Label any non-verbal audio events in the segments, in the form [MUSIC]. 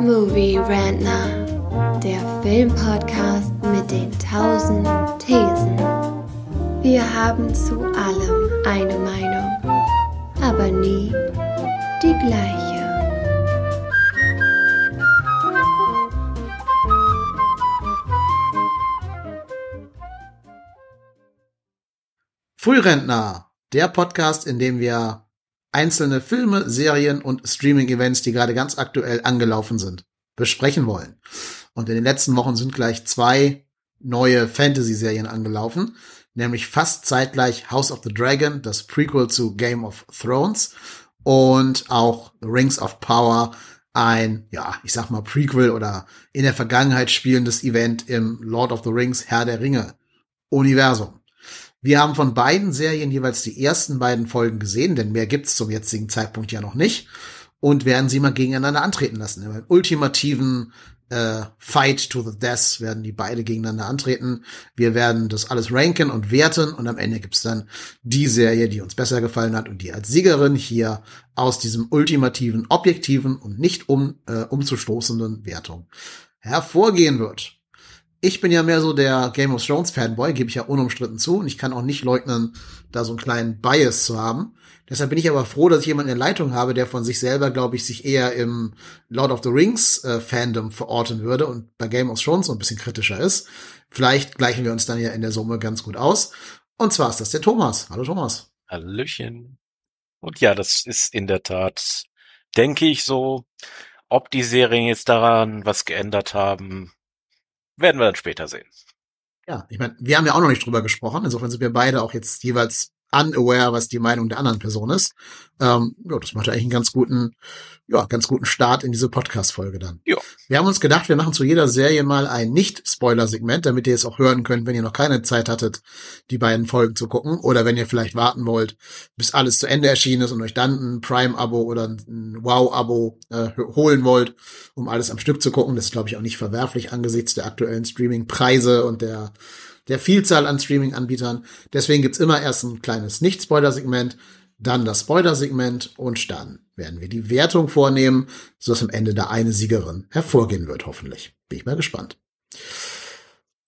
Movie Rantner, der Filmpodcast mit den tausend Thesen. Wir haben zu allem eine Meinung, aber nie die gleiche. Frührentner, der Podcast, in dem wir einzelne Filme, Serien und Streaming-Events, die gerade ganz aktuell angelaufen sind, besprechen wollen. Und in den letzten Wochen sind gleich zwei neue Fantasy-Serien angelaufen, nämlich fast zeitgleich House of the Dragon, das Prequel zu Game of Thrones und auch Rings of Power, ein, ja, ich sag mal Prequel oder in der Vergangenheit spielendes Event im Lord of the Rings Herr der Ringe Universum. Wir haben von beiden Serien jeweils die ersten beiden Folgen gesehen, denn mehr gibt's zum jetzigen Zeitpunkt ja noch nicht. Und werden sie mal gegeneinander antreten lassen. Im ultimativen äh, Fight to the Death werden die beide gegeneinander antreten. Wir werden das alles ranken und werten und am Ende gibt's dann die Serie, die uns besser gefallen hat und die als Siegerin hier aus diesem ultimativen, objektiven und nicht um, äh, umzustoßenden Wertung hervorgehen wird. Ich bin ja mehr so der Game of Thrones Fanboy, gebe ich ja unumstritten zu. Und ich kann auch nicht leugnen, da so einen kleinen Bias zu haben. Deshalb bin ich aber froh, dass ich jemanden in der Leitung habe, der von sich selber, glaube ich, sich eher im Lord of the Rings äh, Fandom verorten würde und bei Game of Thrones so ein bisschen kritischer ist. Vielleicht gleichen wir uns dann ja in der Summe ganz gut aus. Und zwar ist das der Thomas. Hallo Thomas. Hallöchen. Und ja, das ist in der Tat, denke ich so. Ob die Serien jetzt daran was geändert haben, werden wir dann später sehen. Ja, ich meine, wir haben ja auch noch nicht drüber gesprochen. Insofern sind wir beide auch jetzt jeweils unaware, was die Meinung der anderen Person ist. Ähm, ja, das macht eigentlich einen ganz guten, ja, ganz guten Start in diese Podcast-Folge dann. Ja. Wir haben uns gedacht, wir machen zu jeder Serie mal ein Nicht-Spoiler-Segment, damit ihr es auch hören könnt, wenn ihr noch keine Zeit hattet, die beiden Folgen zu gucken. Oder wenn ihr vielleicht warten wollt, bis alles zu Ende erschienen ist und euch dann ein Prime-Abo oder ein Wow-Abo äh, holen wollt, um alles am Stück zu gucken. Das ist, glaube ich, auch nicht verwerflich angesichts der aktuellen Streaming-Preise und der der Vielzahl an Streaming-Anbietern. Deswegen gibt's immer erst ein kleines Nicht-Spoiler-Segment, dann das Spoiler-Segment und dann werden wir die Wertung vornehmen, sodass am Ende da eine Siegerin hervorgehen wird, hoffentlich. Bin ich mal gespannt.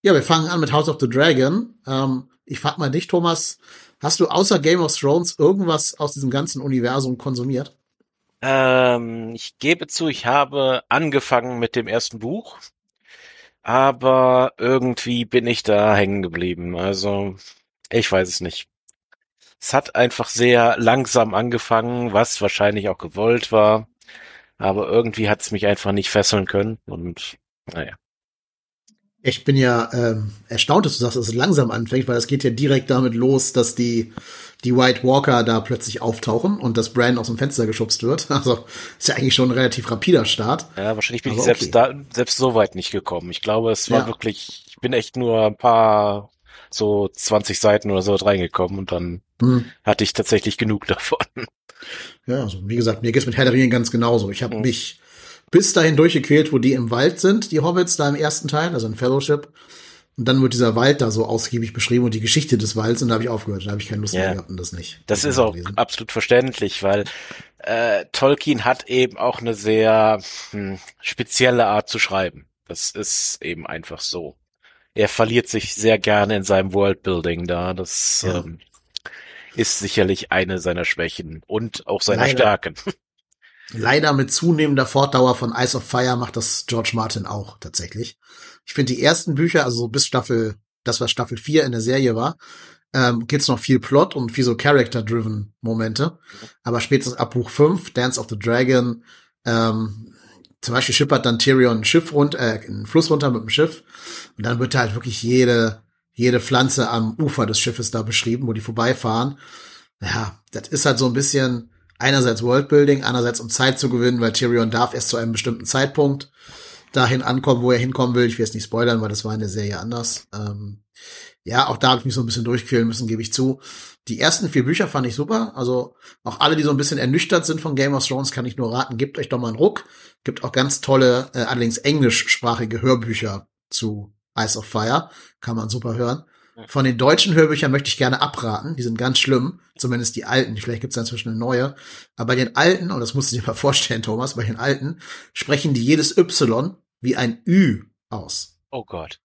Ja, wir fangen an mit House of the Dragon. Ähm, ich frag mal dich, Thomas, hast du außer Game of Thrones irgendwas aus diesem ganzen Universum konsumiert? Ähm, ich gebe zu, ich habe angefangen mit dem ersten Buch aber irgendwie bin ich da hängen geblieben. Also, ich weiß es nicht. Es hat einfach sehr langsam angefangen, was wahrscheinlich auch gewollt war. Aber irgendwie hat es mich einfach nicht fesseln können und naja. Ich bin ja ähm, erstaunt, dass du sagst, dass es langsam anfängt, weil es geht ja direkt damit los, dass die die White Walker da plötzlich auftauchen und das Bran aus dem Fenster geschubst wird. [LAUGHS] Also ist ja eigentlich schon ein relativ rapider Start. Ja, wahrscheinlich bin Aber ich selbst okay. da selbst so weit nicht gekommen. Ich glaube, es war ja. wirklich, ich bin echt nur ein paar so 20 Seiten oder so reingekommen und dann hm. hatte ich tatsächlich genug [LAUGHS] davon. Ja, also wie gesagt, mir geht's mit Herr der Ringe ganz genauso. Ich habe hm. mich bis dahin durchgequält, wo die im Wald sind, die Hobbits da im ersten Teil, also in Fellowship. Und dann wird dieser Wald da so ausgiebig beschrieben und die Geschichte des Walds und da habe ich aufgehört, da habe ich keine Lust ja. mehr gehabt und das nicht. Das, das ist auch gelesen. absolut verständlich, weil äh, Tolkien hat eben auch eine sehr hm, spezielle Art zu schreiben. Das ist eben einfach so. Er verliert sich sehr gerne in seinem Worldbuilding da. Das ja. ähm, ist sicherlich eine seiner Schwächen und auch seiner Leider. Stärken. [LAUGHS] Leider mit zunehmender Fortdauer von Ice of Fire macht das George Martin auch tatsächlich. Ich finde die ersten Bücher, also so bis Staffel, das was Staffel 4 in der Serie war, ähm, gibt's noch viel Plot und viel so Character-driven Momente. Aber spätestens ab Buch 5, Dance of the Dragon, ähm, zum Beispiel schippert dann Tyrion ein Schiff runter, äh, einen Fluss runter mit dem Schiff. Und dann wird halt wirklich jede, jede Pflanze am Ufer des Schiffes da beschrieben, wo die vorbeifahren. Ja, das ist halt so ein bisschen einerseits Worldbuilding, andererseits um Zeit zu gewinnen, weil Tyrion darf erst zu einem bestimmten Zeitpunkt dahin ankommen, wo er hinkommen will. Ich will jetzt nicht spoilern, weil das war in der Serie anders. Ähm, ja, auch da habe ich mich so ein bisschen durchquälen müssen, gebe ich zu. Die ersten vier Bücher fand ich super. Also auch alle, die so ein bisschen ernüchtert sind von Game of Thrones, kann ich nur raten, gebt euch doch mal einen Ruck. Gibt auch ganz tolle, äh, allerdings englischsprachige Hörbücher zu Ice of Fire. Kann man super hören. Von den deutschen Hörbüchern möchte ich gerne abraten. Die sind ganz schlimm. Zumindest die alten. Vielleicht gibt es inzwischen eine neue. Aber bei den alten, und das musst du dir mal [LAUGHS] vorstellen, Thomas, bei den alten sprechen die jedes Y wie ein Ü aus. Oh Gott.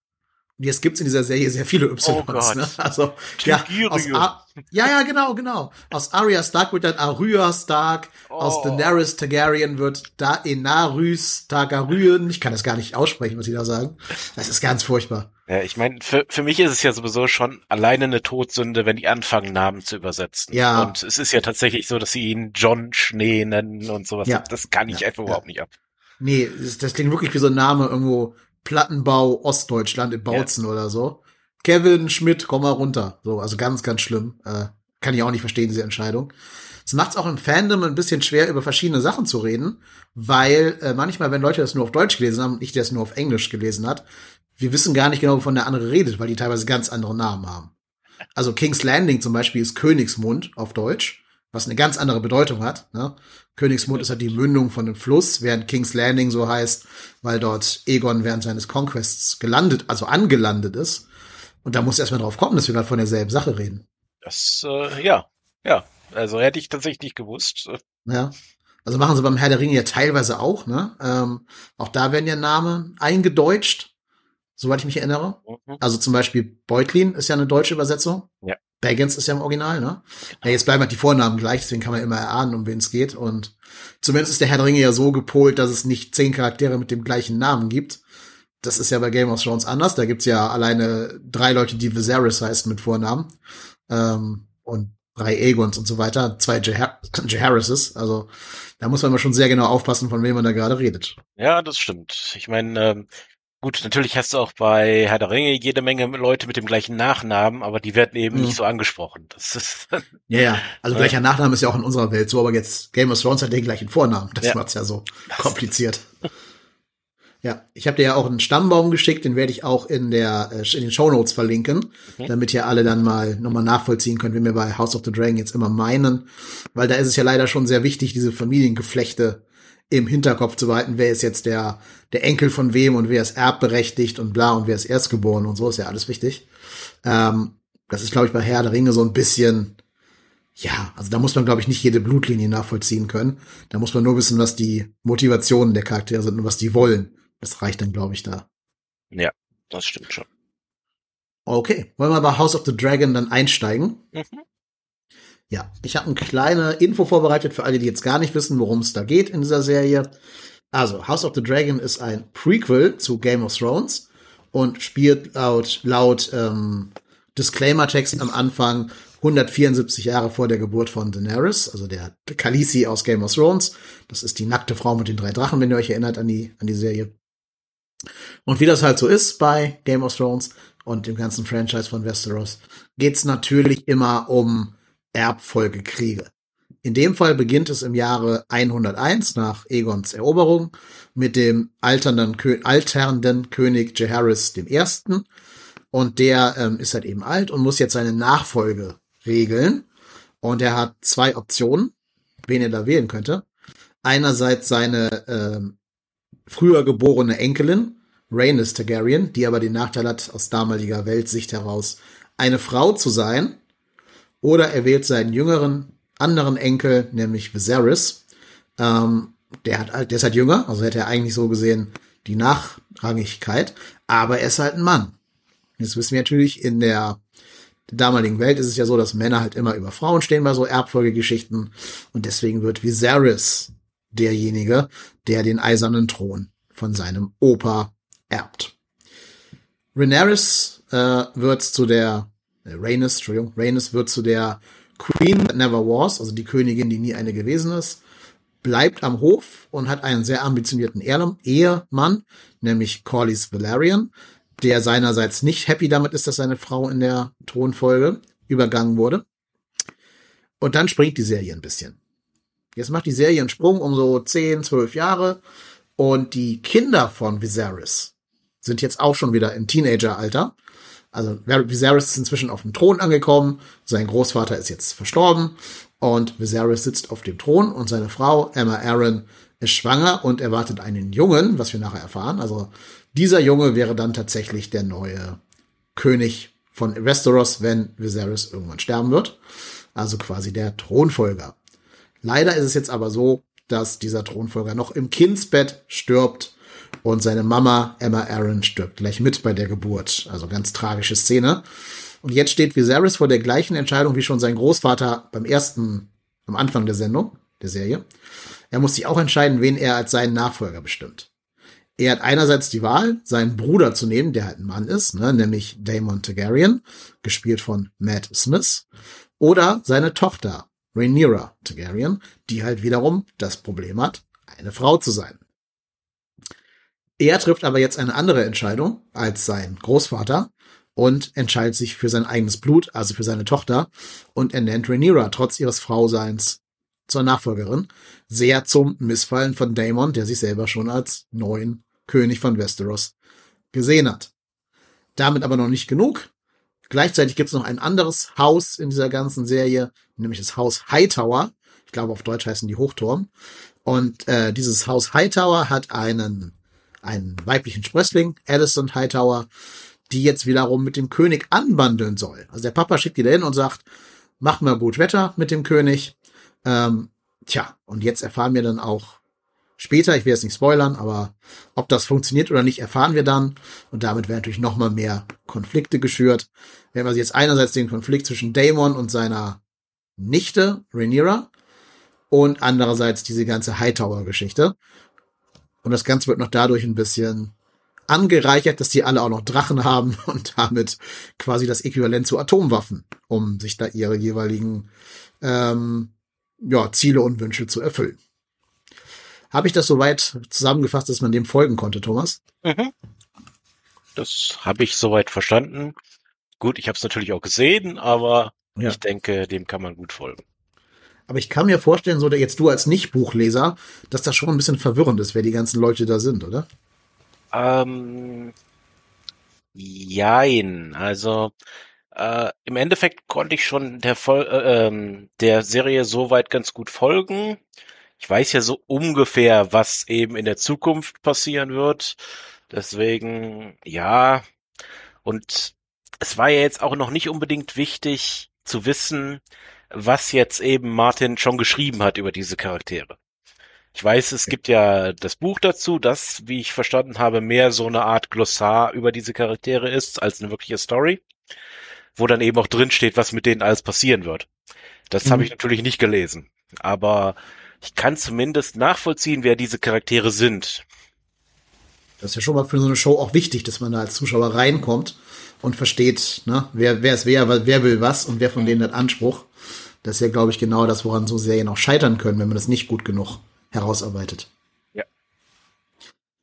Und jetzt gibt's in dieser Serie sehr viele Ys. Oh Gott. ne? Also, ja, aus ja, ja, genau, genau. Aus Arya Stark wird dann Arya Stark. Aus Oh. Daenerys Targaryen wird Daenerys Targaryen. Ich kann das gar nicht aussprechen, was sie da sagen. Das ist ganz furchtbar. Ja, ich meine, für, für mich ist es ja sowieso schon alleine eine Todsünde, wenn die anfangen, Namen zu übersetzen. Ja. Und es ist ja tatsächlich so, dass sie ihn John Schnee nennen und sowas. Ja. Das kann ich Ja, einfach ja. überhaupt nicht ab. Nee, das, klingt wirklich wie so ein Name irgendwo Plattenbau Ostdeutschland in Bautzen oder so. Kevin Schmidt, komm mal runter. So, also ganz, ganz schlimm. Äh, kann ich auch nicht verstehen, diese Entscheidung. Es macht es auch im Fandom ein bisschen schwer, über verschiedene Sachen zu reden, weil äh, manchmal, wenn Leute das nur auf Deutsch gelesen haben und ich das nur auf Englisch gelesen hat, wir wissen gar nicht genau, wovon der andere redet, weil die teilweise ganz andere Namen haben. Also King's Landing zum Beispiel ist Königsmund auf Deutsch, was eine ganz andere Bedeutung hat. Ne? Königsmund ist halt die Mündung von einem Fluss, während King's Landing so heißt, weil dort Egon während seines Conquests gelandet, also angelandet ist. Und da muss erstmal drauf kommen, dass wir gerade von derselben Sache reden. Das, äh, ja, ja. Also hätte ich tatsächlich nicht gewusst. Ja. Also machen sie beim Herr der Ringe ja teilweise auch, ne? Ähm, auch da werden ja Namen eingedeutscht, soweit ich mich erinnere. Mhm. Also zum Beispiel Beutlin ist ja eine deutsche Übersetzung. Ja. Baggins ist ja im Original, ne? Ja, jetzt bleiben halt die Vornamen gleich, deswegen kann man immer erahnen, um wen es geht. Und zumindest ist der Herr der Ringe ja so gepolt, dass es nicht zehn Charaktere mit dem gleichen Namen gibt. Das ist ja bei Game of Thrones anders. Da gibt's ja alleine drei Leute, die Viserys heißen mit Vornamen. Ähm, und drei Aegons und so weiter. Zwei Jahar- [CLEARS THROAT] Jaharyses. Also da muss man immer schon sehr genau aufpassen, von wem man da gerade redet. Ja, das stimmt. Ich meine, ähm, gut, natürlich hast du auch bei Herr der Ringe jede Menge Leute mit dem gleichen Nachnamen, aber die werden eben Mhm. nicht so angesprochen. Das ist, [LAUGHS] Ja, ja. Also Ja. gleicher Nachname ist ja auch in unserer Welt so, aber jetzt Game of Thrones hat den gleichen Vornamen. Das Ja. macht's ja so kompliziert. Ja, ich habe dir ja auch einen Stammbaum geschickt, den werde ich auch in der äh, in den Shownotes verlinken, Mhm. damit ihr alle dann mal nochmal nachvollziehen könnt, wie wir bei House of the Dragon jetzt immer meinen, weil da ist es ja leider schon sehr wichtig, diese Familiengeflechte im Hinterkopf zu behalten, wer ist jetzt der der Enkel von wem und wer ist erbberechtigt und bla und wer ist erstgeboren und so ist ja alles wichtig. Ähm, das ist glaube ich bei Herr der Ringe so ein bisschen ja, also da muss man, glaube ich, nicht jede Blutlinie nachvollziehen können. Da muss man nur wissen, was die Motivationen der Charaktere sind und was die wollen. Das reicht dann, glaube ich, da. ja, das stimmt schon. Okay, wollen wir bei House of the Dragon dann einsteigen? Mhm. Ja, ich habe eine kleine Info vorbereitet für alle, die jetzt gar nicht wissen, worum es da geht in dieser Serie. Also, House of the Dragon ist ein Prequel zu Game of Thrones und spielt laut, laut ähm, Disclaimer-Text am Anfang 174 Jahre vor der Geburt von Daenerys, also der Khaleesi aus Game of Thrones. Das ist die nackte Frau mit den drei Drachen, wenn ihr euch erinnert an die, an die Serie. Und wie das halt so ist bei Game of Thrones und dem ganzen Franchise von Westeros, geht's natürlich immer um Erbfolgekriege. In dem Fall beginnt es im Jahre 101 nach Egons Eroberung mit dem alternden, alternden König Jaehaerys I. Und der ähm, ist halt eben alt und muss jetzt seine Nachfolge regeln. Und er hat zwei Optionen, wen er da wählen könnte. Einerseits seine ähm, früher geborene Enkelin, Rhaenys Targaryen, die aber den Nachteil hat, aus damaliger Weltsicht heraus eine Frau zu sein. Oder er wählt seinen jüngeren anderen Enkel, nämlich Viserys. Ähm, der, hat, der ist halt jünger, also hätte er eigentlich so gesehen die Nachrangigkeit, aber er ist halt ein Mann. Jetzt wissen wir natürlich, in der damaligen Welt ist es ja so, dass Männer halt immer über Frauen stehen bei so Erbfolgegeschichten und deswegen wird Viserys derjenige, der den eisernen Thron von seinem Opa erbt. Rhaenyra äh, wird zu der äh, Rhaenys, Entschuldigung, Rhaenys wird zu der Queen that never was, also die Königin, die nie eine gewesen ist, bleibt am Hof und hat einen sehr ambitionierten Ehe- Ehemann, nämlich Corlys Valerian, der seinerseits nicht happy damit ist, dass seine Frau in der Thronfolge übergangen wurde. Und dann springt die Serie ein bisschen. Jetzt macht die Serie einen Sprung um so 10, 12 Jahre und die Kinder von Viserys sind jetzt auch schon wieder im Teenageralter. Also Viserys ist inzwischen auf dem Thron angekommen, sein Großvater ist jetzt verstorben und Viserys sitzt auf dem Thron und seine Frau Emma Aaron ist schwanger und erwartet einen Jungen, was wir nachher erfahren. Also dieser Junge wäre dann tatsächlich der neue König von Westeros, wenn Viserys irgendwann sterben wird. Also quasi der Thronfolger. Leider ist es jetzt aber so, dass dieser Thronfolger noch im Kindsbett stirbt und seine Mama Emma Aaron stirbt gleich mit bei der Geburt. Also ganz tragische Szene. Und jetzt steht Viserys vor der gleichen Entscheidung wie schon sein Großvater beim ersten, am Anfang der Sendung, der Serie. Er muss sich auch entscheiden, wen er als seinen Nachfolger bestimmt. Er hat einerseits die Wahl, seinen Bruder zu nehmen, der halt ein Mann ist, ne, nämlich Daemon Targaryen, gespielt von Matt Smith, oder seine Tochter, Rhaenyra Targaryen, die halt wiederum das Problem hat, eine Frau zu sein. Er trifft aber jetzt eine andere Entscheidung als sein Großvater und entscheidet sich für sein eigenes Blut, also für seine Tochter, und er nennt Rhaenyra trotz ihres Frauseins zur Nachfolgerin, sehr zum Missfallen von Daemon, der sich selber schon als neuen König von Westeros gesehen hat. Damit aber noch nicht genug. Gleichzeitig gibt es noch ein anderes Haus in dieser ganzen Serie, nämlich das Haus Hightower. Ich glaube, auf Deutsch heißen die Hochturm. Und äh, dieses Haus Hightower hat einen, einen weiblichen Sprössling, Addison Hightower, die jetzt wiederum mit dem König anbandeln soll. Also der Papa schickt die da hin und sagt, mach mal gut Wetter mit dem König. Ähm, tja, und jetzt erfahren wir dann auch später, ich will jetzt nicht spoilern, aber ob das funktioniert oder nicht, erfahren wir dann. Und damit werden natürlich nochmal mehr Konflikte geschürt. Wir haben also jetzt einerseits den Konflikt zwischen Daemon und seiner Nichte, Rhaenyra, und andererseits diese ganze Hightower-Geschichte. Und das Ganze wird noch dadurch ein bisschen angereichert, dass die alle auch noch Drachen haben [LAUGHS] und damit quasi das Äquivalent zu Atomwaffen, um sich da ihre jeweiligen ähm, ja, Ziele und Wünsche zu erfüllen. Habe ich das soweit zusammengefasst, dass man dem folgen konnte, Thomas? Mhm. Das habe ich soweit verstanden. Gut, ich habe es natürlich auch gesehen, aber ja. ich denke, dem kann man gut folgen. Aber ich kann mir vorstellen, so jetzt du als Nicht-Buchleser, dass das schon ein bisschen verwirrend ist, wer die ganzen Leute da sind, oder? Ähm, jein. Also äh, im Endeffekt konnte ich schon der, Vol äh, ähm, der Serie soweit ganz gut folgen. Ich weiß ja so ungefähr, was eben in der Zukunft passieren wird. Deswegen, ja. Und es war ja jetzt auch noch nicht unbedingt wichtig zu wissen, was jetzt eben Martin schon geschrieben hat über diese Charaktere. Ich weiß, es gibt ja das Buch dazu, das, wie ich verstanden habe, mehr so eine Art Glossar über diese Charaktere ist, als eine wirkliche Story, wo dann eben auch drin steht, was mit denen alles passieren wird. Das mhm. habe ich natürlich nicht gelesen, aber ich kann zumindest nachvollziehen, wer diese Charaktere sind. Das ist ja schon mal für so eine Show auch wichtig, dass man da als Zuschauer reinkommt und versteht, ne, wer, wer ist wer, wer will was und wer von denen hat Anspruch. Das ist ja, glaube ich, genau das, woran so Serien auch scheitern können, wenn man das nicht gut genug herausarbeitet. Ja.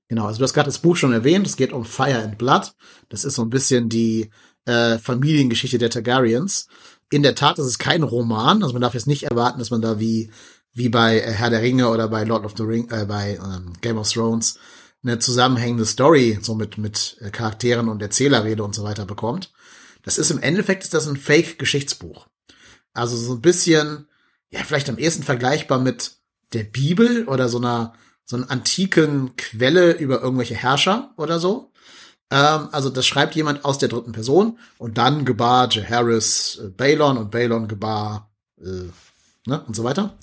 Genau, also du hast gerade das Buch schon erwähnt, es geht um Fire and Blood. Das ist so ein bisschen die äh, Familiengeschichte der Targaryens. In der Tat ist es kein Roman, also man darf jetzt nicht erwarten, dass man da wie wie bei äh, Herr der Ringe oder bei Lord of the Ring, äh, bei ähm, Game of Thrones eine zusammenhängende Story so mit mit äh, Charakteren und Erzählerrede und so weiter bekommt. Das ist im Endeffekt ist das ein Fake-Geschichtsbuch. Also so ein bisschen, ja, vielleicht am ehesten vergleichbar mit der Bibel oder so einer so einer antiken Quelle über irgendwelche Herrscher oder so. Ähm, also das schreibt jemand aus der dritten Person und dann gebar Jaehaerys äh, Balon und Balon gebar äh, ne, und so weiter.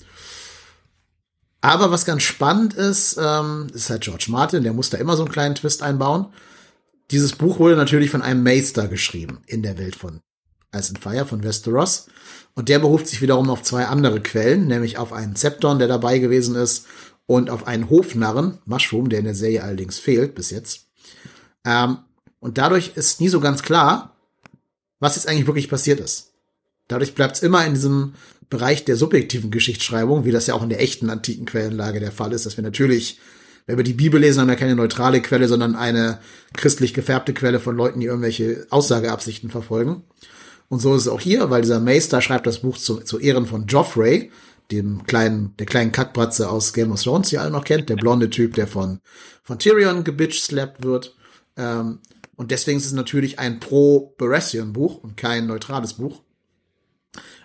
Aber was ganz spannend ist, ähm, ist halt George Martin, der muss da immer so einen kleinen Twist einbauen. Dieses Buch wurde natürlich von einem Meister geschrieben in der Welt von Ice and Fire von Westeros. Und der beruft sich wiederum auf zwei andere Quellen, nämlich auf einen Zepton, der dabei gewesen ist, und auf einen Hofnarren, Mushroom, der in der Serie allerdings fehlt bis jetzt. Ähm, und dadurch ist nie so ganz klar, was jetzt eigentlich wirklich passiert ist. Dadurch bleibt es immer in diesem Bereich der subjektiven Geschichtsschreibung, wie das ja auch in der echten antiken Quellenlage der Fall ist, dass wir natürlich, wenn wir die Bibel lesen, haben wir keine neutrale Quelle, sondern eine christlich gefärbte Quelle von Leuten, die irgendwelche Aussageabsichten verfolgen. Und so ist es auch hier, weil dieser Meister schreibt das Buch zu, zu Ehren von Joffrey, dem kleinen, der kleinen Kackbratze aus Game of Thrones, die ihr alle noch kennt, der blonde Typ, der von, von Tyrion gebitch-slapped wird. Ähm, und deswegen ist es natürlich ein pro-Baratheon-Buch und kein neutrales Buch.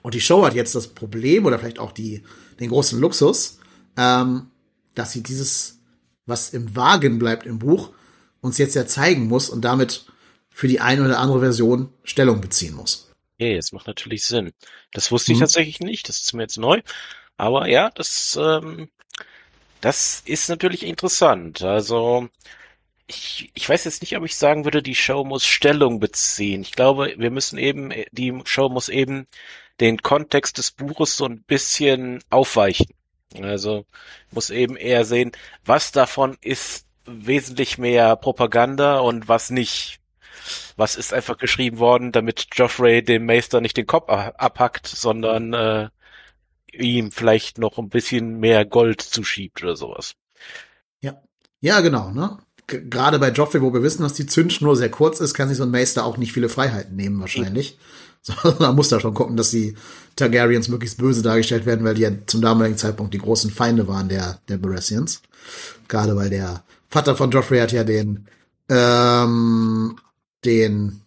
Und die Show hat jetzt das Problem oder vielleicht auch die, den großen Luxus, ähm, dass sie dieses, was im Wagen bleibt im Buch, uns jetzt ja zeigen muss und damit für die eine oder andere Version Stellung beziehen muss. Okay, das macht natürlich Sinn. Das wusste ich mhm. tatsächlich nicht. Das ist mir jetzt neu. Aber ja, das, ähm, das ist natürlich interessant. Also, ich, ich weiß jetzt nicht, ob ich sagen würde, die Show muss Stellung beziehen. Ich glaube, wir müssen eben, die Show muss eben den Kontext des Buches so ein bisschen aufweichen. Also muss eben eher sehen, was davon ist wesentlich mehr Propaganda und was nicht. Was ist einfach geschrieben worden, damit Joffrey dem Meister nicht den Kopf abhackt, sondern äh, ihm vielleicht noch ein bisschen mehr Gold zuschiebt oder sowas. Ja. Ja, genau, ne? Gerade bei Joffrey, wo wir wissen, dass die Zündschnur sehr kurz ist, kann sich so ein Meister auch nicht viele Freiheiten nehmen, wahrscheinlich. [LAUGHS] So, man muss da schon gucken, dass die Targaryens möglichst böse dargestellt werden, weil die ja zum damaligen Zeitpunkt die großen Feinde waren der, der Baratheons. Gerade weil der Vater von Joffrey hat ja den, ähm, den,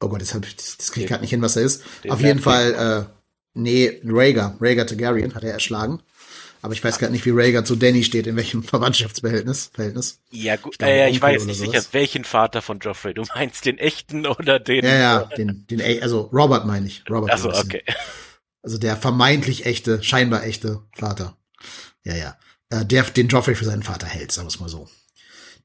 oh Gott, jetzt hab ich, das krieg ich gerade nicht hin, was er ist. Auf jeden Fall, äh, nee, Rhaegar, Rhaegar Targaryen hat er erschlagen. Aber ich weiß gar nicht, wie Rhaegar zu Danny steht, in welchem [LAUGHS] Verwandtschaftsverhältnis. Verhältnis. Ja, gut. Ich, glaube, äh, ich weiß nicht sicher, welchen Vater von Joffrey. Du meinst den echten oder den? Ja, ja, [LAUGHS] den, den, also Robert meine ich. Robert. Achso, okay. Also der vermeintlich echte, scheinbar echte Vater. Ja, ja. Äh, der, den Joffrey für seinen Vater hält, sagen wir es mal so.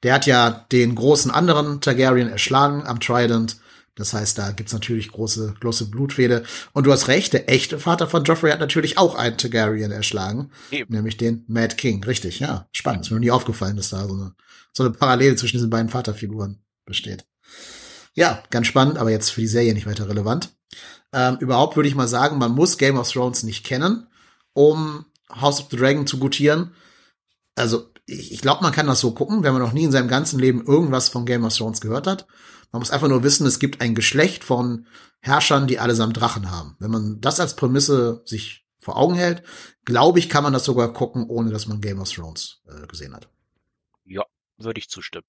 Der hat ja den großen anderen Targaryen erschlagen am Trident das heißt, da gibt's natürlich große, große Blutfede. Und du hast recht, der echte Vater von Joffrey hat natürlich auch einen Targaryen erschlagen. Eben. Nämlich den Mad King. Richtig, ja. Spannend. Ist mir noch nie aufgefallen, dass da so eine, so eine Parallele zwischen diesen beiden Vaterfiguren besteht. Ja, ganz spannend, aber jetzt für die Serie nicht weiter relevant. Ähm, überhaupt würde ich mal sagen, man muss Game of Thrones nicht kennen, um House of the Dragon zu gutieren. Also, ich, ich glaube, man kann das so gucken, wenn man noch nie in seinem ganzen Leben irgendwas von Game of Thrones gehört hat man muss einfach nur wissen, es gibt ein Geschlecht von Herrschern, die allesamt Drachen haben. Wenn man das als Prämisse sich vor Augen hält, glaube ich, kann man das sogar gucken, ohne dass man Game of Thrones äh, gesehen hat. Ja, würde ich zustimmen.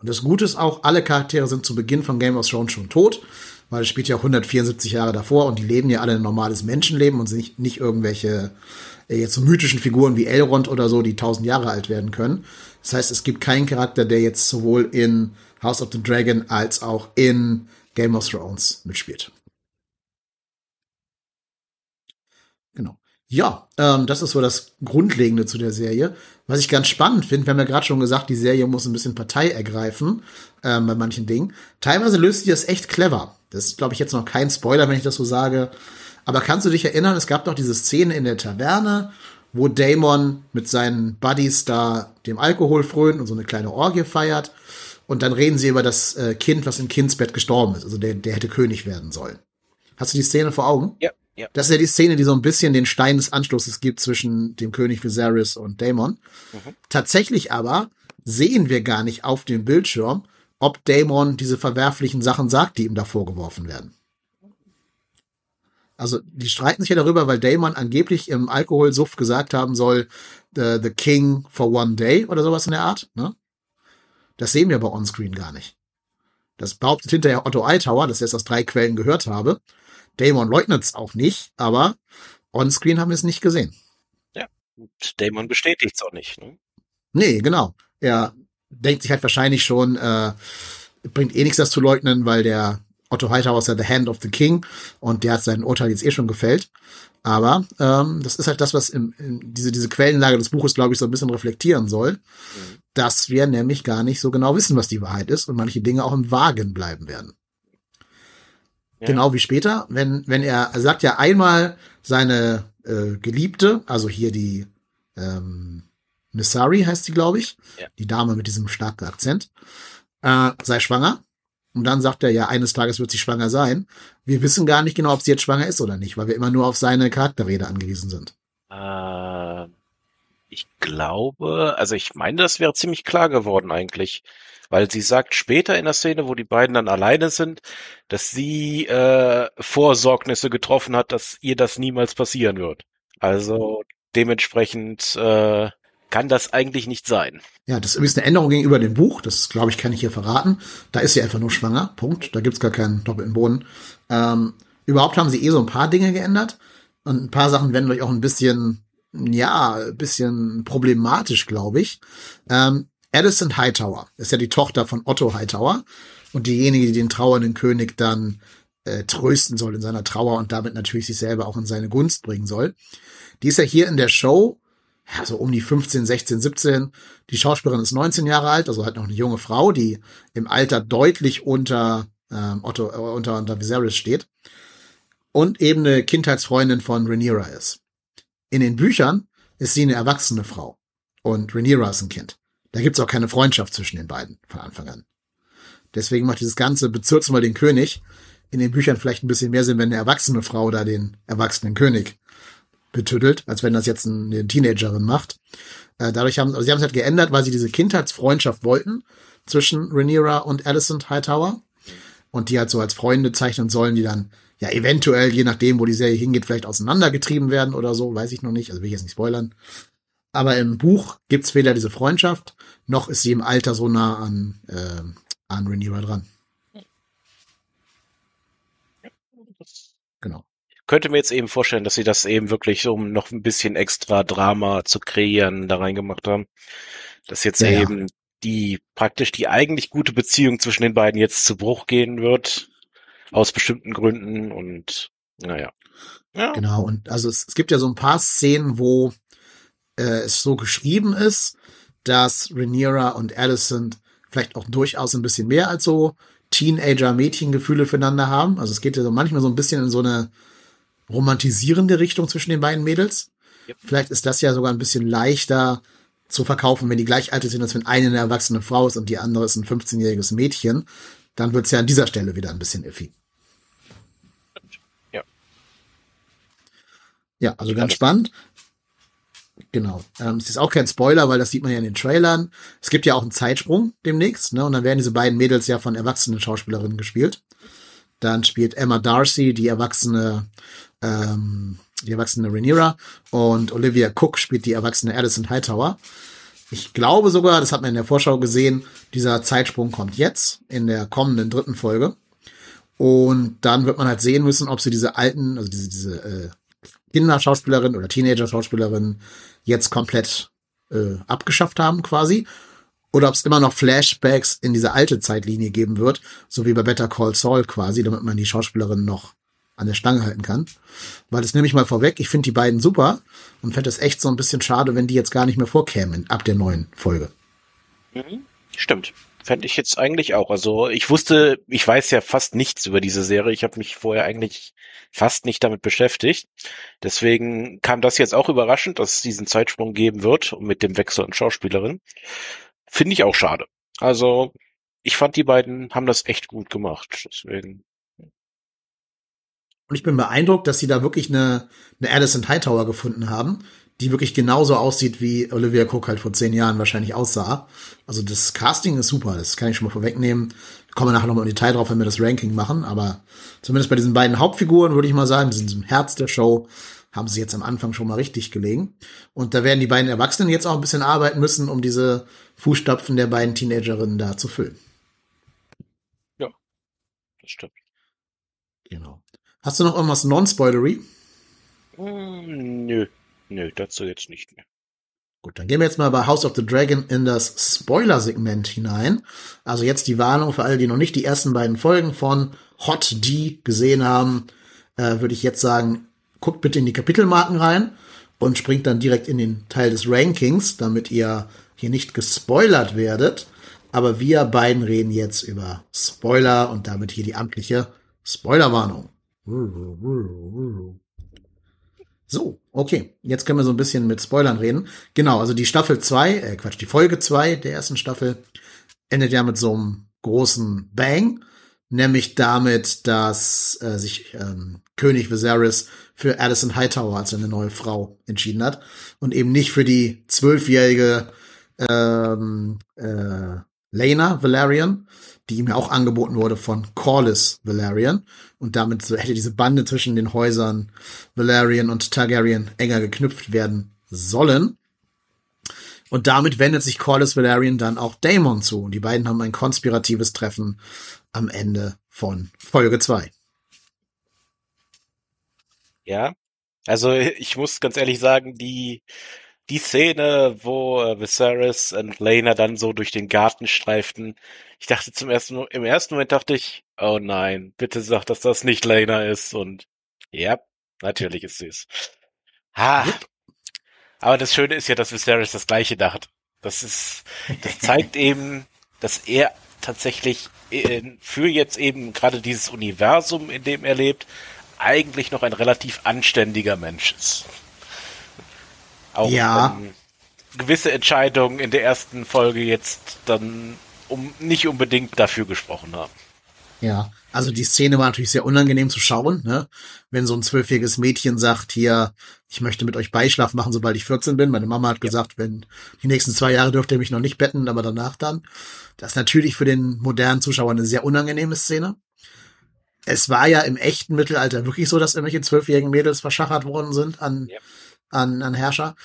Und das Gute ist auch, alle Charaktere sind zu Beginn von Game of Thrones schon tot, weil es spielt ja 174 Jahre davor und die leben ja alle ein normales Menschenleben und sind nicht, nicht irgendwelche jetzt so mythischen Figuren wie Elrond oder so, die tausend Jahre alt werden können. Das heißt, es gibt keinen Charakter, der jetzt sowohl in House of the Dragon als auch in Game of Thrones mitspielt. Genau. Ja, ähm, das ist so das Grundlegende zu der Serie. Was ich ganz spannend finde, wir haben ja gerade schon gesagt, die Serie muss ein bisschen Partei ergreifen ähm, bei manchen Dingen. Teilweise löst sie das echt clever. Das ist, glaube ich, jetzt noch kein Spoiler, wenn ich das so sage. Aber kannst du dich erinnern, es gab doch diese Szene in der Taverne, wo Damon mit seinen Buddies da dem Alkohol frönt und so eine kleine Orgie feiert. Und dann reden sie über das äh, Kind, was im Kindsbett gestorben ist. Also der, der hätte König werden sollen. Hast du die Szene vor Augen? Ja. Ja. Das ist ja die Szene, die so ein bisschen den Stein des Anstoßes gibt zwischen dem König Viserys und Daemon. Mhm. Tatsächlich aber sehen wir gar nicht auf dem Bildschirm, ob Daemon diese verwerflichen Sachen sagt, die ihm da vorgeworfen werden. Also die streiten sich ja darüber, weil Daemon angeblich im Alkoholsuff gesagt haben soll, the, the King for one day oder sowas in der Art. Ne? Das sehen wir aber onscreen gar nicht. Das behauptet hinterher Otto Eitower, dass er es aus drei Quellen gehört habe. Damon leugnet es auch nicht, aber onscreen haben wir es nicht gesehen. Ja, und Damon bestätigt es auch nicht. Ne? Nee, genau. Er denkt sich halt wahrscheinlich schon, äh, bringt eh nichts, das zu leugnen, weil der Otto ja the hand of the king und der hat sein Urteil jetzt eh schon gefällt. Aber ähm, das ist halt das, was im, in diese, diese Quellenlage des Buches, glaube ich, so ein bisschen reflektieren soll, mhm. dass wir nämlich gar nicht so genau wissen, was die Wahrheit ist und manche Dinge auch im Wagen bleiben werden. Ja. Genau wie später, wenn, wenn er, er sagt ja einmal seine äh, Geliebte, also hier die ähm, Missari heißt sie, glaube ich, ja. die Dame mit diesem starken Akzent, äh, sei schwanger. Und dann sagt er, ja, eines Tages wird sie schwanger sein. Wir wissen gar nicht genau, ob sie jetzt schwanger ist oder nicht, weil wir immer nur auf seine Charakterrede angewiesen sind. Äh, ich glaube, also ich meine, das wäre ziemlich klar geworden eigentlich. Weil sie sagt später in der Szene, wo die beiden dann alleine sind, dass sie äh, Vorsorgnisse getroffen hat, dass ihr das niemals passieren wird. Also dementsprechend äh, kann das eigentlich nicht sein. Ja, das ist eine Änderung gegenüber dem Buch. Das, glaube ich, kann ich hier verraten. Da ist sie einfach nur schwanger. Punkt. Da gibt's gar keinen doppelten Boden. Ähm, überhaupt haben sie eh so ein paar Dinge geändert. Und ein paar Sachen werden euch auch ein bisschen, ja, ein bisschen problematisch, glaube ich. Ähm, Addison Hightower ist ja die Tochter von Otto Hightower. und diejenige, die den trauernden König dann äh, trösten soll in seiner Trauer und damit natürlich sich selber auch in seine Gunst bringen soll. Die ist ja hier in der Show, ja, so um die 15, 16, 17. Die Schauspielerin ist 19 Jahre alt, also halt noch eine junge Frau, die im Alter deutlich unter ähm, Otto, äh, unter, unter Viserys steht. Und eben eine Kindheitsfreundin von Rhaenyra ist. In den Büchern ist sie eine erwachsene Frau. Und Rhaenyra ist ein Kind. Da gibt's auch keine Freundschaft zwischen den beiden von Anfang an. Deswegen macht dieses ganze Bezirks mal den König in den Büchern vielleicht ein bisschen mehr Sinn, wenn eine erwachsene Frau da den erwachsenen König betüttelt, als wenn das jetzt eine Teenagerin macht. Äh, dadurch haben, also sie haben es halt geändert, weil sie diese Kindheitsfreundschaft wollten zwischen Rhaenyra und Alicent Hightower und die halt so als Freunde zeichnen sollen, die dann ja eventuell, je nachdem, wo die Serie hingeht, vielleicht auseinandergetrieben werden oder so, weiß ich noch nicht, also will ich jetzt nicht spoilern. Aber im Buch gibt's weder diese Freundschaft, noch ist sie im Alter so nah an, äh, an Rhaenyra dran. Genau. Könnte mir jetzt eben vorstellen, dass sie das eben wirklich, um noch ein bisschen extra Drama zu kreieren, da reingemacht haben. Dass jetzt ja, eben ja. die praktisch die eigentlich gute Beziehung zwischen den beiden jetzt zu Bruch gehen wird. Aus bestimmten Gründen und naja. Ja. Genau, und also es, es gibt ja so ein paar Szenen, wo äh, es so geschrieben ist, dass Rhaenyra und Alicent vielleicht auch durchaus ein bisschen mehr als so Teenager-Mädchengefühle füreinander haben. Also es geht ja so manchmal so ein bisschen in so eine romantisierende Richtung zwischen den beiden Mädels. Yep. Vielleicht ist das ja sogar ein bisschen leichter zu verkaufen, wenn die gleich alt sind, als wenn eine eine erwachsene Frau ist und die andere ist ein 15-jähriges Mädchen. Dann wird's ja an dieser Stelle wieder ein bisschen iffy. Ja. Ja, also ganz spannend. Genau. Ähm, es ist auch kein Spoiler, weil das sieht man ja in den Trailern. Es gibt ja auch einen Zeitsprung demnächst, ne? Und dann werden diese beiden Mädels ja von erwachsenen Schauspielerinnen gespielt. Dann spielt Emma Darcy die erwachsene, ähm, die erwachsene Rhaenyra und Olivia Cook spielt die erwachsene Addison Hightower. Ich glaube sogar, das hat man in der Vorschau gesehen, dieser Zeitsprung kommt jetzt in der kommenden dritten Folge. Und dann wird man halt sehen müssen, ob sie diese alten, also diese, diese äh, Kinderschauspielerin oder Teenager-Schauspielerin jetzt komplett äh, abgeschafft haben quasi. Oder ob es immer noch Flashbacks in diese alte Zeitlinie geben wird, so wie bei Better Call Saul quasi, damit man die Schauspielerin noch an der Stange halten kann. Weil das nehme ich mal vorweg, ich finde die beiden super und fände es echt so ein bisschen schade, wenn die jetzt gar nicht mehr vorkämen ab der neuen Folge. Mhm, stimmt. Fände ich jetzt eigentlich auch. Also ich wusste, ich weiß ja fast nichts über diese Serie. Ich habe mich vorher eigentlich fast nicht damit beschäftigt. Deswegen kam das jetzt auch überraschend, dass es diesen Zeitsprung geben wird und mit dem Wechsel an Schauspielerin. Finde ich auch schade. Also ich fand, die beiden haben das echt gut gemacht. Deswegen. Und ich bin beeindruckt, dass sie da wirklich eine, eine Alison Hightower gefunden haben, die wirklich genauso aussieht, wie Olivia Cook halt vor zehn Jahren wahrscheinlich aussah. Also das Casting ist super, das kann ich schon mal vorwegnehmen. Kommen wir nachher nochmal im Detail drauf, wenn wir das Ranking machen, aber zumindest bei diesen beiden Hauptfiguren würde ich mal sagen, die sind im Herz der Show, haben sie jetzt am Anfang schon mal richtig gelegen. Und da werden die beiden Erwachsenen jetzt auch ein bisschen arbeiten müssen, um diese Fußstapfen der beiden Teenagerinnen da zu füllen. Ja, das stimmt. Genau. Hast du noch irgendwas Non-Spoilery? Mm, nö. Nö, dazu jetzt nicht mehr. Gut, dann gehen wir jetzt mal bei House of the Dragon in das Spoiler-Segment hinein. Also jetzt die Warnung für alle, die noch nicht die ersten beiden Folgen von Hot D gesehen haben, äh, würde ich jetzt sagen, guckt bitte in die Kapitelmarken rein und springt dann direkt in den Teil des Rankings, damit ihr hier nicht gespoilert werdet. Aber wir beiden reden jetzt über Spoiler und damit hier die amtliche Spoilerwarnung. So, okay. Jetzt können wir so ein bisschen mit Spoilern reden. Genau, also die Staffel 2, äh Quatsch, die Folge 2 der ersten Staffel endet ja mit so einem großen Bang. Nämlich damit, dass äh, sich ähm, König Viserys für Addison Hightower als seine neue Frau entschieden hat. Und eben nicht für die zwölfjährige ähm, äh, Lena Valerian, die ihm ja auch angeboten wurde von Corlys Valerian. Und damit so hätte diese Bande zwischen den Häusern Valerian und Targaryen enger geknüpft werden sollen. Und damit wendet sich Corlys Valerian dann auch Daemon zu. Und die beiden haben ein konspiratives Treffen am Ende von Folge 2. Ja, also ich muss ganz ehrlich sagen, die die Szene, wo äh, Viserys und Lena dann so durch den Garten streiften, ich dachte zum ersten, im ersten Moment dachte ich, oh nein, bitte sag, dass das nicht Lena ist und ja, natürlich ist sie es. Ha. Aber das Schöne ist ja, dass Viserys das gleiche dachte. Das ist, das zeigt [LAUGHS] eben, dass er tatsächlich äh, für jetzt eben gerade dieses Universum, in dem er lebt, eigentlich noch ein relativ anständiger Mensch ist. Auch Ja. gewisse Entscheidungen in der ersten Folge jetzt dann um nicht unbedingt dafür gesprochen haben. Ja, also die Szene war natürlich sehr unangenehm zu schauen, ne? Wenn so ein zwölfjähriges Mädchen sagt, hier, ich möchte mit euch Beischlaf machen, sobald ich 14 bin. Meine Mama hat gesagt, wenn die nächsten zwei Jahre dürft ihr mich noch nicht betten, aber danach dann. Das ist natürlich für den modernen Zuschauer eine sehr unangenehme Szene. Es war ja im echten Mittelalter wirklich so, dass irgendwelche zwölfjährigen Mädels verschachert worden sind an, Ja. An, an Herrscher.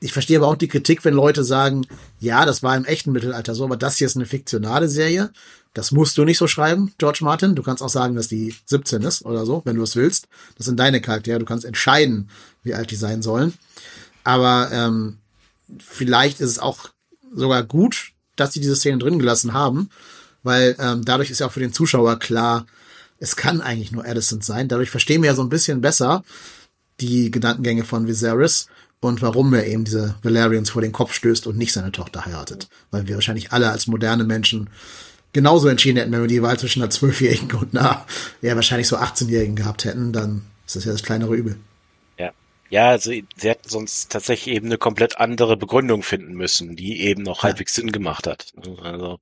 Ich verstehe aber auch die Kritik, wenn Leute sagen, ja, das war im echten Mittelalter so, aber das hier ist eine fiktionale Serie. Das musst du nicht so schreiben, George Martin. Du kannst auch sagen, dass die 17 ist oder so, wenn du es willst. Das sind deine Charaktere. Du kannst entscheiden, wie alt die sein sollen. Aber ähm, vielleicht ist es auch sogar gut, dass sie diese Szene drin gelassen haben, weil ähm, dadurch ist ja auch für den Zuschauer klar, es kann eigentlich nur Alicent sein. Dadurch verstehen wir ja so ein bisschen besser die Gedankengänge von Viserys und warum er eben diese Valerians vor den Kopf stößt und nicht seine Tochter heiratet. Weil wir wahrscheinlich alle als moderne Menschen genauso entschieden hätten, wenn wir die Wahl zwischen einer Zwölfjährigen und einer, ja, wahrscheinlich so 18-Jährigen gehabt hätten, dann ist das ja das kleinere Übel. Ja. Ja, also sie hätten sonst tatsächlich eben eine komplett andere Begründung finden müssen, die eben noch Ja. halbwegs Sinn gemacht hat. Also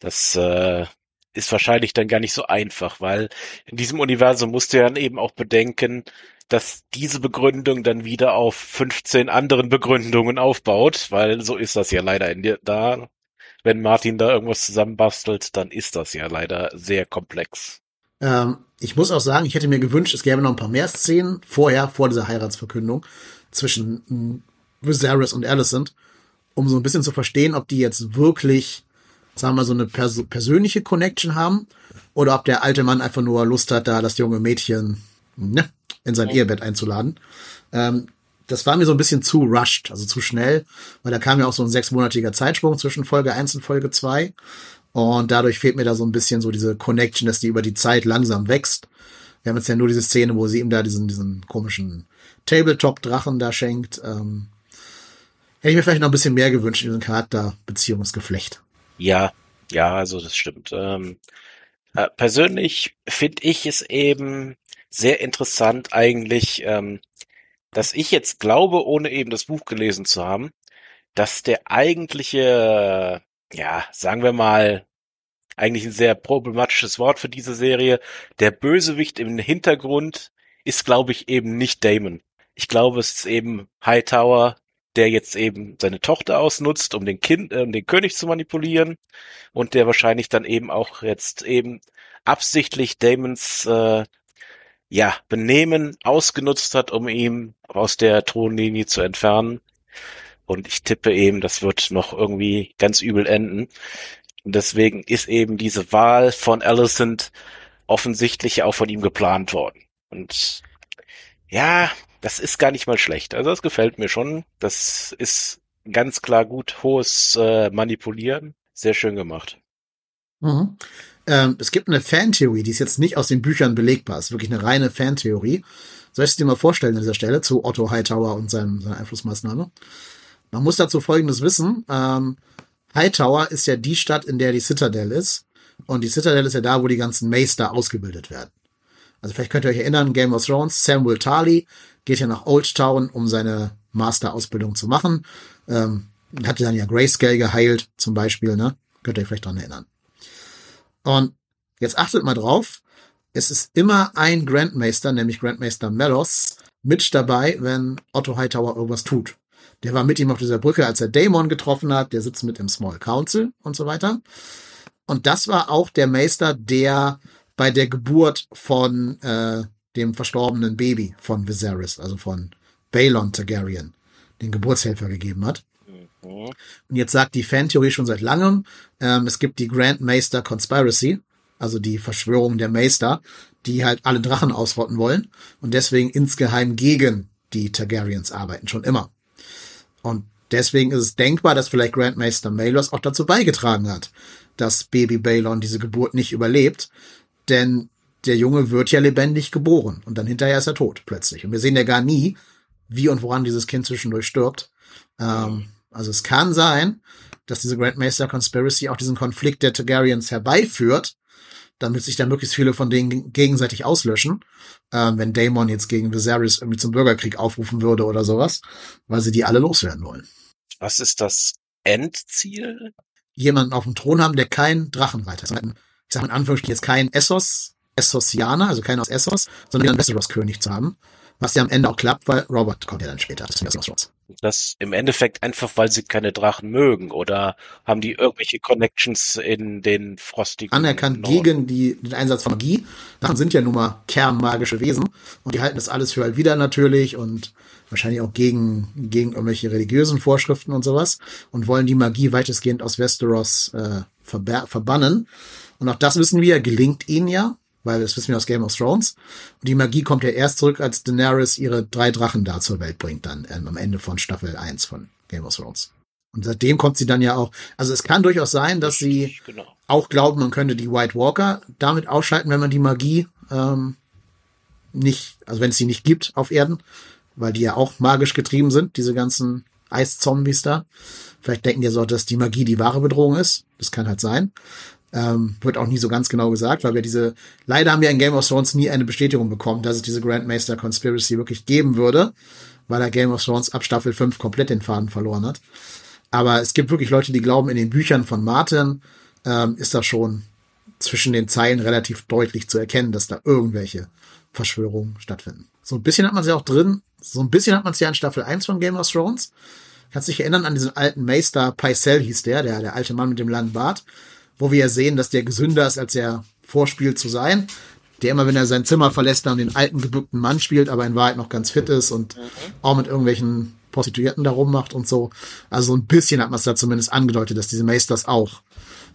das äh, ist wahrscheinlich dann gar nicht so einfach, weil in diesem Universum musst du ja dann eben auch bedenken, dass diese Begründung dann wieder auf 15 anderen Begründungen aufbaut, weil so ist das ja leider in dir da. Wenn Martin da irgendwas zusammenbastelt, dann ist das ja leider sehr komplex. Ähm, ich muss auch sagen, ich hätte mir gewünscht, es gäbe noch ein paar mehr Szenen vorher, vor dieser Heiratsverkündung zwischen mm, Viserys und Alicent, um so ein bisschen zu verstehen, ob die jetzt wirklich, sagen wir mal, so eine pers persönliche Connection haben oder ob der alte Mann einfach nur Lust hat, da das junge Mädchen ne, in sein Ehebett einzuladen. Ähm, das war mir so ein bisschen zu rushed, also zu schnell, weil da kam ja auch so ein sechsmonatiger Zeitsprung zwischen Folge 1 und Folge 2. Und dadurch fehlt mir da so ein bisschen so diese Connection, dass die über die Zeit langsam wächst. Wir haben jetzt ja nur diese Szene, wo sie ihm da diesen, diesen komischen Tabletop-Drachen da schenkt. Ähm, hätte ich mir vielleicht noch ein bisschen mehr gewünscht in diesem Charakterbeziehungsgeflecht. Ja, ja, also das stimmt. Ähm, äh, persönlich finde ich es eben sehr interessant eigentlich, ähm, dass ich jetzt glaube, ohne eben das Buch gelesen zu haben, dass der eigentliche, ja, sagen wir mal, eigentlich ein sehr problematisches Wort für diese Serie, der Bösewicht im Hintergrund ist, glaube ich, eben nicht Damon. Ich glaube, es ist eben Hightower, der jetzt eben seine Tochter ausnutzt, um den Kind, äh, um den König zu manipulieren und der wahrscheinlich dann eben auch jetzt eben absichtlich Damons äh, ja Benehmen ausgenutzt hat, um ihn aus der Thronlinie zu entfernen. Und ich tippe eben, das wird noch irgendwie ganz übel enden. Und deswegen ist eben diese Wahl von Alicent offensichtlich auch von ihm geplant worden. Und ja, das ist gar nicht mal schlecht. Also das gefällt mir schon. Das ist ganz klar gut hohes äh, Manipulieren. Sehr schön gemacht. Mhm. Ähm, es gibt eine Fantheorie, die ist jetzt nicht aus den Büchern belegbar, ist wirklich eine reine Fantheorie. Soll ich es dir mal vorstellen an dieser Stelle zu Otto Hightower und seinem, seiner Einflussmaßnahme? Man muss dazu Folgendes wissen. Ähm, Hightower ist ja die Stadt, in der die Citadel ist. Und die Citadel ist ja da, wo die ganzen Meister ausgebildet werden. Also vielleicht könnt ihr euch erinnern, Game of Thrones, Samuel Tarly geht ja nach Old Town, um seine Master-Ausbildung zu machen. Ähm, hatte dann ja Grayscale geheilt, zum Beispiel, ne? Könnt ihr euch vielleicht dran erinnern. Und jetzt achtet mal drauf, es ist immer ein Grandmaster, nämlich Grandmaster Melos, mit dabei, wenn Otto Hightower irgendwas tut. Der war mit ihm auf dieser Brücke, als er Daemon getroffen hat, der sitzt mit im Small Council und so weiter. Und das war auch der Meister, der bei der Geburt von äh, dem verstorbenen Baby von Viserys, also von Balon Targaryen, den Geburtshelfer gegeben hat. Mhm. Und jetzt sagt die Fantheorie schon seit langem, ähm, es gibt die Grand Maester Conspiracy, also die Verschwörung der Meister, die halt alle Drachen ausrotten wollen und deswegen insgeheim gegen die Targaryens arbeiten, schon immer. Und deswegen ist es denkbar, dass vielleicht Grandmaster Malos auch dazu beigetragen hat, dass Baby Balon diese Geburt nicht überlebt. Denn der Junge wird ja lebendig geboren und dann hinterher ist er tot plötzlich. Und wir sehen ja gar nie, wie und woran dieses Kind zwischendurch stirbt. Ähm, also es kann sein, dass diese Grandmaster Conspiracy auch diesen Konflikt der Targaryens herbeiführt, damit sich dann möglichst viele von denen gegenseitig auslöschen, ähm, wenn Daemon jetzt gegen Viserys irgendwie zum Bürgerkrieg aufrufen würde oder sowas, weil sie die alle loswerden wollen. Was ist das Endziel? Jemanden auf dem Thron haben, der kein Drachenreiter ist. Ich sage in Anführungsstrichen jetzt kein Essos, Essosianer, also keiner aus Essos, sondern einen Westeros-König zu haben. Was ja am Ende auch klappt, weil Robert kommt ja dann später. Das ist Thrones. Das im Endeffekt einfach, weil sie keine Drachen mögen oder haben die irgendwelche Connections in den frostigen. Anerkannt Norden? gegen die, den Einsatz von Magie. Drachen sind ja nun mal kernmagische Wesen und die halten das alles für halt wieder natürlich und wahrscheinlich auch gegen, gegen irgendwelche religiösen Vorschriften und sowas und wollen die Magie weitestgehend aus Westeros äh, verbannen. Und auch das wissen wir, gelingt ihnen ja weil das wissen wir aus Game of Thrones. Und die Magie kommt ja erst zurück, als Daenerys ihre drei Drachen da zur Welt bringt, dann ähm, am Ende von Staffel 1 von Game of Thrones. Und seitdem kommt sie dann ja auch, also es kann durchaus sein, dass sie genau. auch glauben, man könnte die White Walker damit ausschalten, wenn man die Magie ähm, nicht, also wenn es sie nicht gibt auf Erden, weil die ja auch magisch getrieben sind, diese ganzen Eiszombies da. Vielleicht denken die so, dass die Magie die wahre Bedrohung ist. Das kann halt sein. Ähm, wird auch nie so ganz genau gesagt, weil wir diese, leider haben wir in Game of Thrones nie eine Bestätigung bekommen, dass es diese Grandmaster Conspiracy wirklich geben würde, weil er Game of Thrones ab Staffel 5 komplett den Faden verloren hat. Aber es gibt wirklich Leute, die glauben, in den Büchern von Martin ähm, ist das schon zwischen den Zeilen relativ deutlich zu erkennen, dass da irgendwelche Verschwörungen stattfinden. So ein bisschen hat man sie auch drin, so ein bisschen hat man es ja in Staffel 1 von Game of Thrones. Kannst dich erinnern an diesen alten Meister Pycelle hieß der, der, der alte Mann mit dem langen Bart wo wir ja sehen, dass der gesünder ist, als er vorspielt zu sein. Der immer, wenn er sein Zimmer verlässt, dann den alten gebückten Mann spielt, aber in Wahrheit noch ganz fit ist und mhm. auch mit irgendwelchen Prostituierten da rummacht und so. Also so ein bisschen hat man es da zumindest angedeutet, dass diese Meisters auch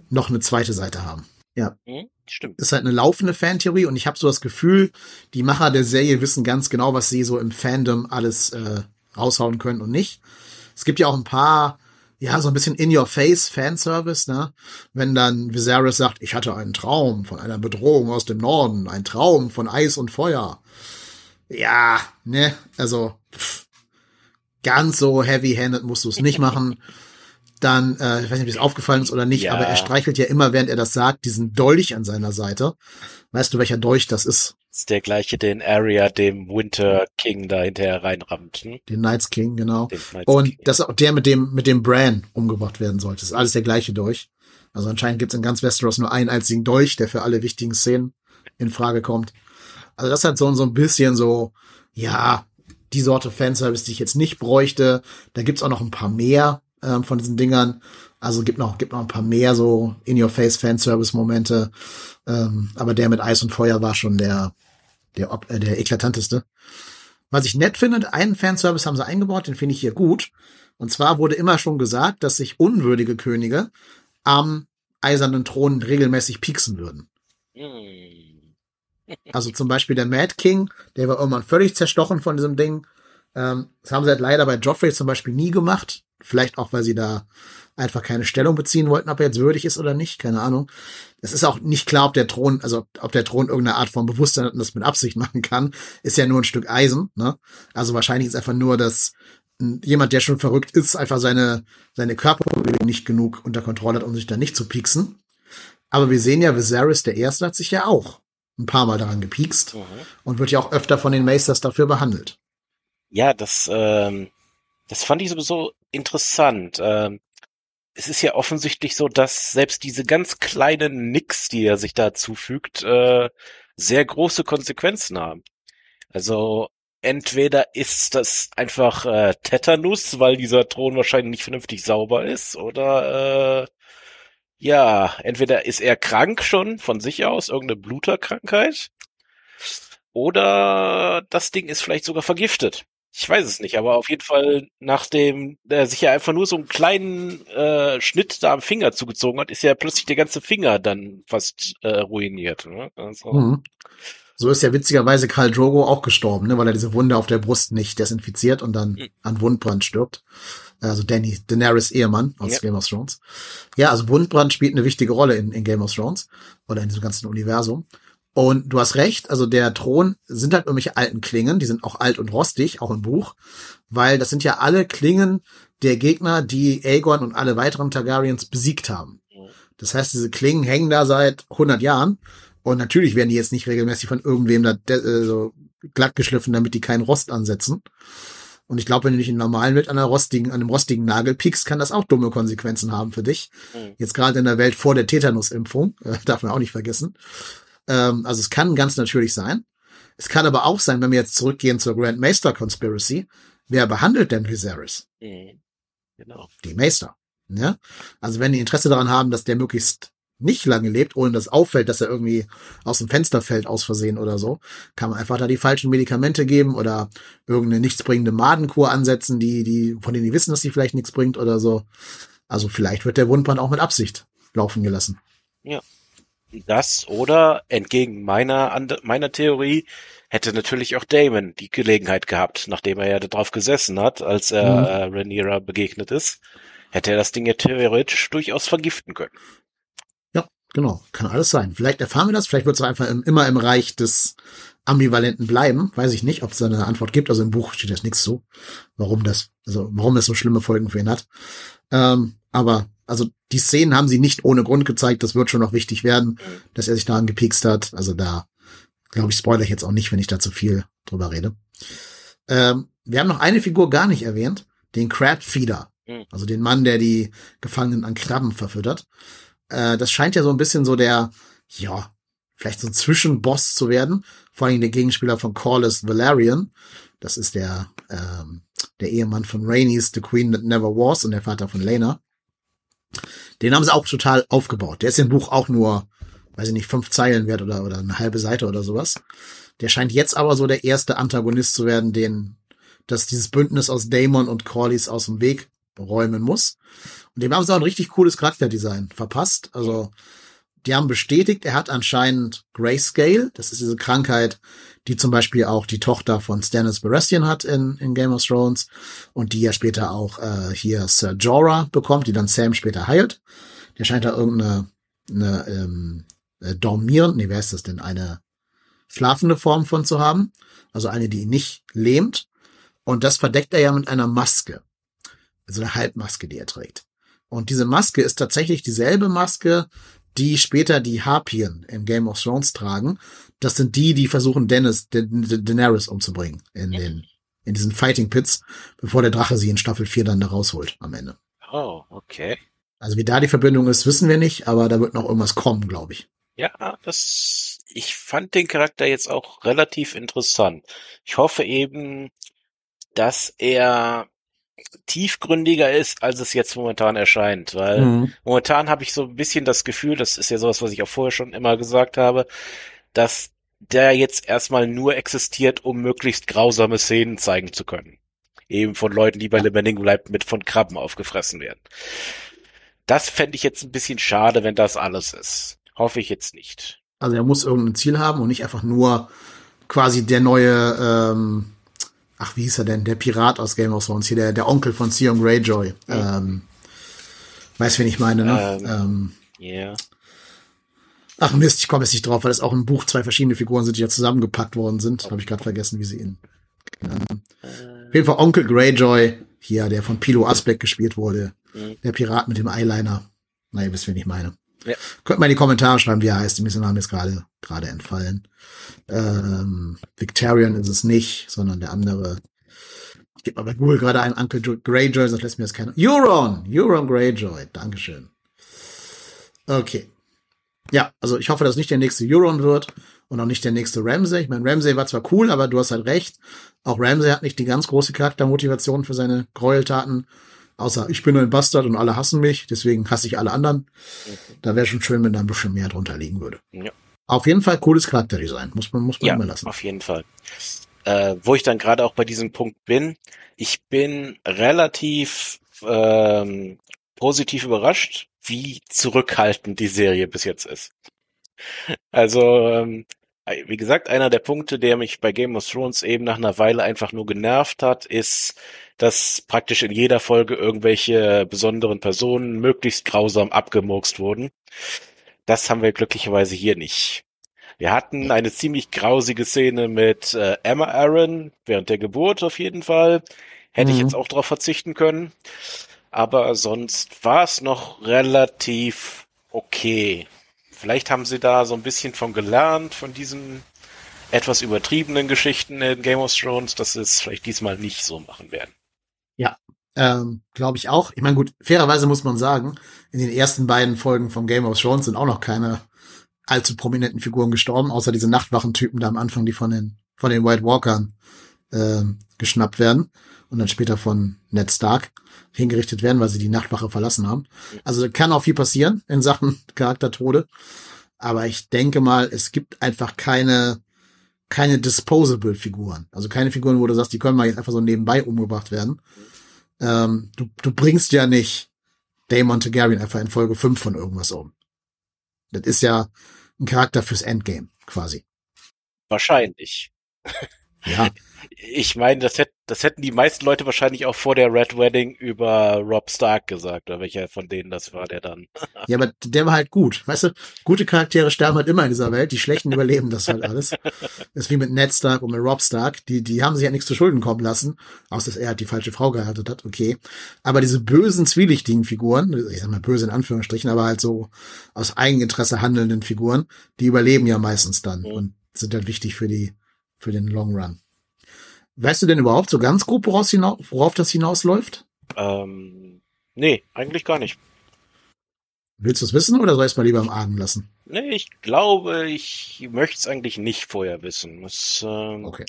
noch eine zweite Seite haben. Ja. Mhm, stimmt. Das ist halt eine laufende Fantheorie und ich habe so das Gefühl, die Macher der Serie wissen ganz genau, was sie so im Fandom alles äh, raushauen können und nicht. Es gibt ja auch ein paar ja, so ein bisschen in-your-face Fanservice, ne? Wenn dann Viserys sagt, ich hatte einen Traum von einer Bedrohung aus dem Norden, ein Traum von Eis und Feuer. Ja, ne, also pff, ganz so heavy-handed musst du es nicht machen. [LAUGHS] Dann, äh, ich weiß nicht, ob es aufgefallen ist oder nicht, ja. aber er streichelt ja immer, während er das sagt, diesen Dolch an seiner Seite. Weißt du, welcher Dolch das ist? ist der gleiche, den Arya dem Winter King da hinterher reinrammt. Hm? Den Knights King, genau. Knights und King. dass auch der mit dem, mit dem Bran umgebracht werden sollte. Das ist alles der gleiche Dolch. Also anscheinend gibt es in ganz Westeros nur einen einzigen Dolch, der für alle wichtigen Szenen in Frage kommt. Also das hat so, so ein bisschen so, ja, die Sorte Fanservice, die ich jetzt nicht bräuchte. Da gibt's auch noch ein paar mehr ähm, von diesen Dingern. Also gibt noch, gibt noch ein paar mehr so In-Your-Face-Fanservice-Momente. Ähm, aber der mit Eis und Feuer war schon der, der, äh, der eklatanteste. Was ich nett finde, einen Fanservice haben sie eingebaut, den finde ich hier gut. Und zwar wurde immer schon gesagt, dass sich unwürdige Könige am eisernen Thron regelmäßig pieksen würden. Also zum Beispiel der Mad King, der war irgendwann völlig zerstochen von diesem Ding. Ähm, das haben sie halt leider bei Joffrey zum Beispiel nie gemacht. Vielleicht auch, weil sie da einfach keine Stellung beziehen wollten, ob er jetzt würdig ist oder nicht, keine Ahnung. Es ist auch nicht klar, ob der Thron, also ob der Thron irgendeine Art von Bewusstsein hat und das mit Absicht [LAUGHS] machen kann, ist ja nur ein Stück Eisen, ne? Also wahrscheinlich ist einfach nur, dass jemand, der schon verrückt ist, einfach seine, seine Körperbewegung nicht genug unter Kontrolle hat, um sich da nicht zu pieksen. Aber wir sehen ja, Viserys der Erste hat sich ja auch ein paar Mal daran gepiekst mhm. und wird ja auch öfter von den Macers dafür behandelt. Ja, das, ähm, das fand ich sowieso interessant. Ähm, es ist ja offensichtlich so, dass selbst diese ganz kleinen Nicks, die er sich da zufügt, äh, sehr große Konsequenzen haben. Also entweder ist das einfach äh, Tetanus, weil dieser Thron wahrscheinlich nicht vernünftig sauber ist, oder äh, ja, entweder ist er krank schon von sich aus, irgendeine Bluterkrankheit, oder das Ding ist vielleicht sogar vergiftet. Ich weiß es nicht, aber auf jeden Fall, nachdem er sich ja einfach nur so einen kleinen äh, Schnitt da am Finger zugezogen hat, ist ja plötzlich der ganze Finger dann fast äh, ruiniert. Ne? Also, mhm. So ist ja witzigerweise Karl Drogo auch gestorben, ne, weil er diese Wunde auf der Brust nicht desinfiziert und dann mhm. an Wundbrand stirbt. Also Danny, Daenerys Ehemann aus ja. Game of Thrones. Ja, also Wundbrand spielt eine wichtige Rolle in, in Game of Thrones oder in diesem ganzen Universum. Und du hast recht, also der Thron sind halt irgendwelche alten Klingen, die sind auch alt und rostig, auch im Buch, weil das sind ja alle Klingen der Gegner, die Aegon und alle weiteren Targaryens besiegt haben. Das heißt, diese Klingen hängen da seit 100 Jahren und natürlich werden die jetzt nicht regelmäßig von irgendwem da äh, so glatt geschliffen, damit die keinen Rost ansetzen. Und ich glaube, wenn du dich in normalen Welt an, einer rostigen, an einem rostigen Nagel piekst, kann das auch dumme Konsequenzen haben für dich. Mhm. Jetzt gerade in der Welt vor der Tetanus-Impfung, äh, [LAUGHS] darf man auch nicht vergessen. Ähm, also es kann ganz natürlich sein. Es kann aber auch sein, wenn wir jetzt zurückgehen zur Grand Maester Conspiracy, wer behandelt denn Viserys? Mhm. Genau. Die Maester. Ja? Also wenn die Interesse daran haben, dass der möglichst nicht lange lebt, ohne dass auffällt, dass er irgendwie aus dem Fenster fällt aus Versehen oder so, kann man einfach da die falschen Medikamente geben oder irgendeine nichtsbringende Madenkur ansetzen, die, die, von denen die wissen, dass sie vielleicht nichts bringt oder so. Also vielleicht wird der Wundbrand auch mit Absicht laufen gelassen. Ja. Das oder entgegen meiner, meiner Theorie hätte natürlich auch Damon die Gelegenheit gehabt, nachdem er ja darauf gesessen hat, als er mhm. äh, Rhaenyra begegnet ist, hätte er das Ding ja theoretisch durchaus vergiften können. Ja, genau. Kann alles sein. Vielleicht erfahren wir das, vielleicht wird es einfach im, immer im Reich des Ambivalenten bleiben. Weiß ich nicht, ob es da eine Antwort gibt. Also im Buch steht jetzt nichts so, warum das, also warum es so schlimme Folgen für ihn hat. Ähm, aber also die Szenen haben sie nicht ohne Grund gezeigt. Das wird schon noch wichtig werden, dass er sich daran gepikst hat. Also da, glaube ich, spoilere ich jetzt auch nicht, wenn ich da zu viel drüber rede. Ähm, wir haben noch eine Figur gar nicht erwähnt, den Crab Feeder. Hm. Also den Mann, der die Gefangenen an Krabben verfüttert. Äh, das scheint ja so ein bisschen so der, ja, vielleicht so ein Zwischenboss zu werden. Vor allem der Gegenspieler von Corlys Valerian. Das ist der, ähm, der Ehemann von Rhaenys, The Queen That Never Was und der Vater von Lena. Den haben sie auch total aufgebaut. Der ist im Buch auch nur, weiß ich nicht, fünf Zeilen wert oder, oder eine halbe Seite oder sowas. Der scheint jetzt aber so der erste Antagonist zu werden, den, dass dieses Bündnis aus Daemon und Corlys aus dem Weg räumen muss. Und dem haben sie auch ein richtig cooles Charakterdesign verpasst. Also, die haben bestätigt, er hat anscheinend Grayscale. Das ist diese Krankheit, die zum Beispiel auch die Tochter von Stannis Baratheon hat in, in Game of Thrones und die ja später auch äh, hier Sir Jorah bekommt, die dann Sam später heilt. Der scheint da irgendeine eine, ähm, äh, dormierend, nee, wer ist das denn? Eine schlafende Form von zu haben. Also eine, die ihn nicht lähmt. Und das verdeckt er ja mit einer Maske. Also eine Halbmaske, die er trägt. Und diese Maske ist tatsächlich dieselbe Maske, die später die Harpien im Game of Thrones tragen. Das sind die, die versuchen, Dennis, da Daenerys umzubringen in den, in diesen Fighting Pits, bevor der Drache sie in Staffel 4 dann da rausholt am Ende. Oh, okay. Also wie da die Verbindung ist, wissen wir nicht, aber da wird noch irgendwas kommen, glaube ich. Ja, das, ich fand den Charakter jetzt auch relativ interessant. Ich hoffe eben, dass er tiefgründiger ist, als es jetzt momentan erscheint, weil mhm. momentan habe ich so ein bisschen das Gefühl, das ist ja sowas, was ich auch vorher schon immer gesagt habe, dass der jetzt erstmal nur existiert, um möglichst grausame Szenen zeigen zu können. Eben von Leuten, die bei lebendigen Leib mit von Krabben aufgefressen werden. Das fände ich jetzt ein bisschen schade, wenn das alles ist. Hoffe ich jetzt nicht. Also er muss irgendein Ziel haben und nicht einfach nur quasi der neue ähm, ach, wie hieß er denn? Der Pirat aus Game of Thrones, hier der, der Onkel von Theon Greyjoy. Mhm. Ähm, weißt, wen ich meine, ne? Ähm, ähm, yeah. Ach Mist, ich komme jetzt nicht drauf, weil es auch im Buch zwei verschiedene Figuren sind, die ja zusammengepackt worden sind. Habe ich gerade vergessen, wie sie ihn. Ähm, äh. Auf jeden Fall Onkel Greyjoy, hier, der von Pilo Asbeck gespielt wurde. Mhm. Der Pirat mit dem Eyeliner. Na, ihr wisst, wen ich meine. Ja. Könnt mal in die Kommentare schreiben, wie er heißt. Die müssen Namen jetzt gerade gerade entfallen. Ähm, Victorian ist es nicht, sondern der andere. Ich gebe mal bei Google gerade einen Uncle Greyjoy, sonst lässt mir das keiner. Euron! Euron Greyjoy. Dankeschön. Okay. Ja, also ich hoffe, dass nicht der nächste Euron wird und auch nicht der nächste Ramsey. Ich meine, Ramsey war zwar cool, aber du hast halt recht. Auch Ramsey hat nicht die ganz große Charaktermotivation für seine Gräueltaten. Außer ich bin ein Bastard und alle hassen mich, deswegen hasse ich alle anderen. Da wäre schon schön, wenn da ein bisschen mehr drunter liegen würde. Ja. Auf jeden Fall cooles Charakterdesign, muss man, muss man ja, immer lassen. Auf jeden Fall. Äh, wo ich dann gerade auch bei diesem Punkt bin, ich bin relativ ähm, positiv überrascht, wie zurückhaltend die Serie bis jetzt ist. Also ähm, wie gesagt, einer der Punkte, der mich bei Game of Thrones eben nach einer Weile einfach nur genervt hat, ist, dass praktisch in jeder Folge irgendwelche besonderen Personen möglichst grausam abgemurkst wurden. Das haben wir glücklicherweise hier nicht. Wir hatten eine ziemlich grausige Szene mit äh, Emma Aaron während der Geburt auf jeden Fall. Hätte mhm. ich jetzt auch darauf verzichten können. Aber sonst war es noch relativ okay. Vielleicht haben sie da so ein bisschen von gelernt, von diesen etwas übertriebenen Geschichten in Game of Thrones, dass sie es vielleicht diesmal nicht so machen werden. Ja, ähm, glaube ich auch. Ich meine, gut, fairerweise muss man sagen, in den ersten beiden Folgen von Game of Thrones sind auch noch keine allzu prominenten Figuren gestorben, außer diese Nachtwachentypen da am Anfang, die von den, von den White Walkern äh, geschnappt werden und dann später von Ned Stark hingerichtet werden, weil sie die Nachtwache verlassen haben. Also kann auch viel passieren in Sachen [LAUGHS] Charaktertode. Aber ich denke mal, es gibt einfach keine, keine disposable Figuren. Also keine Figuren, wo du sagst, die können mal jetzt einfach so nebenbei umgebracht werden. Ähm, du, du bringst ja nicht Damon Targaryen einfach in Folge 5 von irgendwas um. Das ist ja ein Charakter fürs Endgame, quasi. Wahrscheinlich. [LAUGHS] Ja. Ich meine, das, hätt, das hätten die meisten Leute wahrscheinlich auch vor der Red Wedding über Rob Stark gesagt, oder welcher von denen das war, der dann. ja, aber der war halt gut. Weißt du, gute Charaktere sterben halt immer in dieser Welt, die schlechten [LAUGHS] überleben das halt alles. Das ist wie mit Ned Stark und mit Rob Stark. Die, die haben sich ja nichts zu Schulden kommen lassen, außer dass er halt die falsche Frau geheiratet hat, okay. Aber diese bösen, zwielichtigen Figuren, ich sag mal böse in Anführungsstrichen, aber halt so aus Eigeninteresse handelnden Figuren, die überleben ja meistens dann mhm. und sind halt wichtig für die, für den Long Run. Weißt du denn überhaupt so ganz grob, woraus hinaus, worauf das hinausläuft? Ähm, nee, eigentlich gar nicht. Willst du es wissen oder soll ich es mal lieber im Argen lassen? Nee, ich glaube, ich möchte es eigentlich nicht vorher wissen. Das, ähm, okay.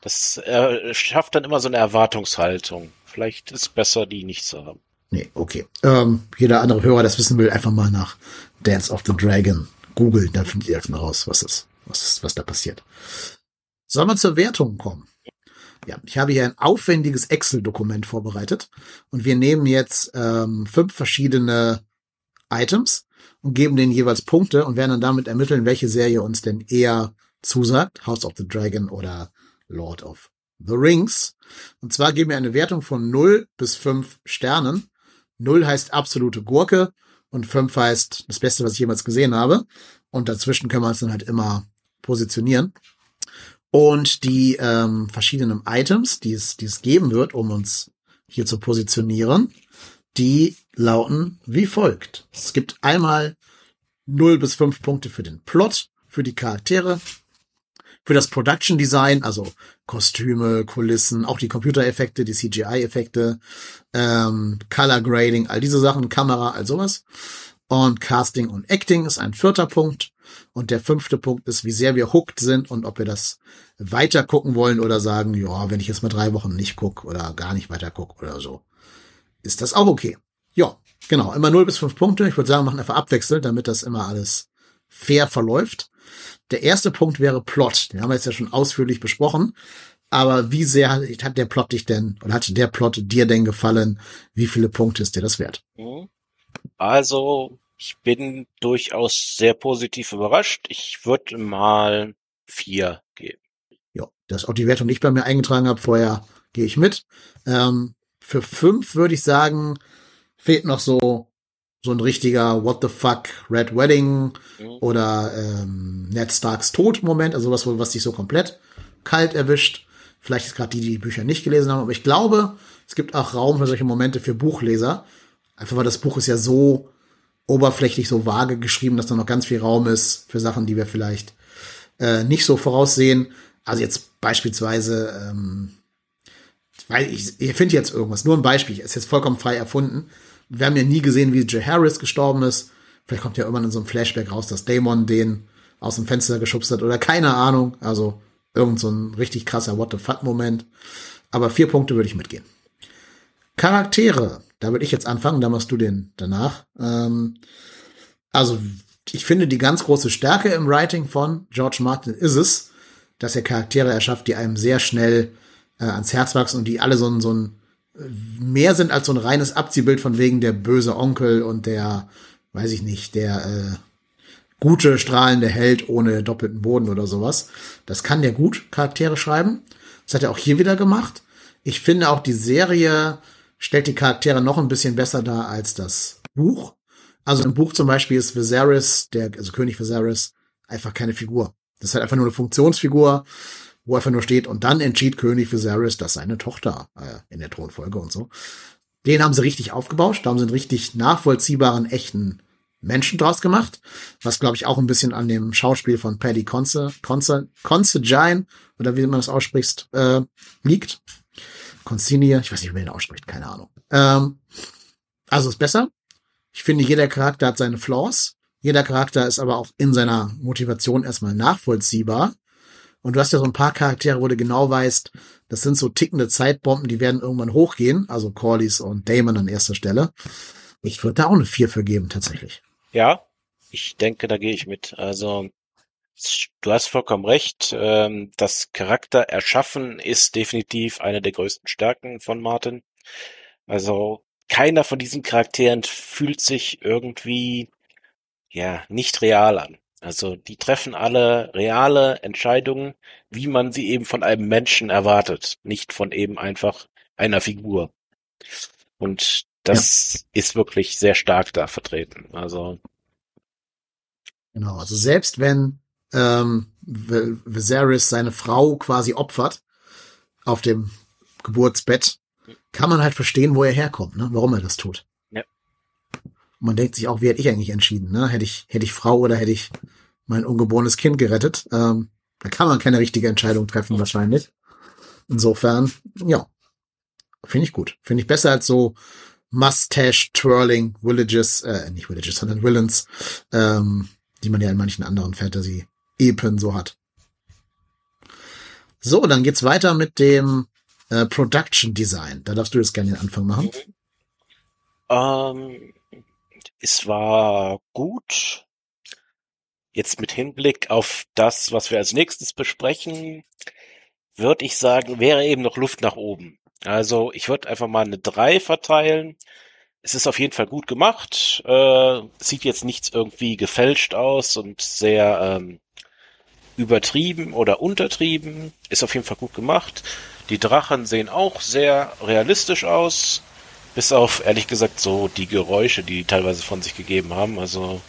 das äh, schafft dann immer so eine Erwartungshaltung. Vielleicht ist es besser, die nicht zu haben. Nee, okay. Ähm, jeder andere Hörer, das wissen will, einfach mal nach Dance of the Dragon googeln, dann findet ihr schon raus, was ist, was ist, was da passiert. Sollen wir zur Wertung kommen? Ja, ich habe hier ein aufwendiges Excel-Dokument vorbereitet und wir nehmen jetzt ähm, fünf verschiedene Items und geben denen jeweils Punkte und werden dann damit ermitteln, welche Serie uns denn eher zusagt, House of the Dragon oder Lord of the Rings. Und zwar geben wir eine Wertung von 0 bis 5 Sternen. 0 heißt absolute Gurke und 5 heißt das Beste, was ich jemals gesehen habe. Und dazwischen können wir uns dann halt immer positionieren. Und die ähm, verschiedenen Items, die es, die es geben wird, um uns hier zu positionieren, die lauten wie folgt. Es gibt einmal 0 bis 5 Punkte für den Plot, für die Charaktere, für das Production Design, also Kostüme, Kulissen, auch die Computereffekte, die CGI-Effekte, ähm, Color Grading, all diese Sachen, Kamera, all sowas. Und Casting und Acting ist ein vierter Punkt. Und der fünfte Punkt ist, wie sehr wir hooked sind und ob wir das weiter gucken wollen oder sagen, ja, wenn ich jetzt mal drei Wochen nicht guck oder gar nicht weiter guck oder so, ist das auch okay. Ja, genau, immer 0 bis 5 Punkte. Ich würde sagen, machen einfach abwechselnd, damit das immer alles fair verläuft. Der erste Punkt wäre Plot. Den haben wir jetzt ja schon ausführlich besprochen. Aber wie sehr hat der Plot dich denn, oder hat der Plot dir denn gefallen? Wie viele Punkte ist dir das wert? Mhm. Also, ich bin durchaus sehr positiv überrascht. Ich würde mal vier geben. Ja, das ist auch die Wertung, die ich bei mir eingetragen habe. Vorher gehe ich mit. Ähm, für fünf würde ich sagen, fehlt noch so so ein richtiger What the fuck Red Wedding mhm. oder ähm, Ned Starks Tod Moment, also was was dich so komplett kalt erwischt. Vielleicht ist gerade die, die die Bücher nicht gelesen haben, aber ich glaube, es gibt auch Raum für solche Momente für Buchleser. Einfach weil das Buch ist ja so oberflächlich so vage geschrieben, dass da noch ganz viel Raum ist für Sachen, die wir vielleicht äh, nicht so voraussehen. Also jetzt beispielsweise, ähm, weil ich, ihr findet jetzt irgendwas, nur ein Beispiel, ist jetzt vollkommen frei erfunden. Wir haben ja nie gesehen, wie Jay Harris gestorben ist. Vielleicht kommt ja irgendwann in so einem Flashback raus, dass Damon den aus dem Fenster geschubst hat oder keine Ahnung. Also irgend so ein richtig krasser What the fuck Moment. Aber vier Punkte würde ich mitgehen. Charaktere. Da würde ich jetzt anfangen, da machst du den danach. Ähm, also, ich finde, die ganz große Stärke im Writing von George Martin ist es, dass er Charaktere erschafft, die einem sehr schnell äh, ans Herz wachsen und die alle so ein, so ein mehr sind als so ein reines Abziehbild von wegen der böse Onkel und der, weiß ich nicht, der äh, gute, strahlende Held ohne doppelten Boden oder sowas. Das kann der gut, Charaktere schreiben. Das hat er auch hier wieder gemacht. Ich finde auch die Serie stellt die Charaktere noch ein bisschen besser dar als das Buch. Also im Buch zum Beispiel ist Viserys, der, also König Viserys, einfach keine Figur. Das ist halt einfach nur eine Funktionsfigur, wo einfach nur steht, und dann entschied König Viserys, dass seine Tochter äh, in der Thronfolge und so. Den haben sie richtig aufgebauscht, da haben sie einen richtig nachvollziehbaren, echten Menschen draus gemacht, was glaube ich auch ein bisschen an dem Schauspiel von Paddy Conse, Conse, Considine, oder wie man das ausspricht, äh, liegt. Consigne, ich weiß nicht, wie man ihn ausspricht, keine Ahnung. Ähm, also ist besser. Ich finde, jeder Charakter hat seine Flaws. Jeder Charakter ist aber auch in seiner Motivation erstmal nachvollziehbar. Und du hast ja so ein paar Charaktere, wo du genau weißt, das sind so tickende Zeitbomben, die werden irgendwann hochgehen. Also Corlys und Damon an erster Stelle. Ich würde da auch eine 4 für geben, tatsächlich. Ja, ich denke, da gehe ich mit. Also, du hast vollkommen recht. Ähm, das Charakter erschaffen ist definitiv eine der größten Stärken von Martin. Also, keiner von diesen Charakteren fühlt sich irgendwie, ja, nicht real an. Also die treffen alle reale Entscheidungen, wie man sie eben von einem Menschen erwartet, nicht von eben einfach einer Figur. Und das ja. ist wirklich sehr stark da vertreten. Also genau, also selbst wenn ähm, Viserys seine Frau quasi opfert auf dem Geburtsbett, kann man halt verstehen, wo er herkommt, ne? warum er das tut. Ja. Und man denkt sich auch, wie hätte ich eigentlich entschieden? Ne? Hätte ich, hätte ich Frau oder hätte ich mein ungeborenes Kind gerettet? Ähm, da kann man keine richtige Entscheidung treffen, wahrscheinlich. Insofern, ja, finde ich gut. Finde ich besser als so Mustache Twirling Villages, äh, nicht Villages, sondern Villains, ähm, die man ja in manchen anderen Fantasy-Epen so hat. So, dann geht's weiter mit dem äh, Production Design. Da darfst du jetzt gerne den Anfang machen. Ähm, es war gut. Jetzt mit Hinblick auf das, was wir als nächstes besprechen, würde ich sagen, wäre eben noch Luft nach oben. Also ich würde einfach mal eine 3 verteilen. Es ist auf jeden Fall gut gemacht. Äh, sieht jetzt nichts irgendwie gefälscht aus und sehr ähm, übertrieben oder untertrieben. Ist auf jeden Fall gut gemacht. Die Drachen sehen auch sehr realistisch aus. Bis auf, ehrlich gesagt, so die Geräusche, die die teilweise von sich gegeben haben. Also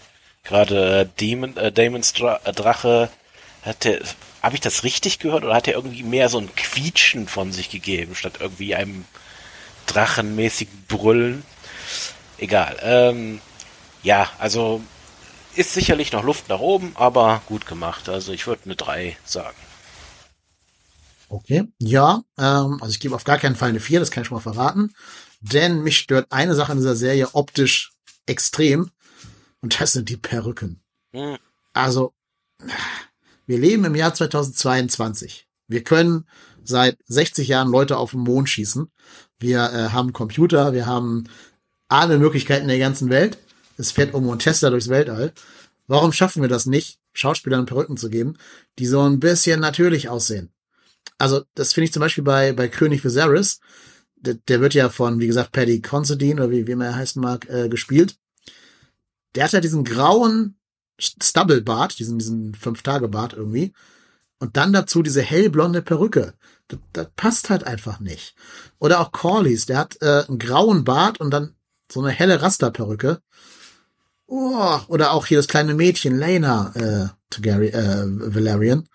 gerade äh, Demon, äh, Damons Dra äh, Drache hat habe ich das richtig gehört oder hat er irgendwie mehr so ein Quietschen von sich gegeben, statt irgendwie einem drachenmäßigen Brüllen? Egal. Ähm, ja, also ist sicherlich noch Luft nach oben, aber gut gemacht. Also ich würde eine 3 sagen. Okay, ja, ähm, also ich gebe auf gar keinen Fall eine 4, das kann ich schon mal verraten. Denn mich stört eine Sache in dieser Serie optisch extrem. Und das sind die Perücken. Hm. Also, wir leben im Jahr 2022. Wir können seit 60 Jahren Leute auf den Mond schießen. Wir äh, haben Computer, wir haben alle Möglichkeiten der ganzen Welt. Es fährt irgendwo ein Tesla durchs Weltall. Warum schaffen wir das nicht, Schauspielern Perücken zu geben, die so ein bisschen natürlich aussehen? Also, das finde ich zum Beispiel bei, bei König Viserys. Der, der wird ja von, wie gesagt, Paddy Considine oder wie, wie er heißen mag, äh, gespielt. Der hat ja diesen grauen Stubble-Bart, diesen, diesen Fünf-Tage-Bart irgendwie. Und dann dazu diese hellblonde Perücke. Das, das passt halt einfach nicht. Oder auch Corlys, der hat äh, einen grauen Bart und dann so eine helle Rasterperücke. Oh, oder auch hier das kleine Mädchen, Lena äh, Targaryen, äh, Valerian.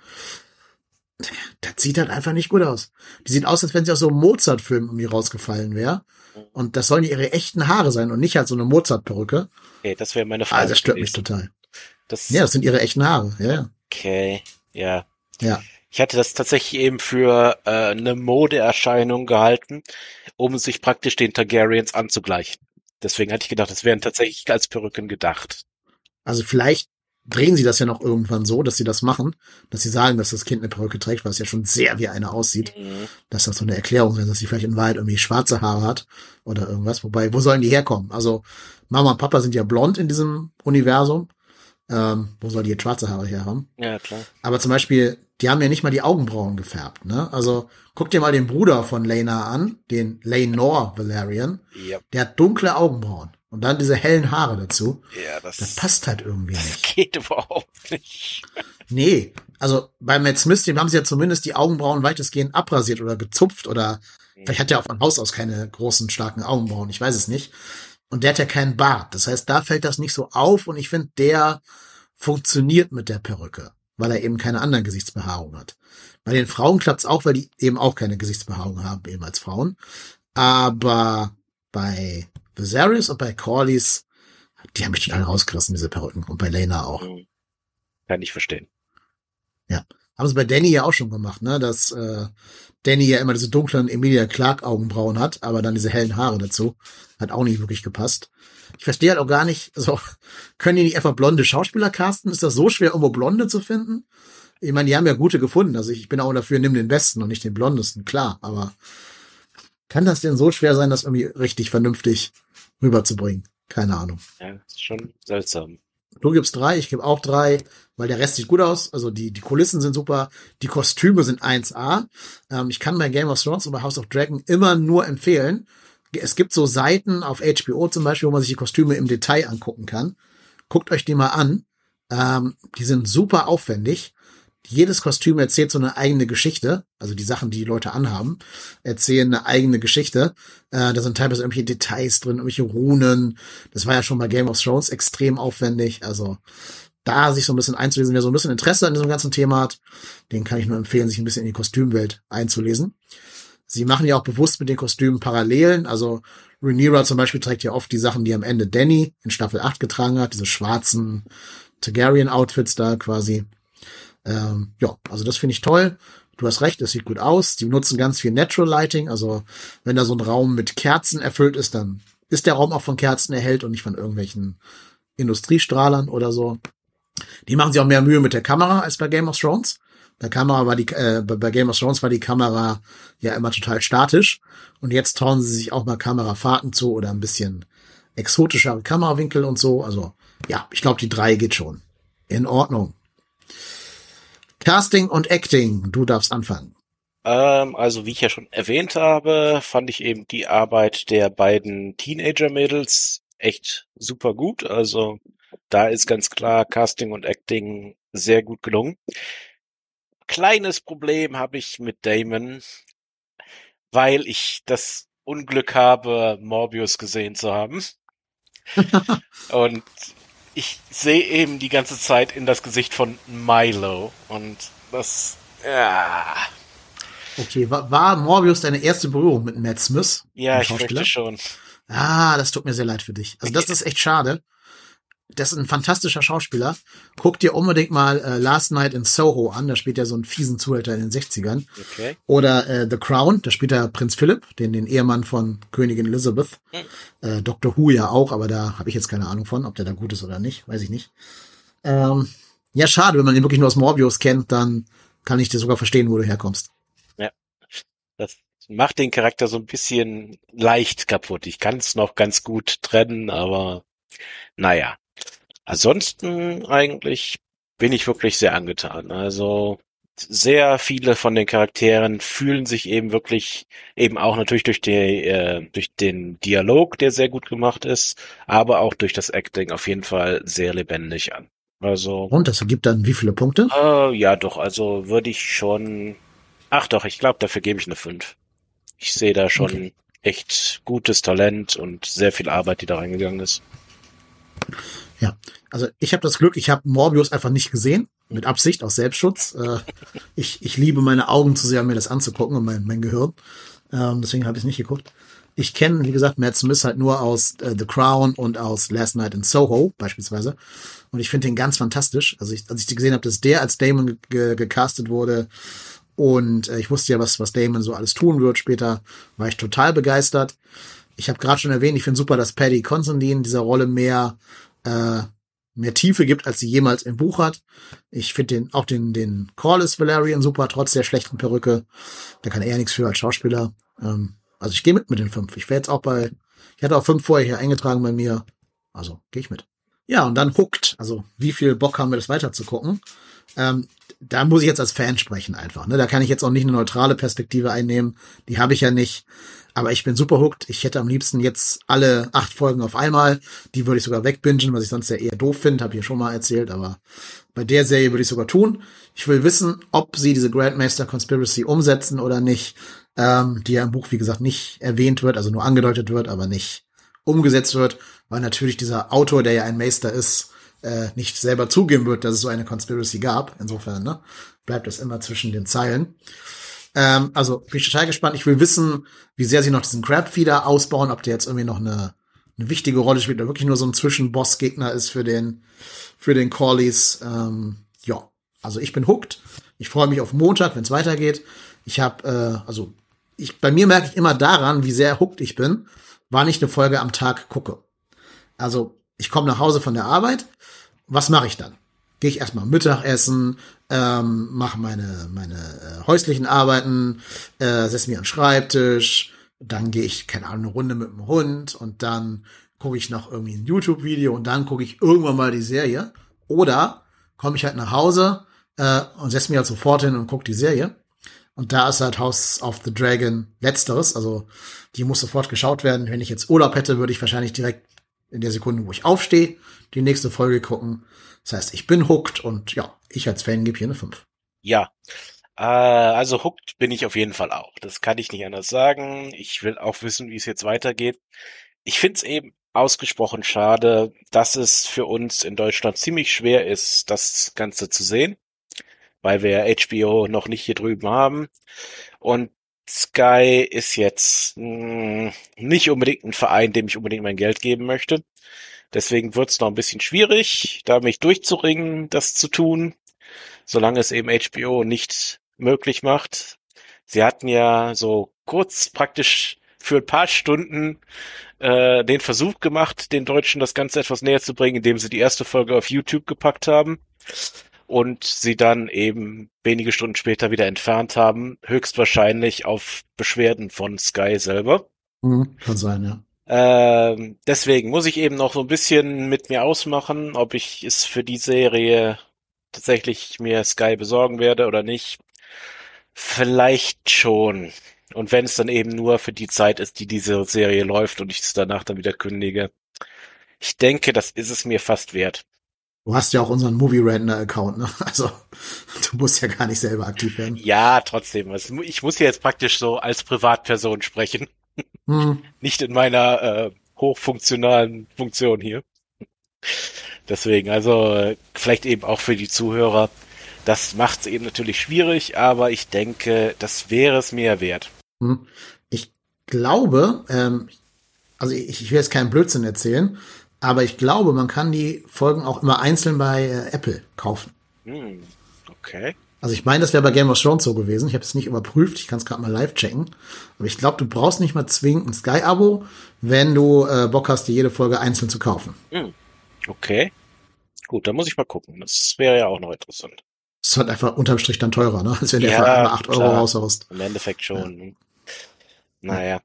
Das sieht halt einfach nicht gut aus. Die sieht aus, als wenn sie aus so einem Mozart-Film irgendwie rausgefallen wäre. Und das sollen ihre echten Haare sein und nicht halt so eine Mozart-Perücke. Okay, das wäre meine Frage. Ah, das stört gewesen. mich total. Das ja, das sind ihre echten Haare, ja, ja. Okay, ja. Ja. Ich hatte das tatsächlich eben für äh, eine Modeerscheinung gehalten, um sich praktisch den Targaryens anzugleichen. Deswegen hatte ich gedacht, das wären tatsächlich als Perücken gedacht. Also vielleicht drehen sie das ja noch irgendwann so, dass sie das machen, dass sie sagen, dass das Kind eine Perücke trägt, weil es ja schon sehr wie eine aussieht. Mhm. Dass das so eine Erklärung ist, dass sie vielleicht in Wahrheit irgendwie schwarze Haare hat oder irgendwas. Wobei, wo sollen die herkommen? Also Mama und Papa sind ja blond in diesem Universum. Ähm, wo soll die jetzt schwarze Haare her haben? Ja, klar. Aber zum Beispiel die haben ja nicht mal die Augenbrauen gefärbt, ne? Also guck dir mal den Bruder von Lena an, den Lenore Valerian. Ja. Der hat dunkle Augenbrauen und dann diese hellen Haare dazu. Ja, das, Das passt halt irgendwie das nicht. geht überhaupt nicht. [LAUGHS] Nee, also bei Matt Smith, dem haben sie ja zumindest die Augenbrauen weitestgehend abrasiert oder gezupft oder vielleicht hat er auch von Haus aus keine großen, starken Augenbrauen, ich weiß es nicht. Und der hat ja keinen Bart. Das heißt, da fällt das nicht so auf und ich finde, der funktioniert mit der Perücke, weil er eben keine anderen Gesichtsbehaarungen hat. Bei den Frauen klappt's auch, weil die eben auch keine Gesichtsbehaarung haben, eben als Frauen. Aber bei Viserys und bei Corlys, die haben mich total rausgerissen, diese Perücken. Und bei Lena auch. Hm. Kann ich verstehen. Haben sie bei Danny ja auch schon gemacht, ne? Dass äh, Danny ja immer diese dunklen Emilia Clark Augenbrauen hat, aber dann diese hellen Haare dazu. Hat auch nicht wirklich gepasst. Ich verstehe halt auch gar nicht, so, [LAUGHS] können die nicht einfach blonde Schauspieler casten? Ist das so schwer, irgendwo Blonde zu finden? Ich meine, die haben ja gute gefunden. Also ich bin auch dafür, nimm den besten und nicht den blondesten, klar. Aber kann das denn so schwer sein, das irgendwie richtig vernünftig rüberzubringen? Keine Ahnung. Ja, ist schon seltsam. Du gibst drei, ich gebe auch drei, weil der Rest sieht gut aus. Also die, die Kulissen sind super, die Kostüme sind 1A. Ähm, ich kann bei Game of Thrones und bei House of Dragon immer nur empfehlen. Es gibt so Seiten auf HBO zum Beispiel, wo man sich die Kostüme im Detail angucken kann. Guckt euch die mal an. Ähm, die sind super aufwendig. Jedes Kostüm erzählt so eine eigene Geschichte. Also die Sachen, die die Leute anhaben, erzählen eine eigene Geschichte. Äh, da sind teilweise irgendwelche Details drin, irgendwelche Runen. Das war ja schon bei Game of Thrones extrem aufwendig. Also da sich so ein bisschen einzulesen, wer so ein bisschen Interesse an diesem ganzen Thema hat, den kann ich nur empfehlen, sich ein bisschen in die Kostümwelt einzulesen. Sie machen ja auch bewusst mit den Kostümen Parallelen. Also Rhaenyra zum Beispiel trägt ja oft die Sachen, die am Ende Danny in Staffel 8 getragen hat, diese schwarzen Targaryen-Outfits da quasi. Ähm, ja, also das finde ich toll. Du hast recht, es sieht gut aus. Die nutzen ganz viel Natural Lighting. Also wenn da so ein Raum mit Kerzen erfüllt ist, dann ist der Raum auch von Kerzen erhellt und nicht von irgendwelchen Industriestrahlern oder so. Die machen sich auch mehr Mühe mit der Kamera als bei Game of Thrones. Bei Kamera war die, äh, bei Game of Thrones war die Kamera ja immer total statisch. Und jetzt trauen sie sich auch mal Kamerafahrten zu oder ein bisschen exotischere Kamerawinkel und so. Also ja, ich glaube, die drei geht schon. In Ordnung. Casting und Acting, du darfst anfangen. Ähm, also wie ich ja schon erwähnt habe, fand ich eben die Arbeit der beiden Teenager-Mädels echt super gut. Also da ist ganz klar Casting und Acting sehr gut gelungen. Kleines Problem habe ich mit Damon, weil ich das Unglück habe, Morbius gesehen zu haben. [LAUGHS] und ich sehe eben die ganze Zeit in das Gesicht von Milo und das, ja, Okay, war, war Morbius deine erste Berührung mit Matt Smith? ja, ich möchte schon. Ah, das tut mir sehr leid für dich. Also das ist echt schade. Das ist ein fantastischer Schauspieler. Guck dir unbedingt mal äh, Last Night in Soho an. Da spielt er so einen fiesen Zuhälter in den 60ern. Okay. Oder äh, The Crown, da spielt er Prinz Philipp, den, den Ehemann von Königin Elizabeth. Äh, Dr. Who ja auch, aber da habe ich jetzt keine Ahnung von, ob der da gut ist oder nicht, weiß ich nicht. Ähm, ja, schade, wenn man ihn wirklich nur aus Morbius kennt, dann kann ich dir sogar verstehen, wo du herkommst. Das macht den Charakter so ein bisschen leicht kaputt. Ich kann es noch ganz gut trennen, aber naja. Ansonsten eigentlich bin ich wirklich sehr angetan. Also sehr viele von den Charakteren fühlen sich eben wirklich eben auch natürlich durch die äh, durch den Dialog, der sehr gut gemacht ist, aber auch durch das Acting auf jeden Fall sehr lebendig an. Also Und das ergibt dann wie viele Punkte? äh, ja, doch, also würde ich schon. Ach doch, ich glaube, dafür gebe ich eine 5. Ich sehe da schon Okay. echt gutes Talent und sehr viel Arbeit, die da reingegangen ist. Ja, also ich habe das Glück, ich habe Morbius einfach nicht gesehen, mit Absicht, aus Selbstschutz. Äh, ich, ich liebe meine Augen zu sehr, um mir das anzugucken und mein, mein Gehirn. Ähm, deswegen habe ich es nicht geguckt. Ich kenne, wie gesagt, Matt Smith halt nur aus äh, The Crown und aus Last Night in Soho beispielsweise. Und ich finde den ganz fantastisch. Also ich, als ich gesehen habe, dass der als Damon ge ge gecastet wurde und äh, ich wusste ja, was, was Damon so alles tun wird später, war ich total begeistert. Ich habe gerade schon erwähnt, ich finde super, dass Paddy Considine dieser Rolle mehr äh, mehr Tiefe gibt, als sie jemals im Buch hat. Ich finde den auch den den Corliss Valerian super, trotz der schlechten Perücke. Da kann er ja nichts für als Schauspieler. Ähm, also ich gehe mit mit den fünf. Ich wäre jetzt auch bei, ich hatte auch fünf vorher hier eingetragen bei mir. Also gehe ich mit. Ja, und dann Hooked. Also wie viel Bock haben wir, das weiter zu gucken? Ähm, da muss ich jetzt als Fan sprechen einfach. Ne? Da kann ich jetzt auch nicht eine neutrale Perspektive einnehmen. Die habe ich ja nicht. Aber ich bin super hooked. Ich hätte am liebsten jetzt alle acht Folgen auf einmal. Die würde ich sogar wegbingen, was ich sonst ja eher doof finde, habe ich schon mal erzählt. Aber bei der Serie würde ich sogar tun. Ich will wissen, ob sie diese Grandmaster Conspiracy umsetzen oder nicht. Ähm, die ja im Buch, wie gesagt, nicht erwähnt wird, also nur angedeutet wird, aber nicht umgesetzt wird, weil natürlich dieser Autor, der ja ein Meister ist, äh, nicht selber zugeben wird, dass es so eine Conspiracy gab. Insofern ne, bleibt es immer zwischen den Zeilen. Ähm, also bin ich total gespannt. Ich will wissen, wie sehr sie noch diesen Crab-Feeder ausbauen, ob der jetzt irgendwie noch eine, eine wichtige Rolle spielt oder wirklich nur so ein Zwischenboss-Gegner ist für den, für den Corleys. Ähm, ja, also ich bin hooked. Ich freue mich auf Montag, wenn es weitergeht. Ich habe, äh, also ich, bei mir merke ich immer daran, wie sehr hooked ich bin, wann ich eine Folge am Tag gucke. Also ich komme nach Hause von der Arbeit, was mache ich dann? Gehe ich erstmal Mittagessen, ähm, mache meine, meine äh, häuslichen Arbeiten, äh, setze mich an den Schreibtisch, dann gehe ich, keine Ahnung, eine Runde mit dem Hund und dann gucke ich noch irgendwie ein YouTube-Video und dann gucke ich irgendwann mal die Serie. Oder komme ich halt nach Hause äh, und setze mich halt sofort hin und gucke die Serie. Und da ist halt House of the Dragon letzteres. Also die muss sofort geschaut werden. Wenn ich jetzt Urlaub hätte, würde ich wahrscheinlich direkt in der Sekunde, wo ich aufstehe, die nächste Folge gucken. Das heißt, ich bin hooked und ja, ich als Fan gebe hier eine 5. Ja. Äh, also hooked bin ich auf jeden Fall auch. Das kann ich nicht anders sagen. Ich will auch wissen, wie es jetzt weitergeht. Ich finde es eben ausgesprochen schade, dass es für uns in Deutschland ziemlich schwer ist, das Ganze zu sehen, weil wir HBO noch nicht hier drüben haben. Und Sky ist jetzt mh, hm, nicht unbedingt ein Verein, dem ich unbedingt mein Geld geben möchte. Deswegen wird es noch ein bisschen schwierig, da mich durchzuringen, das zu tun, solange es eben HBO nicht möglich macht. Sie hatten ja so kurz praktisch für ein paar Stunden äh, den Versuch gemacht, den Deutschen das Ganze etwas näher zu bringen, indem sie die erste Folge auf YouTube gepackt haben und sie dann eben wenige Stunden später wieder entfernt haben, höchstwahrscheinlich auf Beschwerden von Sky selber. Mhm, kann sein, ja. Ähm, deswegen muss ich eben noch so ein bisschen mit mir ausmachen, ob ich es für die Serie tatsächlich mir Sky besorgen werde oder nicht. Vielleicht schon. Und wenn es dann eben nur für die Zeit ist, die diese Serie läuft und ich es danach dann wieder kündige. Ich denke, das ist es mir fast wert. Du hast ja auch unseren Movie Rentner Account, ne? [LAUGHS] Also du musst ja gar nicht selber aktiv werden. Ja, trotzdem. Ich muss ja jetzt praktisch so als Privatperson sprechen. Hm. [LAUGHS] Nicht in meiner äh, hochfunktionalen Funktion hier. Deswegen, also vielleicht eben auch für die Zuhörer. Das macht es eben natürlich schwierig, aber ich denke, das wäre es mir wert. Hm. Ich glaube, ähm, also ich, ich will jetzt keinen Blödsinn erzählen, aber ich glaube, man kann die Folgen auch immer einzeln bei äh, Apple kaufen. Hm, okay. Also ich meine, das wäre bei Game of Thrones so gewesen. Ich habe es nicht überprüft. Ich kann es gerade mal live checken. Aber ich glaube, du brauchst nicht mal zwingend ein Sky-Abo, wenn du äh, Bock hast, dir jede Folge einzeln zu kaufen. Hm, okay. Gut, dann muss ich mal gucken. Das wäre ja auch noch interessant. Das ist halt einfach unterm Strich dann teurer, ne? Als wenn ja, du einfach einmal 8 Euro raushaust. Im Endeffekt schon. Ja. Naja.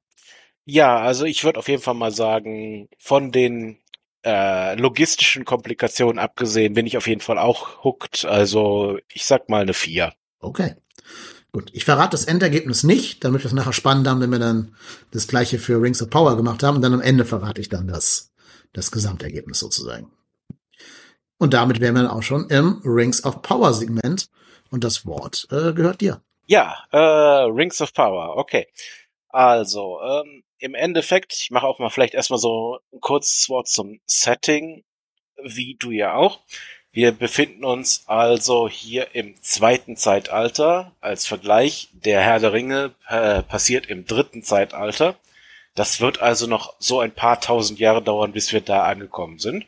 Ja, also ich würde auf jeden Fall mal sagen, von den äh, logistischen Komplikationen abgesehen, bin ich auf jeden Fall auch hooked. Also ich sag mal eine 4. Okay. Gut, ich verrate das Endergebnis nicht, damit wir es nachher spannend haben, wenn wir dann das gleiche für Rings of Power gemacht haben. Und dann am Ende verrate ich dann das, das Gesamtergebnis sozusagen. Und damit wären wir dann auch schon im Rings of Power Segment. Und das Wort äh, gehört dir. Ja, äh, Rings of Power, okay. Also, ähm, im Endeffekt, ich mache auch mal vielleicht erstmal so ein kurzes Wort zum Setting, wie du ja auch. Wir befinden uns also hier im zweiten Zeitalter. Als Vergleich, der Herr der Ringe äh, passiert im dritten Zeitalter. Das wird also noch so ein paar tausend Jahre dauern, bis wir da angekommen sind.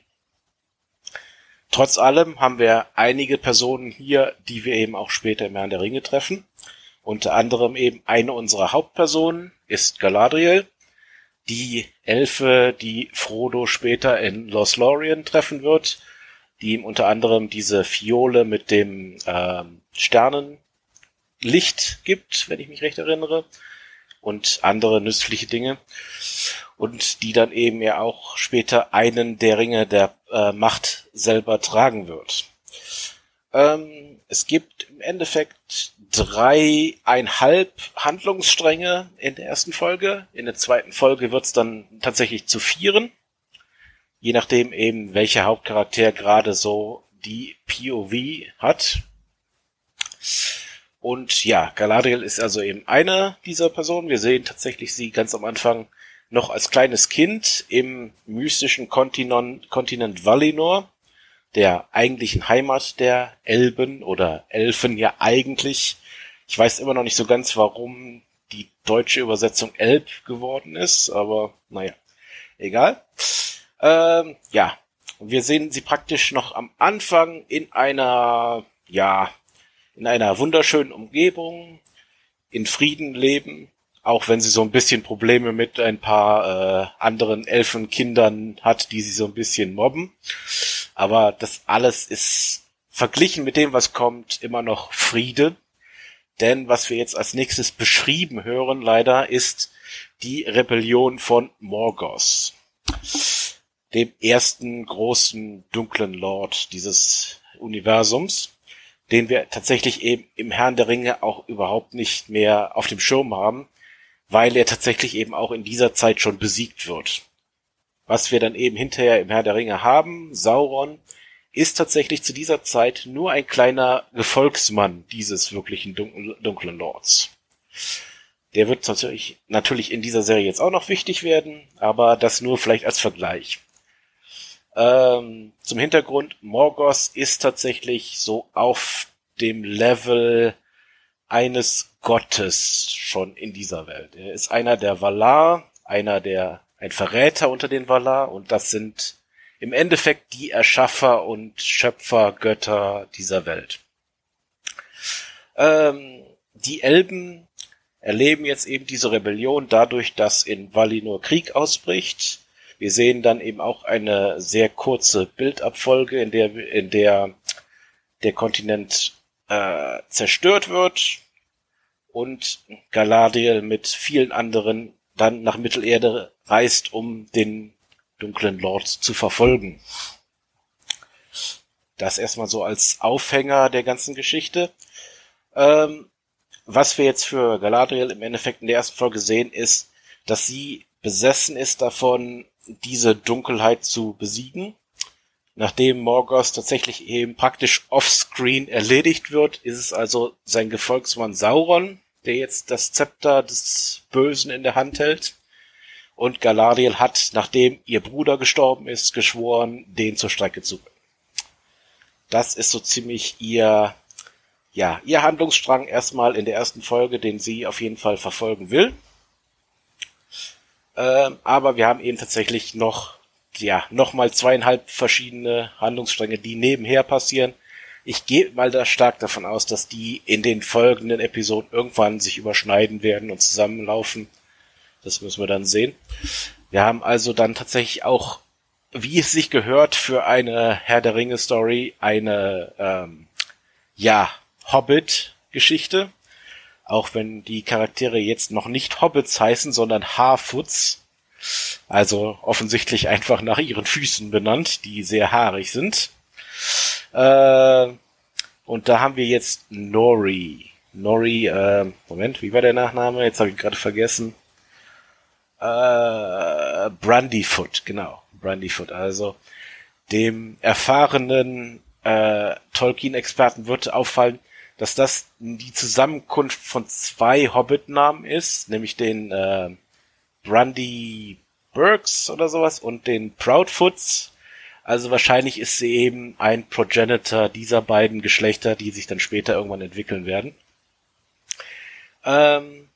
Trotz allem haben wir einige Personen hier, die wir eben auch später im Herrn der Ringe treffen. Unter anderem eben eine unserer Hauptpersonen ist Galadriel, die Elfe, die Frodo später in Los Lorien treffen wird, die ihm unter anderem diese Fiole mit dem ähm, Sternenlicht gibt, wenn ich mich recht erinnere, und andere nützliche Dinge. Und die dann eben ja auch später einen der Ringe der äh, Macht selber tragen wird. Ähm, es gibt im Endeffekt dreieinhalb Handlungsstränge in der ersten Folge. In der zweiten Folge wird es dann tatsächlich zu vieren. Je nachdem eben, welcher Hauptcharakter gerade so die POV hat. Und ja, Galadriel ist also eben eine dieser Personen. Wir sehen tatsächlich sie ganz am Anfang noch als kleines Kind im mystischen Kontinent, Kontinent Valinor der eigentlichen Heimat der Elben oder Elfen ja eigentlich. Ich weiß immer noch nicht so ganz, warum die deutsche Übersetzung Elb geworden ist, aber naja, egal. Ähm, ja, wir sehen sie praktisch noch am Anfang in einer, ja, in einer wunderschönen Umgebung, in Frieden leben, auch wenn sie so ein bisschen Probleme mit ein paar äh, anderen Elfenkindern hat, die sie so ein bisschen mobben. Aber das alles ist verglichen mit dem, was kommt, immer noch Friede. Denn was wir jetzt als nächstes beschrieben hören, leider, ist die Rebellion von Morgoth, dem ersten großen dunklen Lord dieses Universums, den wir tatsächlich eben im Herrn der Ringe auch überhaupt nicht mehr auf dem Schirm haben, weil er tatsächlich eben auch in dieser Zeit schon besiegt wird. Was wir dann eben hinterher im Herr der Ringe haben, Sauron, ist tatsächlich zu dieser Zeit nur ein kleiner Gefolgsmann dieses wirklichen dunklen Lords. Der wird natürlich, natürlich in dieser Serie jetzt auch noch wichtig werden, aber das nur vielleicht als Vergleich. Ähm, zum Hintergrund, Morgoth ist tatsächlich so auf dem Level eines Gottes schon in dieser Welt. Er ist einer der Valar, einer der ein Verräter unter den Valar und das sind im Endeffekt die Erschaffer und Schöpfergötter dieser Welt. Ähm, die Elben erleben jetzt eben diese Rebellion dadurch, dass in Valinor Krieg ausbricht. Wir sehen dann eben auch eine sehr kurze Bildabfolge, in der, in der der Kontinent äh, zerstört wird und Galadriel mit vielen anderen dann nach Mittelerde reist, um den dunklen Lord zu verfolgen. Das erstmal so als Aufhänger der ganzen Geschichte. Ähm, was wir jetzt für Galadriel im Endeffekt in der ersten Folge sehen, ist, dass sie besessen ist davon, diese Dunkelheit zu besiegen. Nachdem Morgoth tatsächlich eben praktisch offscreen erledigt wird, ist es also sein Gefolgsmann Sauron, der jetzt das Zepter des Bösen in der Hand hält. Und Galadriel hat, nachdem ihr Bruder gestorben ist, geschworen, den zur Strecke zu bringen. Das ist so ziemlich ihr, ja, ihr Handlungsstrang erstmal in der ersten Folge, den sie auf jeden Fall verfolgen will. Ähm, aber wir haben eben tatsächlich noch, ja, nochmal zweieinhalb verschiedene Handlungsstränge, die nebenher passieren, ich gehe mal da stark davon aus, dass die in den folgenden Episoden irgendwann sich überschneiden werden und zusammenlaufen. Das müssen wir dann sehen. Wir haben also dann tatsächlich auch, wie es sich gehört für eine Herr der Ringe Story, eine ähm, ja Hobbit-Geschichte. Auch wenn die Charaktere jetzt noch nicht Hobbits heißen, sondern Haarfoots. Also offensichtlich einfach nach ihren Füßen benannt, die sehr haarig sind. Äh, und da haben wir jetzt Nori. Nori, äh, Moment, wie war der Nachname? Jetzt habe ich gerade vergessen. Äh, Brandyfoot, genau. Brandyfoot, also dem erfahrenen äh, Tolkien-Experten wird auffallen, dass das die Zusammenkunft von zwei Hobbit-Namen ist, nämlich den äh, Brandy Burks oder sowas und den Proudfoots. Also wahrscheinlich ist sie eben ein Progenitor dieser beiden Geschlechter, die sich dann später irgendwann entwickeln werden. Ähm,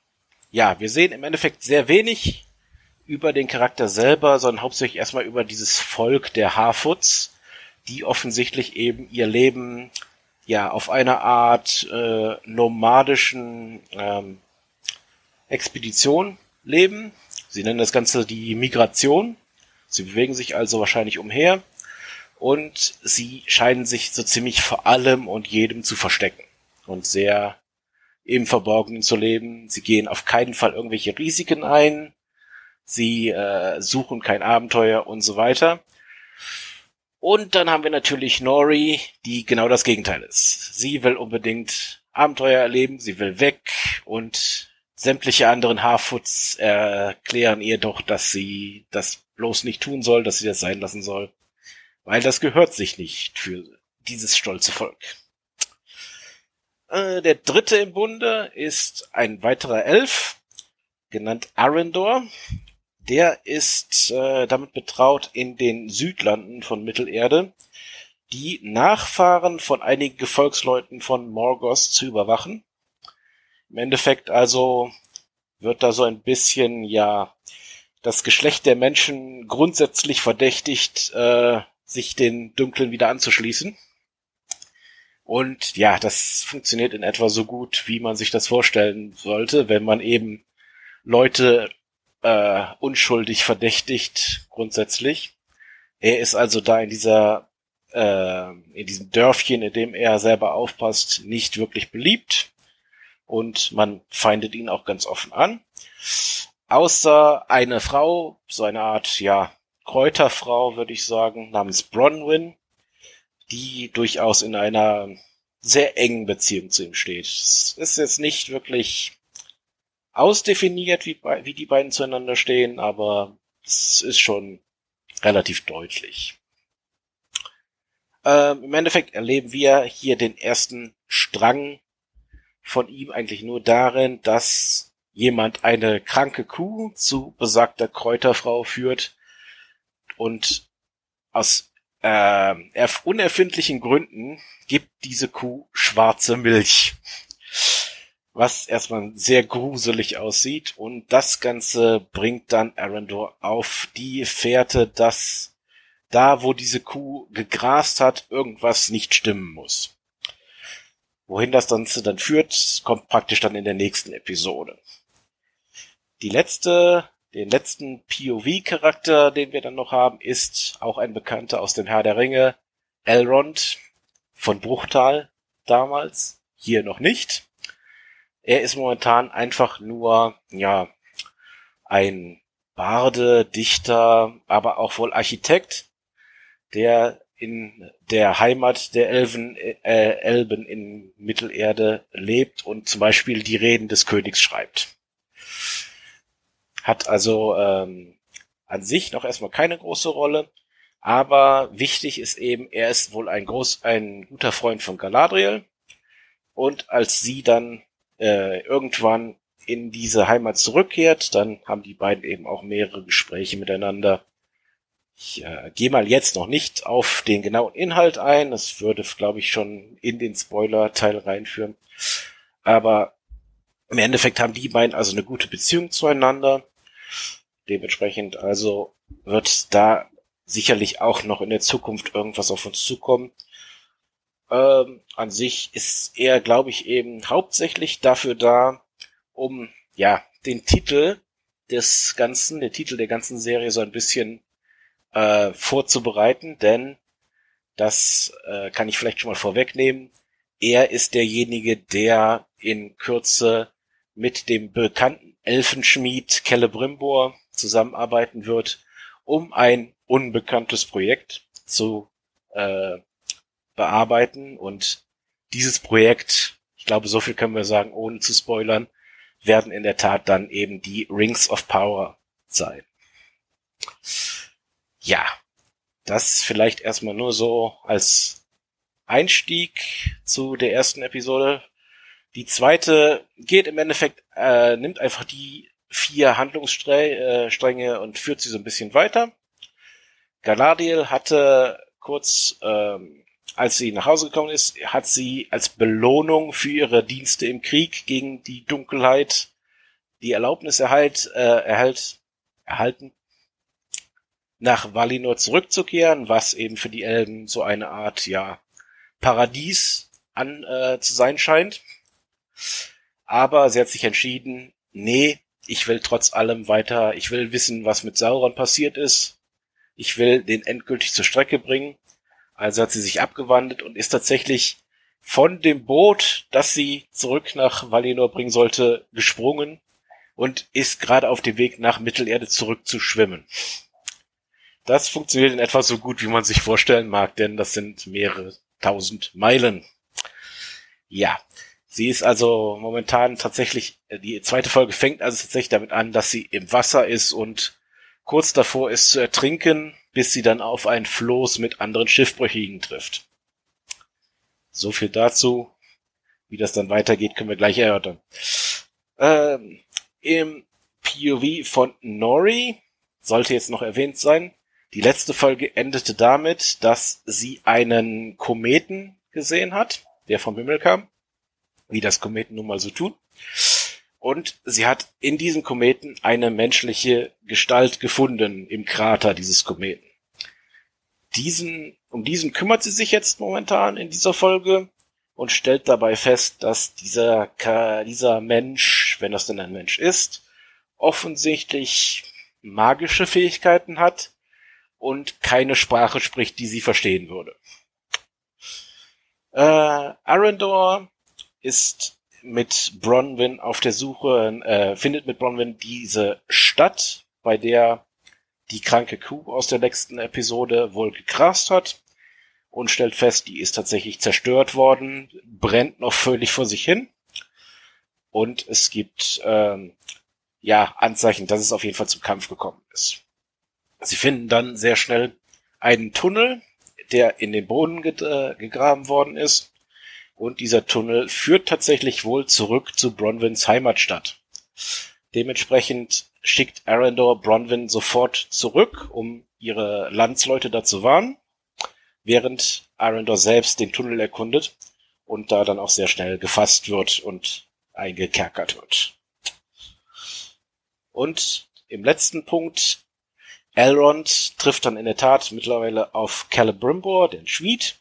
ja, wir sehen im Endeffekt sehr wenig über den Charakter selber, sondern hauptsächlich erstmal über dieses Volk der Harfoots, die offensichtlich eben ihr Leben ja auf einer Art äh, nomadischen ähm, Expedition leben. Sie nennen das Ganze die Migration. Sie bewegen sich also wahrscheinlich umher und sie scheinen sich so ziemlich vor allem und jedem zu verstecken und sehr im Verborgenen zu leben. Sie gehen auf keinen Fall irgendwelche Risiken ein. Sie äh, suchen kein Abenteuer und so weiter. Und dann haben wir natürlich Nori, die genau das Gegenteil ist. Sie will unbedingt Abenteuer erleben, sie will weg und sämtliche anderen Harfoots erklären ihr doch, dass sie das bloß nicht tun soll, dass sie das sein lassen soll. Weil das gehört sich nicht für dieses stolze Volk. Äh, der dritte im Bunde ist ein weiterer Elf, genannt Arendor. Der ist äh, damit betraut, in den Südlanden von Mittelerde die Nachfahren von einigen Gefolgsleuten von Morgoth zu überwachen. Im Endeffekt also wird da so ein bisschen, ja, das Geschlecht der Menschen grundsätzlich verdächtigt, äh, sich den Dunklen wieder anzuschließen. Und ja, das funktioniert in etwa so gut, wie man sich das vorstellen sollte, wenn man eben Leute äh, unschuldig verdächtigt, grundsätzlich. Er ist also da in dieser, äh, in diesem Dörfchen, in dem er selber aufpasst, nicht wirklich beliebt. Und man feindet ihn auch ganz offen an. Außer eine Frau, so eine Art, ja, Kräuterfrau, würde ich sagen, namens Bronwyn, die durchaus in einer sehr engen Beziehung zu ihm steht. Es ist jetzt nicht wirklich ausdefiniert, wie, wie die beiden zueinander stehen, aber es ist schon relativ deutlich. Ähm, Im Endeffekt erleben wir hier den ersten Strang von ihm eigentlich nur darin, dass jemand eine kranke Kuh zu besagter Kräuterfrau führt und aus äh, unerfindlichen Gründen gibt diese Kuh schwarze Milch. Was erstmal sehr gruselig aussieht und das Ganze bringt dann Arendor auf die Fährte, dass da, wo diese Kuh gegrast hat, irgendwas nicht stimmen muss. Wohin das Ganze dann führt, kommt praktisch dann in der nächsten Episode. Die letzte den letzten POV-Charakter, den wir dann noch haben, ist auch ein Bekannter aus dem Herr der Ringe, Elrond von Bruchtal damals, hier noch nicht. Er ist momentan einfach nur, ja, ein Barde, Dichter, aber auch wohl Architekt, der in der Heimat der Elfen, äh, Elben in Mittelerde lebt und zum Beispiel die Reden des Königs schreibt. Hat also ähm, an sich noch erstmal keine große Rolle. Aber wichtig ist eben, er ist wohl ein groß, ein guter Freund von Galadriel. Und als sie dann äh, irgendwann in diese Heimat zurückkehrt, dann haben die beiden eben auch mehrere Gespräche miteinander. Ich äh, gehe mal jetzt noch nicht auf den genauen Inhalt ein. Das würde, glaube ich, schon in den Spoiler-Teil reinführen. Aber im Endeffekt haben die beiden also eine gute Beziehung zueinander. Dementsprechend also wird da sicherlich auch noch in der Zukunft irgendwas auf uns zukommen. Ähm, an sich ist er, glaube ich, eben hauptsächlich dafür da, um ja den Titel des Ganzen, der Titel der ganzen Serie so ein bisschen äh, vorzubereiten, denn das äh, kann ich vielleicht schon mal vorwegnehmen. Er ist derjenige, der in Kürze mit dem bekannten Elfenschmied Celebrimbor zusammenarbeiten wird, um ein unbekanntes Projekt zu äh, bearbeiten. Und dieses Projekt, ich glaube, so viel können wir sagen, ohne zu spoilern, werden in der Tat dann eben die Rings of Power sein. Ja, das vielleicht erstmal nur so als Einstieg zu der ersten Episode. Die zweite geht im Endeffekt, äh, nimmt einfach die vier Handlungsstränge äh, und führt sie so ein bisschen weiter. Galadriel hatte kurz, ähm, als sie nach Hause gekommen ist, hat sie als Belohnung für ihre Dienste im Krieg gegen die Dunkelheit die Erlaubnis erhalt, äh, erhalt, erhalten, nach Valinor zurückzukehren, was eben für die Elben so eine Art, ja, Paradies an äh, zu sein scheint. Aber sie hat sich entschieden, nee, ich will trotz allem weiter, ich will wissen, was mit Sauron passiert ist. Ich will den endgültig zur Strecke bringen. Also hat sie sich abgewandelt und ist tatsächlich von dem Boot, das sie zurück nach Valinor bringen sollte, gesprungen und ist gerade auf dem Weg nach Mittelerde zurück zu schwimmen. Das funktioniert in etwa so gut, wie man sich vorstellen mag, denn das sind mehrere tausend Meilen. Ja, sie ist also momentan tatsächlich, die zweite Folge fängt also tatsächlich damit an, dass sie im Wasser ist und kurz davor ist zu ertrinken, bis sie dann auf ein Floß mit anderen Schiffbrüchigen trifft. So viel dazu. Wie das dann weitergeht, können wir gleich erörtern. Ähm, Im POV von Nori sollte jetzt noch erwähnt sein. Die letzte Folge endete damit, dass sie einen Kometen gesehen hat, der vom Himmel kam, wie das Kometen nun mal so tun. Und sie hat in diesem Kometen eine menschliche Gestalt gefunden im Krater dieses Kometen. Diesen, um diesen kümmert sie sich jetzt momentan in dieser Folge und stellt dabei fest, dass dieser, dieser Mensch, wenn das denn ein Mensch ist, offensichtlich magische Fähigkeiten hat und keine Sprache spricht, die sie verstehen würde. Äh, Arendor ist mit Bronwyn auf der Suche, äh, findet mit Bronwyn diese Stadt, bei der die kranke Kuh aus der letzten Episode wohl gekrast hat und stellt fest, die ist tatsächlich zerstört worden, brennt noch völlig vor sich hin. Und es gibt ähm, ja Anzeichen, dass es auf jeden Fall zum Kampf gekommen ist. Sie finden dann sehr schnell einen Tunnel, der in den Boden ge äh, gegraben worden ist. Und dieser Tunnel führt tatsächlich wohl zurück zu Bronwyns Heimatstadt. Dementsprechend schickt Arendor Bronwyn sofort zurück, um ihre Landsleute da zu warnen während Arendor selbst den Tunnel erkundet und da dann auch sehr schnell gefasst wird und eingekerkert wird. Und im letzten Punkt, Elrond trifft dann in der Tat mittlerweile auf Celebrimbor, den Schmied.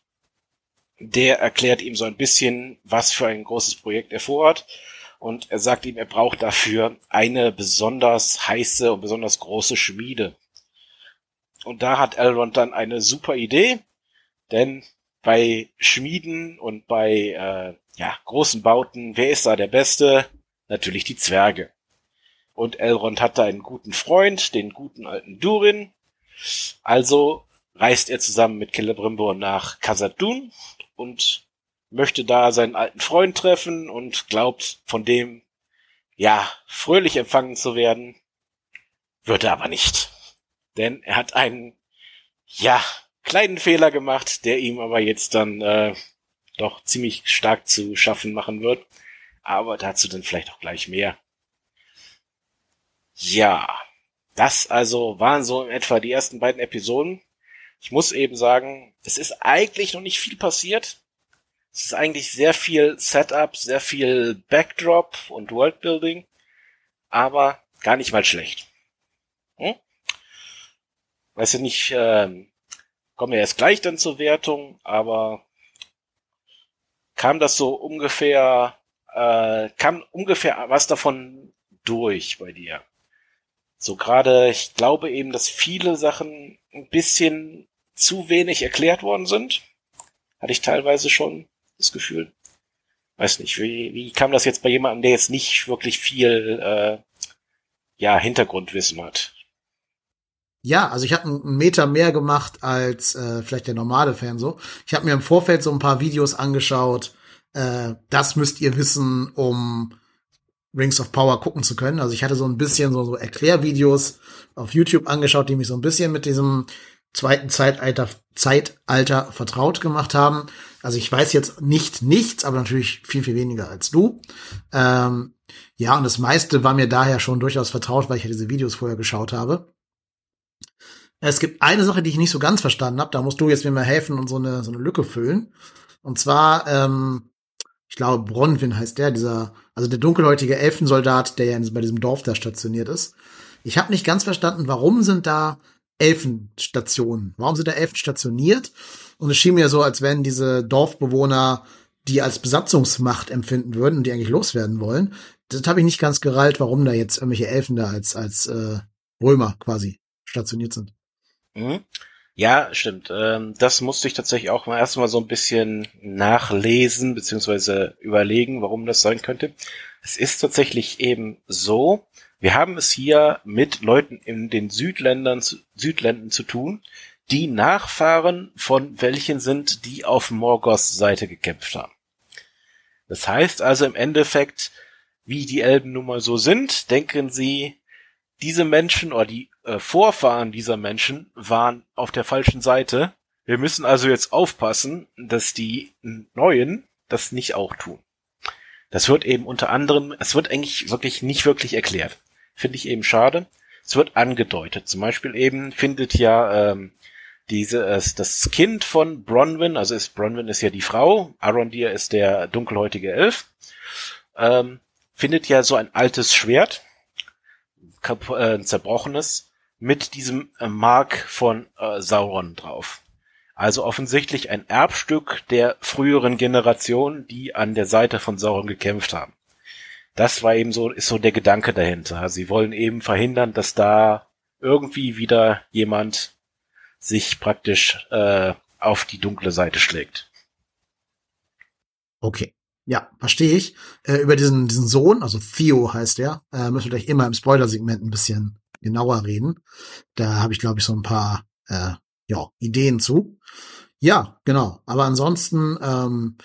Der erklärt ihm so ein bisschen, was für ein großes Projekt er vorhat. Und er sagt ihm, er braucht dafür eine besonders heiße und besonders große Schmiede. Und da hat Elrond dann eine super Idee. Denn bei Schmieden und bei äh, ja, großen Bauten, wer ist da der Beste? Natürlich die Zwerge. Und Elrond hat da einen guten Freund, den guten alten Durin. Also reist er zusammen mit Celebrimbor nach Khazad-dûm und möchte da seinen alten Freund treffen und glaubt von dem, ja, fröhlich empfangen zu werden. Wird er aber nicht. Denn er hat einen, ja, kleinen Fehler gemacht, der ihm aber jetzt dann äh, doch ziemlich stark zu schaffen machen wird. Aber dazu dann vielleicht auch gleich mehr. Ja, das also waren so in etwa die ersten beiden Episoden. Ich muss eben sagen, es ist eigentlich noch nicht viel passiert. Es ist eigentlich sehr viel Setup, sehr viel Backdrop und Worldbuilding, aber gar nicht mal schlecht. Hm? Weiß ja nicht, ähm, kommen wir erst gleich dann zur Wertung, aber kam das so ungefähr, äh, kam ungefähr was davon durch bei dir? So gerade, ich glaube eben, dass viele Sachen ein bisschen zu wenig erklärt worden sind. Hatte ich teilweise schon das Gefühl. Weiß nicht, wie, wie kam das jetzt bei jemandem, der jetzt nicht wirklich viel äh, ja, Hintergrundwissen hat? Ja, also ich habe einen Meter mehr gemacht als äh, vielleicht der normale Fan so. Ich habe mir im Vorfeld so ein paar Videos angeschaut. Äh, das müsst ihr wissen, um Rings of Power gucken zu können. Also ich hatte so ein bisschen so, so Erklärvideos auf YouTube angeschaut, die mich so ein bisschen mit diesem zweiten Zeitalter, Zeitalter vertraut gemacht haben. Also ich weiß jetzt nicht nichts, aber natürlich viel, viel weniger als du. Ähm, ja, und das meiste war mir daher schon durchaus vertraut, weil ich ja diese Videos vorher geschaut habe. Es gibt eine Sache, die ich nicht so ganz verstanden habe. Da musst du jetzt mir mal helfen und so eine, so eine Lücke füllen. Und zwar, ähm, ich glaube, Bronwyn heißt der, dieser, also der dunkelhäutige Elfensoldat, der ja bei diesem Dorf da stationiert ist. Ich habe nicht ganz verstanden, warum sind da Elfenstationen? Warum sind da Elfen stationiert? Und es schien mir so, als wenn diese Dorfbewohner die als Besatzungsmacht empfinden würden und die eigentlich loswerden wollen. Das habe ich nicht ganz gereilt, warum da jetzt irgendwelche Elfen da als als äh, Römer quasi stationiert sind. Mhm. Ja, stimmt. Ähm, das musste ich tatsächlich auch mal erstmal so ein bisschen nachlesen beziehungsweise überlegen, warum das sein könnte. Es ist tatsächlich eben so, Wir haben es hier mit Leuten in den Südländern, Südländern zu tun, die Nachfahren von welchen sind, die auf Morgoths Seite gekämpft haben. Das heißt also im Endeffekt, wie die Elben nun mal so sind, denken sie, diese Menschen oder die äh, Vorfahren dieser Menschen waren auf der falschen Seite. Wir müssen also jetzt aufpassen, dass die Neuen das nicht auch tun. Das wird eben unter anderem, es wird eigentlich wirklich nicht wirklich erklärt. Finde ich eben schade. Es wird angedeutet. Zum Beispiel eben findet ja ähm, diese äh, das Kind von Bronwyn, also ist Bronwyn ist ja die Frau, Arondir ist der dunkelhäutige Elf, ähm, findet ja so ein altes Schwert, äh, zerbrochenes, mit diesem äh, Mark von äh, Sauron drauf. Also offensichtlich ein Erbstück der früheren Generation, die an der Seite von Sauron gekämpft haben. Das war eben so, ist so der Gedanke dahinter. Sie wollen eben verhindern, dass da irgendwie wieder jemand sich praktisch äh, auf die dunkle Seite schlägt. Okay. Ja, verstehe ich. Äh, über diesen, diesen Sohn, also Theo heißt er, äh, müssen wir gleich immer im Spoiler-Segment ein bisschen genauer reden. Da habe ich, glaube ich, so ein paar äh, ja, Ideen zu. Ja, genau. Aber ansonsten, ähm,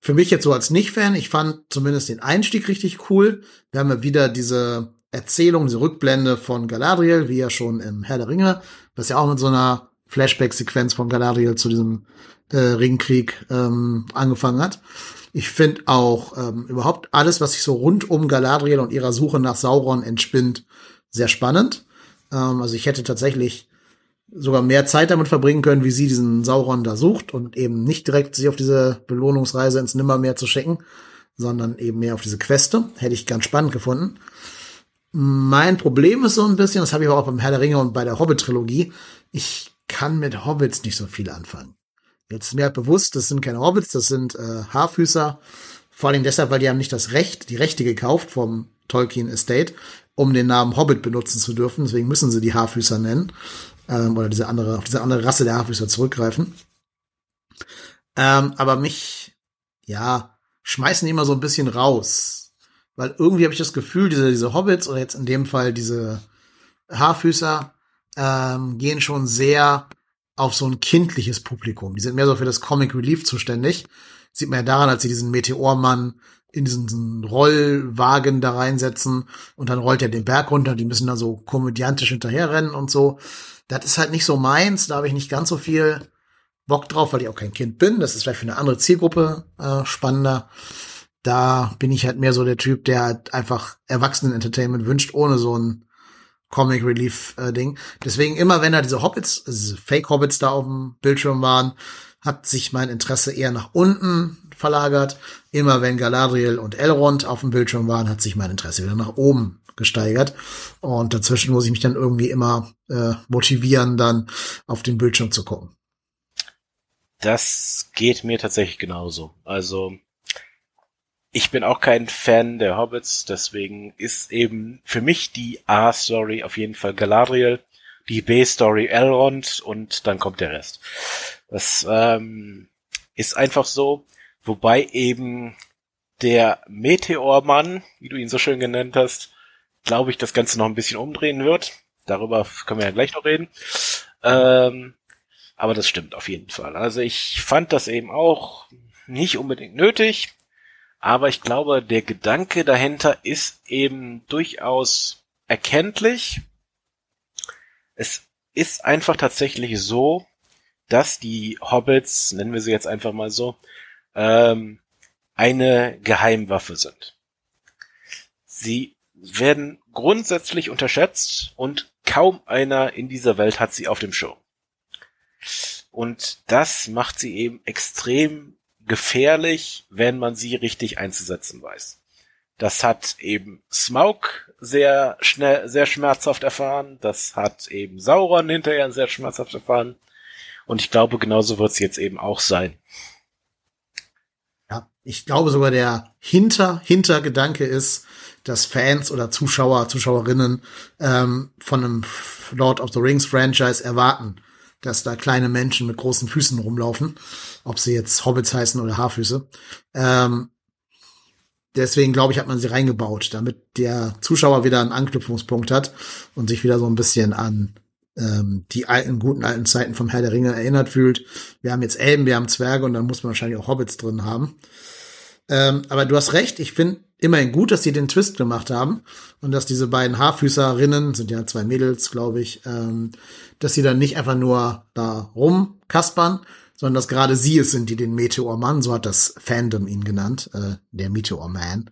für mich jetzt so als Nicht-Fan, ich fand zumindest den Einstieg richtig cool. Wir haben ja wieder diese Erzählung, diese Rückblende von Galadriel, wie ja schon im Herr der Ringe, was ja auch mit so einer Flashback-Sequenz von Galadriel zu diesem äh, Ringkrieg ähm, angefangen hat. Ich finde auch ähm, überhaupt alles, was sich so rund um Galadriel und ihrer Suche nach Sauron entspinnt, sehr spannend. Ähm, also ich hätte tatsächlich sogar mehr Zeit damit verbringen können, wie sie diesen Sauron da sucht und eben nicht direkt sich auf diese Belohnungsreise ins Nimmermeer zu schicken, sondern eben mehr auf diese Queste. Hätte ich ganz spannend gefunden. Mein Problem ist so ein bisschen, das habe ich auch beim Herr der Ringe und bei der Hobbit-Trilogie, ich kann mit Hobbits nicht so viel anfangen. Jetzt ist mir halt bewusst, das sind keine Hobbits, das sind äh, Haarfüßer. Vor allem deshalb, weil die haben nicht das Recht, die Rechte gekauft vom Tolkien Estate, um den Namen Hobbit benutzen zu dürfen. Deswegen müssen sie die Haarfüßer nennen. Ähm, oder diese andere, auf diese andere Rasse der Haarfüßer zurückgreifen. Ähm, aber mich, ja, schmeißen die immer so ein bisschen raus weil irgendwie habe ich das Gefühl, diese, diese Hobbits oder jetzt in dem Fall diese Haarfüßer ähm, gehen schon sehr auf so ein kindliches Publikum. Die sind mehr so für das Comic Relief zuständig. Sieht man ja daran, als sie diesen Meteormann in diesen, diesen Rollwagen da reinsetzen und dann rollt er den Berg runter. Die müssen da so komödiantisch hinterherrennen und so. Das ist halt nicht so meins. Da habe ich nicht ganz so viel Bock drauf, weil ich auch kein Kind bin. Das ist vielleicht für eine andere Zielgruppe äh, spannender da bin ich halt mehr so der Typ, der halt einfach Erwachsenen-Entertainment wünscht, ohne so ein Comic Relief äh. Deswegen immer, wenn da diese Hobbits, also diese Fake Hobbits da auf dem Bildschirm waren, hat sich mein Interesse eher nach unten verlagert. Immer wenn Galadriel und Elrond auf dem Bildschirm waren, hat sich mein Interesse wieder nach oben gesteigert. Und dazwischen muss ich mich dann irgendwie immer äh, motivieren, dann auf den Bildschirm zu gucken. Das geht mir tatsächlich genauso. Also ich bin auch kein Fan der Hobbits, deswegen ist eben für mich die A-Story auf jeden Fall Galadriel, die B-Story Elrond und dann kommt der Rest. Das ähm, ist einfach so, wobei eben der Meteormann, wie du ihn so schön genannt hast, glaube ich, das Ganze noch ein bisschen umdrehen wird. Darüber können wir ja gleich noch reden. Ähm, aber das stimmt auf jeden Fall. Also ich fand das eben auch nicht unbedingt nötig. Aber ich glaube, der Gedanke dahinter ist eben durchaus erkenntlich. Es ist einfach tatsächlich so, dass die Hobbits, nennen wir sie jetzt einfach mal so, ähm, eine Geheimwaffe sind. Sie werden grundsätzlich unterschätzt und kaum einer in dieser Welt hat sie auf dem Show. Und das macht sie eben extrem gefährlich, wenn man sie richtig einzusetzen weiß. Das hat eben Smaug sehr schnell, sehr schmerzhaft erfahren. Das hat eben Sauron hinterher sehr schmerzhaft erfahren. Und ich glaube, genauso wird es jetzt eben auch sein. Ja, ich glaube sogar der Hinter, Hintergedanke ist, dass Fans oder Zuschauer, Zuschauerinnen ähm, von einem Lord of the Rings Franchise erwarten, dass da kleine Menschen mit großen Füßen rumlaufen, ob sie jetzt Hobbits heißen oder Haarfüße. Ähm, deswegen glaube ich, hat man sie reingebaut, damit der Zuschauer wieder einen Anknüpfungspunkt hat und sich wieder so ein bisschen an ähm, die alten, guten alten Zeiten vom Herr der Ringe erinnert fühlt. Wir haben jetzt Elben, wir haben Zwerge und dann muss man wahrscheinlich auch Hobbits drin haben. Ähm, aber du hast recht, ich finde immerhin gut, dass sie den Twist gemacht haben und dass diese beiden Haarfüßerinnen, sind ja zwei Mädels, glaube ich, ähm, dass sie dann nicht einfach nur da rumkaspern, sondern dass gerade sie es sind, die den Meteormann, so hat das Fandom ihn genannt, äh, der Meteorman,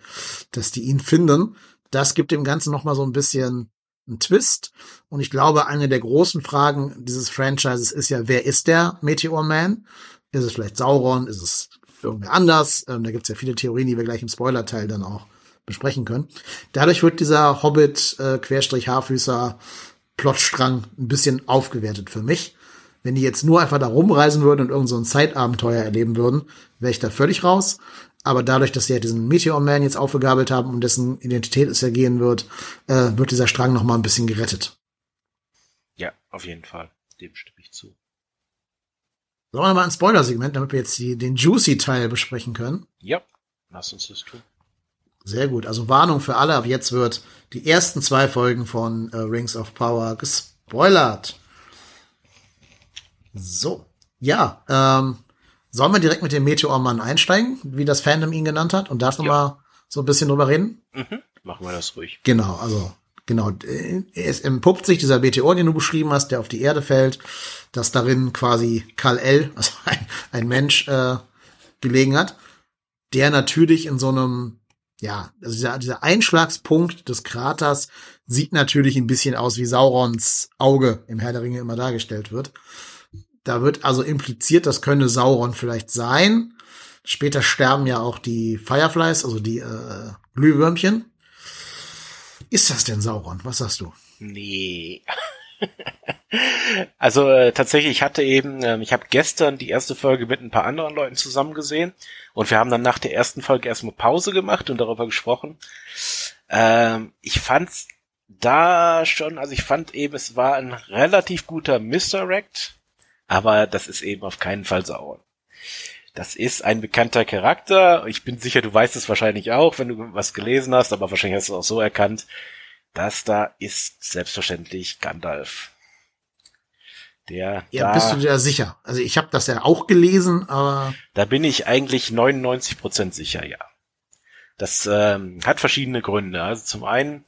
dass die ihn finden. Das gibt dem Ganzen noch mal so ein bisschen einen Twist. Und ich glaube, eine der großen Fragen dieses Franchises ist ja, wer ist der Meteorman? Ist es vielleicht Sauron? Ist es irgendwer anders? Ähm, da gibt es ja viele Theorien, die wir gleich im Spoiler-Teil dann auch besprechen können. Dadurch wird dieser Hobbit, äh, ein bisschen aufgewertet für mich. Wenn die jetzt nur einfach da rumreisen würden und irgend so ein Zeitabenteuer erleben würden, wäre ich da völlig raus. Aber dadurch, dass sie ja diesen Meteor Man jetzt aufgegabelt haben, um dessen Identität es ja gehen wird, äh, wird dieser Strang noch mal ein bisschen gerettet. Ja, auf jeden Fall. Dem stimme ich zu. Sollen wir mal ein Spoiler-Segment, damit wir jetzt die, den Juicy-Teil besprechen können? Ja, lass uns das tun. Sehr gut. Also Warnung für alle. Ab jetzt wird die ersten zwei Folgen von äh, Rings of Power gespoilert. So. Ja, ähm, sollen wir direkt mit dem Meteormann einsteigen, wie das Fandom ihn genannt hat, und da ja. mal so ein bisschen drüber reden? Mhm. Machen wir das ruhig. Genau, also genau. Es empuppt sich dieser Meteor, den du beschrieben hast, der auf die Erde fällt, dass darin quasi Kal-El, [LAUGHS] also ein, ein Mensch, äh, gelegen hat, der natürlich in so einem, ja, also dieser, dieser Einschlagspunkt des Kraters sieht natürlich ein bisschen aus, wie Saurons Auge im Herr der Ringe immer dargestellt wird. Da wird also impliziert, das könne Sauron vielleicht sein. Später sterben ja auch die Fireflies, also die äh, Glühwürmchen. Ist das denn Sauron? Was sagst du? Nee. [LAUGHS] also äh, tatsächlich, ich hatte eben, äh, ich habe gestern die erste Folge mit ein paar anderen Leuten zusammen gesehen und wir haben dann nach der ersten Folge erstmal Pause gemacht und darüber gesprochen. Ähm, ich fand's da schon, also ich fand eben, es war ein relativ guter Misdirect aber das ist eben auf keinen Fall Sauron. Das ist ein bekannter Charakter. Ich bin sicher, du weißt es wahrscheinlich auch, wenn du was gelesen hast, aber wahrscheinlich hast du es auch so erkannt. Das da ist selbstverständlich Gandalf. Der ja, da, bist du dir sicher? Also ich habe das ja auch gelesen, aber da bin ich eigentlich 99 Prozent sicher, ja. Das ähm, hat verschiedene Gründe. Also zum einen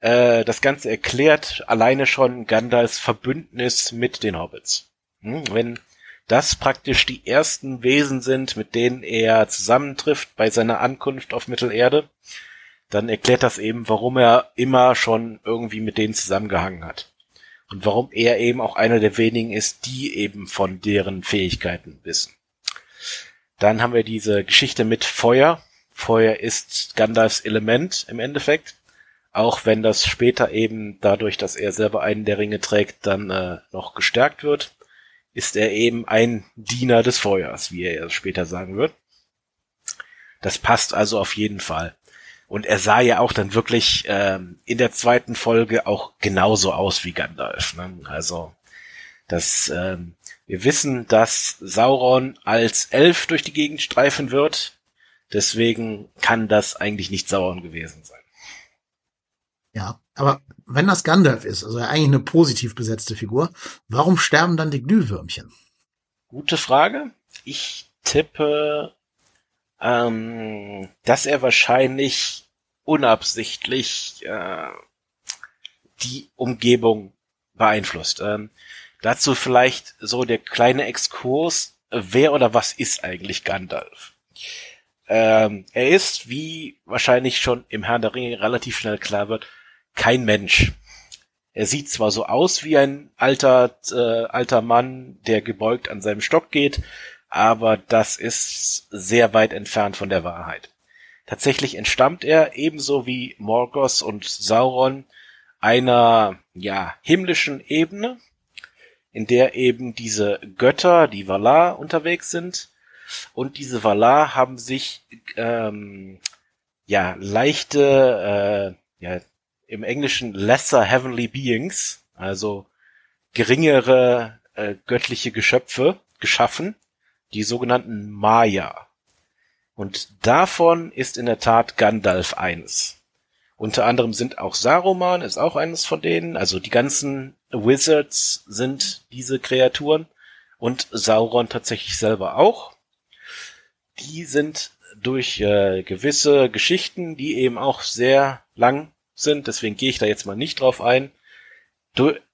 äh, das Ganze erklärt alleine schon Gandalfs Verbündnis mit den Hobbits. Hm, wenn das praktisch die ersten Wesen sind, mit denen er zusammentrifft bei seiner Ankunft auf Mittelerde, dann erklärt das eben, warum er immer schon irgendwie mit denen zusammengehangen hat. Und warum er eben auch einer der wenigen ist, die eben von deren Fähigkeiten wissen. Dann haben wir diese Geschichte mit Feuer. Feuer ist Gandalfs Element im Endeffekt. Auch wenn das später eben dadurch, dass er selber einen der Ringe trägt, dann äh, noch gestärkt wird ist er eben ein Diener des Feuers, wie er später sagen wird. Das passt also auf jeden Fall. Und er sah ja auch dann wirklich ähm, in der zweiten Folge auch genauso aus wie Gandalf. Ne? Also das, ähm, wir wissen, dass Sauron als Elf durch die Gegend streifen wird. Deswegen kann das eigentlich nicht Sauron gewesen sein. Ja, aber wenn das Gandalf ist, also eigentlich eine positiv besetzte Figur, warum sterben dann die Glühwürmchen? Gute Frage. Ich tippe, ähm, dass er wahrscheinlich unabsichtlich äh, die Umgebung beeinflusst. Ähm, dazu vielleicht so der kleine Exkurs, wer oder was ist eigentlich Gandalf? Ähm, er ist, wie wahrscheinlich schon im Herrn der Ringe relativ schnell klar wird, kein Mensch. Er sieht zwar so aus wie ein alter, äh, alter Mann, der gebeugt an seinem Stock geht, aber das ist sehr weit entfernt von der Wahrheit. Tatsächlich entstammt er ebenso wie Morgos und Sauron einer, ja, himmlischen Ebene, in der eben diese Götter, die Valar, unterwegs sind. Und diese Valar haben sich, ähm, ja, leichte, äh, ja, im Englischen lesser heavenly beings, also geringere äh, göttliche Geschöpfe geschaffen, die sogenannten Maya. Und davon ist in der Tat Gandalf eines. Unter anderem sind auch Saruman, ist auch eines von denen. Also die ganzen Wizards sind diese Kreaturen und Sauron tatsächlich selber auch. Die sind durch äh, gewisse Geschichten, die eben auch sehr lang sind, deswegen gehe ich da jetzt mal nicht drauf ein,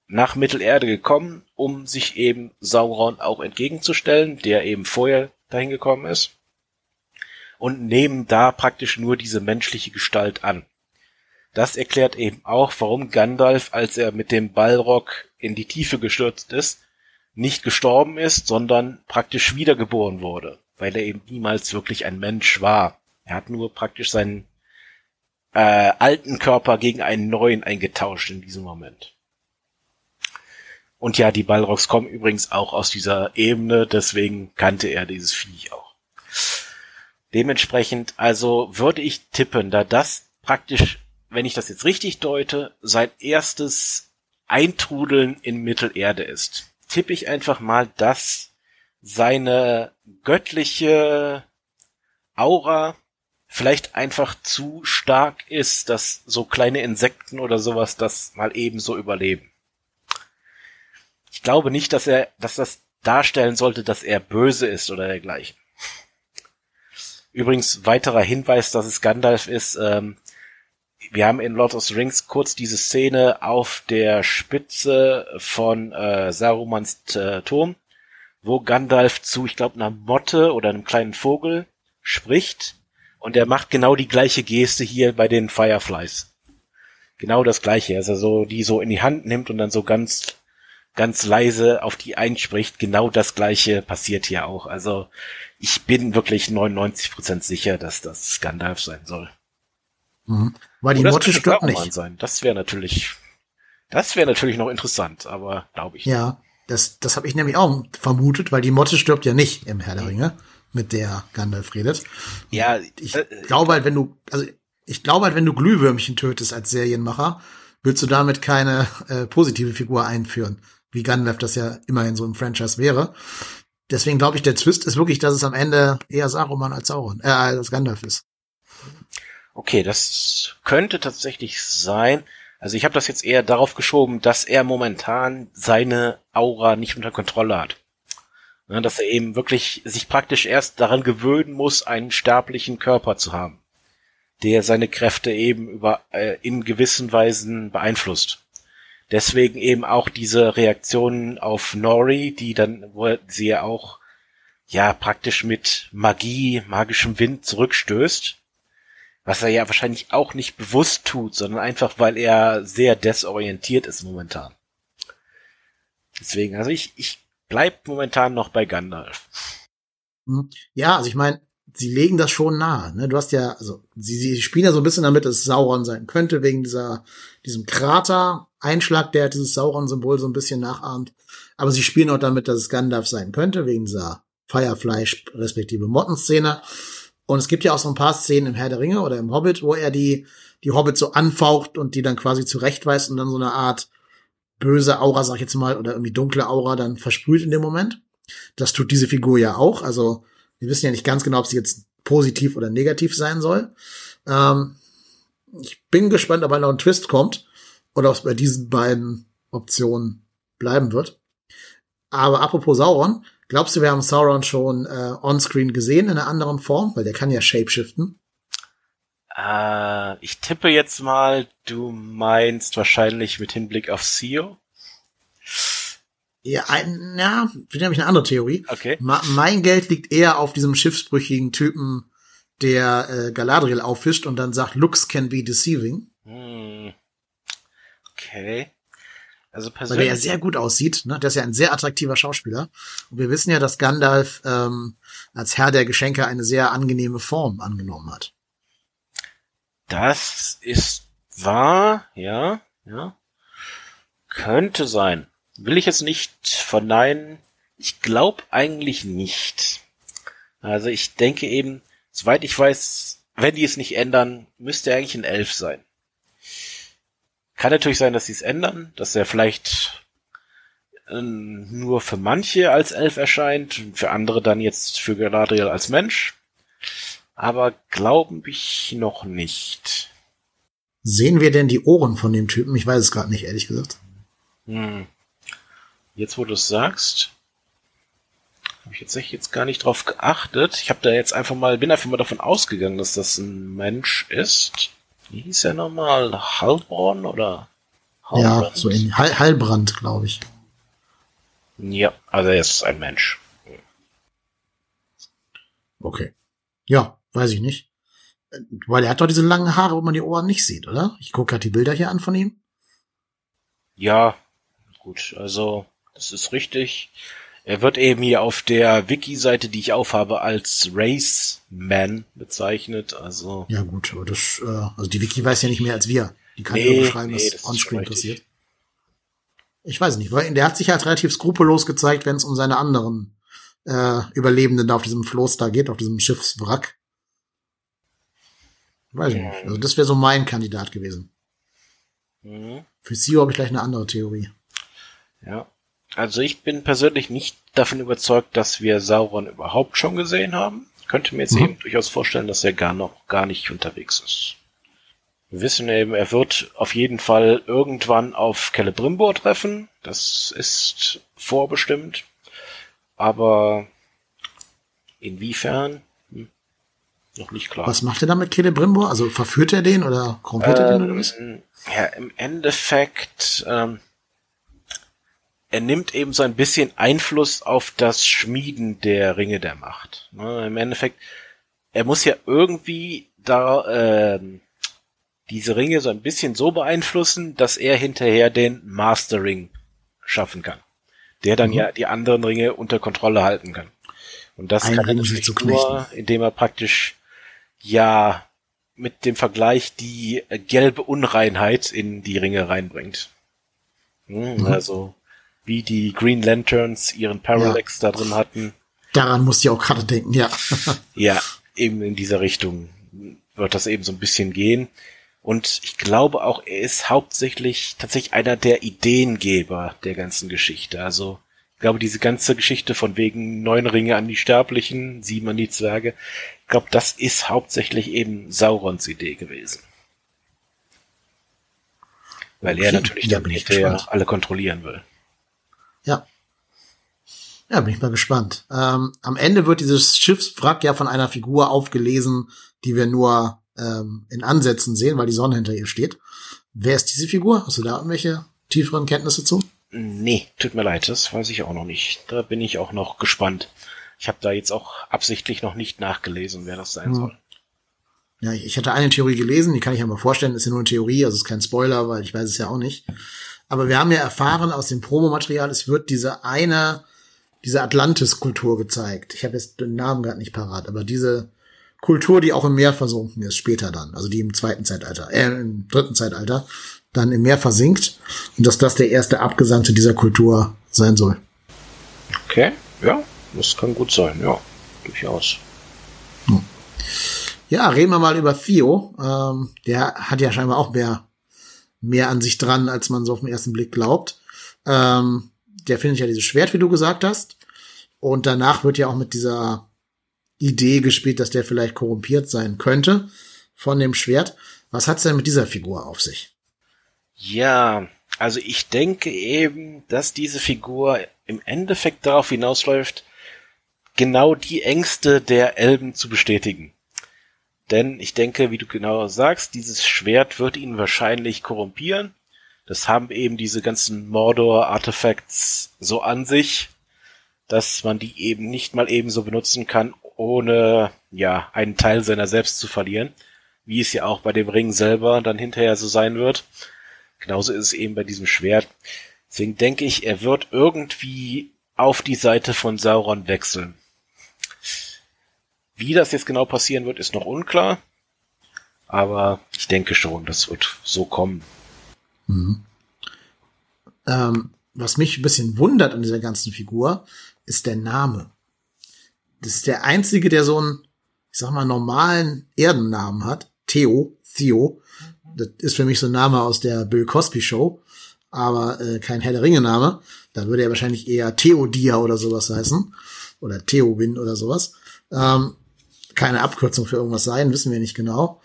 nach Mittelerde gekommen, um sich eben Sauron auch entgegenzustellen, der eben vorher dahin gekommen ist, und nehmen da praktisch nur diese menschliche Gestalt an. Das erklärt eben auch, warum Gandalf, als er mit dem Balrog in die Tiefe gestürzt ist, nicht gestorben ist, sondern praktisch wiedergeboren wurde, weil er eben niemals wirklich ein Mensch war. Er hat nur praktisch seinen äh, alten Körper gegen einen neuen eingetauscht in diesem Moment. Und ja, die Balrogs kommen übrigens auch aus dieser Ebene, deswegen kannte er dieses Viech auch. Dementsprechend, also würde ich tippen, da das praktisch, wenn ich das jetzt richtig deute, sein erstes Eintrudeln in Mittelerde ist, tippe ich einfach mal, dass seine göttliche Aura vielleicht einfach zu stark ist, dass so kleine Insekten oder sowas das mal ebenso überleben. Ich glaube nicht, dass er, dass das darstellen sollte, dass er böse ist oder dergleichen. Übrigens, weiterer Hinweis, dass es Gandalf ist, ähm, wir haben in Lord of the Rings kurz diese Szene auf der Spitze von äh, Sarumans äh, Turm, wo Gandalf zu, ich glaube, einer Motte oder einem kleinen Vogel spricht und er macht genau die gleiche Geste hier bei den Fireflies. Genau das gleiche, also so die so in die Hand nimmt und dann so ganz ganz leise auf die einspricht. Genau das gleiche passiert hier auch. Also ich bin wirklich 99% sicher, dass das Gandalf sein soll. Mhm. Weil die Motte stört nicht. Sein. Das wäre natürlich, das wäre natürlich noch interessant, aber glaube ich. Ja, das, das habe ich nämlich auch vermutet, weil die Motte stirbt ja nicht im Herr der Ringe, mit der Gandalf redet. Ja, ich äh, glaube halt, wenn du, also ich glaube halt, wenn du Glühwürmchen tötest als Serienmacher, willst du damit keine äh, positive Figur einführen wie Gandalf das ja immerhin so im Franchise wäre. Deswegen glaube ich, der Twist ist wirklich, dass es am Ende eher Saruman als Sauron, äh, als Gandalf ist. Okay, das könnte tatsächlich sein. Also ich habe das jetzt eher darauf geschoben, dass er momentan seine Aura nicht unter Kontrolle hat. Ja, dass er eben wirklich sich praktisch erst daran gewöhnen muss, einen sterblichen Körper zu haben, der seine Kräfte eben über äh, in gewissen Weisen beeinflusst. Deswegen eben auch diese Reaktionen auf Nori, die dann, wo sie ja auch ja praktisch mit Magie, magischem Wind zurückstößt. Was er ja wahrscheinlich auch nicht bewusst tut, sondern einfach, weil er sehr desorientiert ist momentan. Deswegen, also ich, ich bleib momentan noch bei Gandalf. Hm. Ja, also ich meine, sie legen das schon nahe. Ne? Du hast ja, also sie, sie spielen ja so ein bisschen damit, dass es Sauron sein könnte, wegen dieser, diesem Krater-Einschlag, der dieses Sauron-Symbol so ein bisschen nachahmt. Aber sie spielen auch damit, dass es Gandalf sein könnte, wegen dieser Firefly respektive Mottenszene. Und es gibt ja auch so ein paar Szenen im Herr der Ringe oder im Hobbit, wo er die, die Hobbits so anfaucht und die dann quasi zurechtweist und dann so eine Art böse Aura, sag ich jetzt mal, oder irgendwie dunkle Aura dann versprüht in dem Moment. Das tut diese Figur ja auch. Also wir wissen ja nicht ganz genau, ob sie jetzt positiv oder negativ sein soll. Ähm, ich bin gespannt, ob noch ein Twist kommt oder ob es bei diesen beiden Optionen bleiben wird. Aber apropos Sauron, glaubst du, wir haben Sauron schon äh, on-screen gesehen in einer anderen Form? Weil der kann ja shapeshiften. Äh, ich tippe jetzt mal, du meinst wahrscheinlich mit Hinblick auf Sio. Ja, ein, ja, wieder habe ich eine andere Theorie. Okay. Ma mein Geld liegt eher auf diesem schiffsbrüchigen Typen, der äh, Galadriel auffischt und dann sagt, looks can be deceiving. Hm. Okay. Also persönlich. Weil der ja sehr gut aussieht, ne? Der ist ja ein sehr attraktiver Schauspieler. Und wir wissen ja, dass Gandalf ähm, als Herr der Geschenke eine sehr angenehme Form angenommen hat. Das ist wahr, ja, ja. Könnte sein. Will ich jetzt nicht verneinen. Ich glaube eigentlich nicht. Also ich denke eben, soweit ich weiß, wenn die es nicht ändern, müsste er eigentlich ein Elf sein. Kann natürlich sein, dass sie es ändern, dass er vielleicht äh, nur für manche als Elf erscheint, für andere dann jetzt für Galadriel als Mensch. Aber glauben ich noch nicht. Sehen wir denn die Ohren von dem Typen? Ich weiß es gerade nicht, ehrlich gesagt. Hm. Jetzt, wo du es sagst, habe ich jetzt echt jetzt gar nicht drauf geachtet. Ich habe da jetzt einfach mal, bin einfach mal davon ausgegangen, dass das ein Mensch ist. Wie hieß er nochmal? Halborn oder? Halbrand? Ja, so in Hal Halbrand, glaube ich. Ja, also er ist ein Mensch. Okay. Ja, weiß ich nicht. Weil er hat doch diese langen Haare, wo man die Ohren nicht sieht, oder? Ich gucke gerade die Bilder hier an von ihm. Ja, gut, also das ist richtig. Er wird eben hier auf der Wiki-Seite, die ich aufhabe, als Raceman bezeichnet. Also ja gut, aber das, äh, also die Wiki weiß ja nicht mehr als wir. Die kann nee, nur beschreiben, nee, was onscreen passiert. Ich weiß nicht, weil der hat sich halt relativ skrupellos gezeigt, wenn es um seine anderen äh, Überlebenden da auf diesem Floß da geht, auf diesem Schiffswrack. Weiß ich nicht. Also das wäre so mein Kandidat gewesen. Mhm. Für Sio habe ich gleich eine andere Theorie. Ja. Also ich bin persönlich nicht davon überzeugt, dass wir Sauron überhaupt schon gesehen haben. Ich könnte mir jetzt mhm. eben durchaus vorstellen, dass er gar noch gar nicht unterwegs ist. Wir wissen eben, er wird auf jeden Fall irgendwann auf Celebrimbor treffen. Das ist vorbestimmt. Aber inwiefern? Noch nicht klar. Was macht er da mit Celebrimbor? Also verführt er den oder korrumpiert ähm, er den oder was? Ähm, ja, im Endeffekt, ähm, er nimmt eben so ein bisschen Einfluss auf das Schmieden der Ringe der Macht. Ne, Im Endeffekt, er muss ja irgendwie da äh, diese Ringe so ein bisschen so beeinflussen, dass er hinterher den Mastering schaffen kann der dann mhm. ja die anderen Ringe unter Kontrolle halten kann. Und das Ein kann er natürlich nur, indem er praktisch ja mit dem Vergleich die gelbe Unreinheit in die Ringe reinbringt. Hm, mhm. Also wie die Green Lanterns ihren Parallax ja. da drin hatten. Daran musste ich auch gerade denken, ja. [LAUGHS] ja, eben in dieser Richtung wird das eben so ein bisschen gehen. Und ich glaube auch, er ist hauptsächlich tatsächlich einer der Ideengeber der ganzen Geschichte. Also ich glaube, diese ganze Geschichte von wegen neun Ringe an die Sterblichen, sieben an die Zwerge, ich glaube, das ist hauptsächlich eben Saurons Idee gewesen. Weil okay. er natürlich ja, dann hinterher alle kontrollieren will. Ja. Ja, bin ich mal gespannt. Ähm, am Ende wird dieses Schiffswrack ja von einer Figur aufgelesen, die wir nur ähm, in Ansätzen sehen, weil die Sonne hinter ihr steht. Wer ist diese Figur? Hast du da irgendwelche tieferen Kenntnisse zu? Nee, tut mir leid, das weiß ich auch noch nicht. Da bin ich auch noch gespannt. Ich habe da jetzt auch absichtlich noch nicht nachgelesen, wer das sein hm. soll. Ja, ich hatte eine Theorie gelesen, die kann ich ja mal vorstellen, ist ja nur eine Theorie, also ist kein Spoiler, weil ich weiß es ja auch nicht. Aber wir haben ja erfahren aus dem Promomaterial, es wird diese eine, diese Atlantis-Kultur gezeigt. Ich habe jetzt den Namen gerade nicht parat, aber diese Kultur, die auch im Meer versunken ist, später dann, also die im zweiten Zeitalter, äh, im dritten Zeitalter, dann im Meer versinkt und dass das der erste Abgesandte dieser Kultur sein soll. Okay, ja, das kann gut sein, ja, durchaus. Hm. Ja, reden wir mal über Theo. Ähm, der hat ja scheinbar auch mehr, mehr an sich dran, als man so auf den ersten Blick glaubt. Ähm, der findet ja dieses Schwert, wie du gesagt hast. Und danach wird ja auch mit dieser Idee gespielt, dass der vielleicht korrumpiert sein könnte von dem Schwert. Was hat's denn mit dieser Figur auf sich? Ja, also ich denke eben, dass diese Figur im Endeffekt darauf hinausläuft, genau die Ängste der Elben zu bestätigen. Denn ich denke, wie du genau sagst, dieses Schwert wird ihn wahrscheinlich korrumpieren. Das haben eben diese ganzen Mordor-Artefacts so an sich, dass man die eben nicht mal ebenso benutzen kann, ohne ja einen Teil seiner selbst zu verlieren, wie es ja auch bei dem Ring selber dann hinterher so sein wird. Genauso ist es eben bei diesem Schwert. Deswegen denke ich, er wird irgendwie auf die Seite von Sauron wechseln. Wie das jetzt genau passieren wird, ist noch unklar. Aber ich denke schon, das wird so kommen. Mhm. Ähm, was mich ein bisschen wundert an dieser ganzen Figur, ist der Name. Das ist der einzige, der so einen, ich sag mal, normalen Erdennamen hat. Theo, Theo. Das ist für mich so ein Name aus der Bill Cosby Show, aber äh, kein Herr der Ringe Name. Da würde er wahrscheinlich eher Theodia oder sowas heißen. Oder Theowin oder sowas. Ähm, keine Abkürzung für irgendwas sein, wissen wir nicht genau.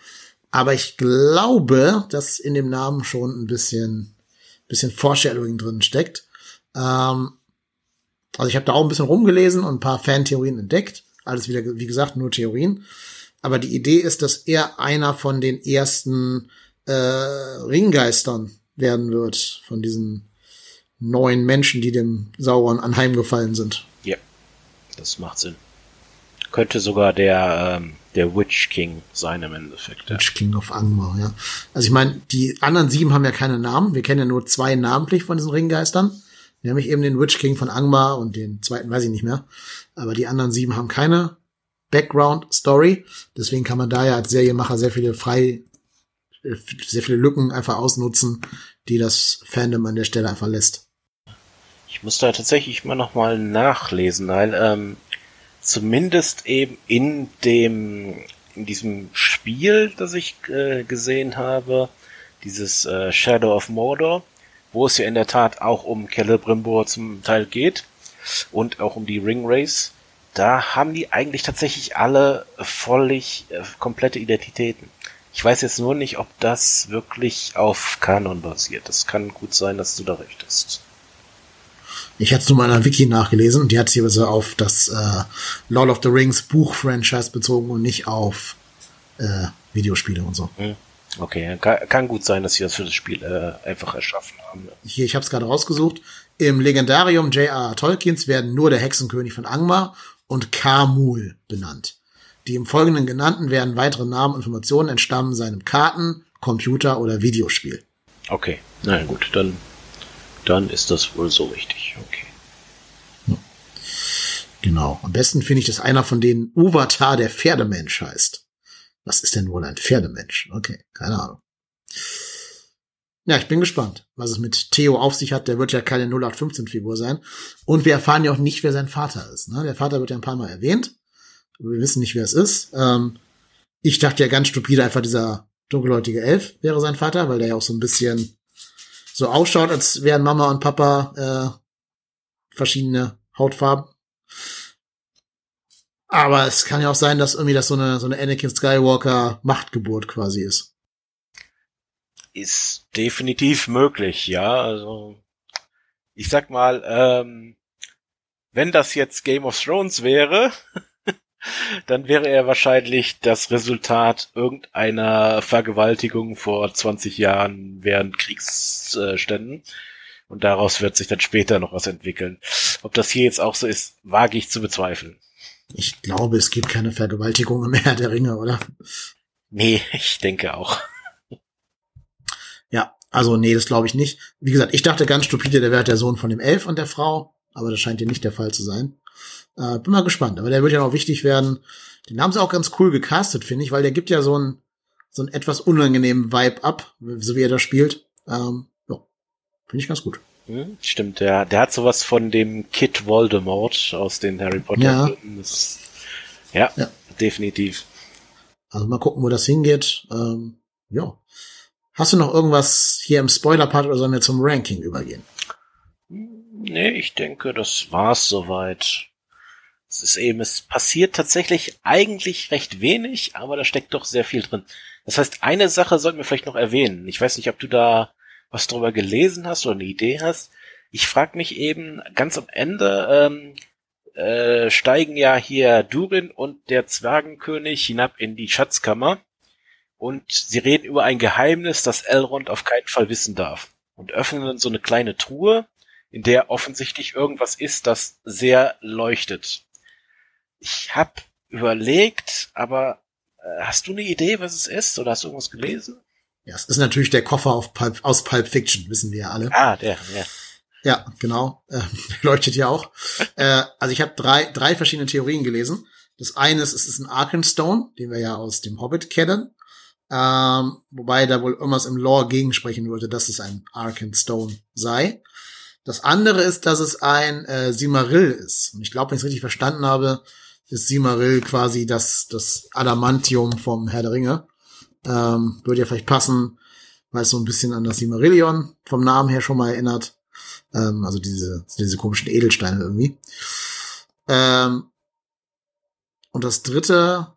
Aber ich glaube, dass in dem Namen schon ein bisschen, bisschen Foreshadowing drin steckt. Ähm, also ich habe da auch ein bisschen rumgelesen und ein paar Fantheorien entdeckt. Alles wieder, wie gesagt, nur Theorien. Aber die Idee ist, dass er einer von den ersten äh, Ringgeistern werden wird, von diesen neuen Menschen, die dem Sauron anheimgefallen sind. Ja, das macht Sinn. Könnte sogar der, ähm, der Witch King sein im Endeffekt. Ja. Witch King of Angmar, ja. Also ich meine, die anderen sieben haben ja keine Namen. Wir kennen ja nur zwei namentlich von diesen Ringgeistern. Nämlich eben den Witch King von Angmar und den zweiten weiß ich nicht mehr. Aber die anderen sieben haben keine Background Story. Deswegen kann man da ja als Serienmacher sehr viele frei, äh, sehr viele Lücken einfach ausnutzen, die das Fandom an der Stelle einfach lässt. Ich muss da tatsächlich mal nochmal nachlesen, weil ähm, zumindest eben in dem in diesem Spiel, das ich äh, gesehen habe, dieses äh, Shadow of Mordor, wo es ja in der Tat auch um Celebrimbor zum Teil geht und auch um die Ring Race, da haben die eigentlich tatsächlich alle völlig äh, komplette Identitäten. Ich weiß jetzt nur nicht, ob das wirklich auf Kanon basiert. Das kann gut sein, dass du da recht hast. Ich hatte es nur mal in einer Wiki nachgelesen. Die hat sich aber so auf das äh, Lord of the Rings Buch-Franchise bezogen und nicht auf äh, Videospiele und so. Hm. Okay, kann, kann, gut sein, dass sie das für das Spiel äh, einfach erschaffen haben. Hier, ich habe es gerade rausgesucht. Im Legendarium J.R.R. Tolkiens werden nur der Hexenkönig von Angmar und Kamul benannt. Die im Folgenden genannten werden weitere Namen und Informationen entstammen seinem Karten, Computer oder Videospiel. Okay, na gut, dann, dann ist das wohl so richtig. Okay. Genau. Am besten finde ich, dass einer von denen Uvatar der Pferdemensch heißt. Was ist denn wohl ein Pferdemensch? Okay, keine Ahnung. Ja, ich bin gespannt, was es mit Theo auf sich hat. Der wird ja keine 0815-Figur sein. Und wir erfahren ja auch nicht, wer sein Vater ist. Ne? Der Vater wird ja ein paar Mal erwähnt. Aber wir wissen nicht, wer es ist. Ähm, ich dachte ja ganz stupide, einfach dieser dunkelhäutige Elf wäre sein Vater, weil der ja auch so ein bisschen so ausschaut, als wären Mama und Papa äh, verschiedene Hautfarben. Aber es kann ja auch sein, dass irgendwie das so eine, so eine Anakin Skywalker Machtgeburt quasi ist. Ist definitiv möglich, ja. Also, ich sag mal, ähm, wenn das jetzt Game of Thrones wäre, [LAUGHS] dann wäre er wahrscheinlich das Resultat irgendeiner Vergewaltigung vor 20 Jahren während Kriegsständen. Und daraus wird sich dann später noch was entwickeln. Ob das hier jetzt auch so ist, wage ich zu bezweifeln. Ich glaube, es gibt keine Vergewaltigungen mehr der Ringe, oder? Nee, ich denke auch. Ja, also nee, das glaube ich nicht. Wie gesagt, ich dachte ganz stupide, der wäre der Sohn von dem Elf und der Frau, aber das scheint hier nicht der Fall zu sein. Äh, bin mal gespannt, aber der wird ja noch wichtig werden. Den haben sie auch ganz cool gecastet, finde ich, weil der gibt ja so einen so einen etwas unangenehmen Vibe ab, so wie er da spielt. Ähm, ja, finde ich ganz gut. Hm, stimmt, der, der hat sowas von dem Kid Voldemort aus den Harry Potter ja. Ja, ja, definitiv. Also mal gucken, wo das hingeht. Ähm, ja. Hast du noch irgendwas hier im Spoiler-Part oder sollen wir zum Ranking übergehen? Nee, ich denke, das war's soweit. Es ist eben, es passiert tatsächlich eigentlich recht wenig, aber da steckt doch sehr viel drin. Das heißt, eine Sache sollten wir vielleicht noch erwähnen. Ich weiß nicht, ob du da was drüber gelesen hast oder eine Idee hast. Ich frage mich eben, ganz am Ende ähm, äh, steigen ja hier Durin und der Zwergenkönig hinab in die Schatzkammer und sie reden über ein Geheimnis, das Elrond auf keinen Fall wissen darf und öffnen dann so eine kleine Truhe, in der offensichtlich irgendwas ist, das sehr leuchtet. Ich hab überlegt, aber äh, hast du eine Idee, was es ist oder hast du irgendwas gelesen? Ja, es ist natürlich der Koffer Pulp, aus Pulp Fiction, wissen wir ja alle. Ah, der, ja. Ja, genau. [LAUGHS] Äh, leuchtet ja auch. [LAUGHS] äh, also ich habe drei, drei verschiedene Theorien gelesen. Das eine ist, es ist ein Arkenstone, den wir ja aus dem Hobbit kennen. Ähm, wobei da wohl irgendwas im Lore gegensprechen würde, dass es ein Arkenstone sei. Das andere ist, dass es ein äh, Simarill ist. Und ich glaube, wenn ich es richtig verstanden habe, ist Simarill quasi das, das Adamantium vom Herr der Ringe. Ähm, würde ja vielleicht passen, weil es so ein bisschen an das Simarillion vom Namen her schon mal erinnert. Ähm, also diese, diese komischen Edelsteine irgendwie. Ähm, und das dritte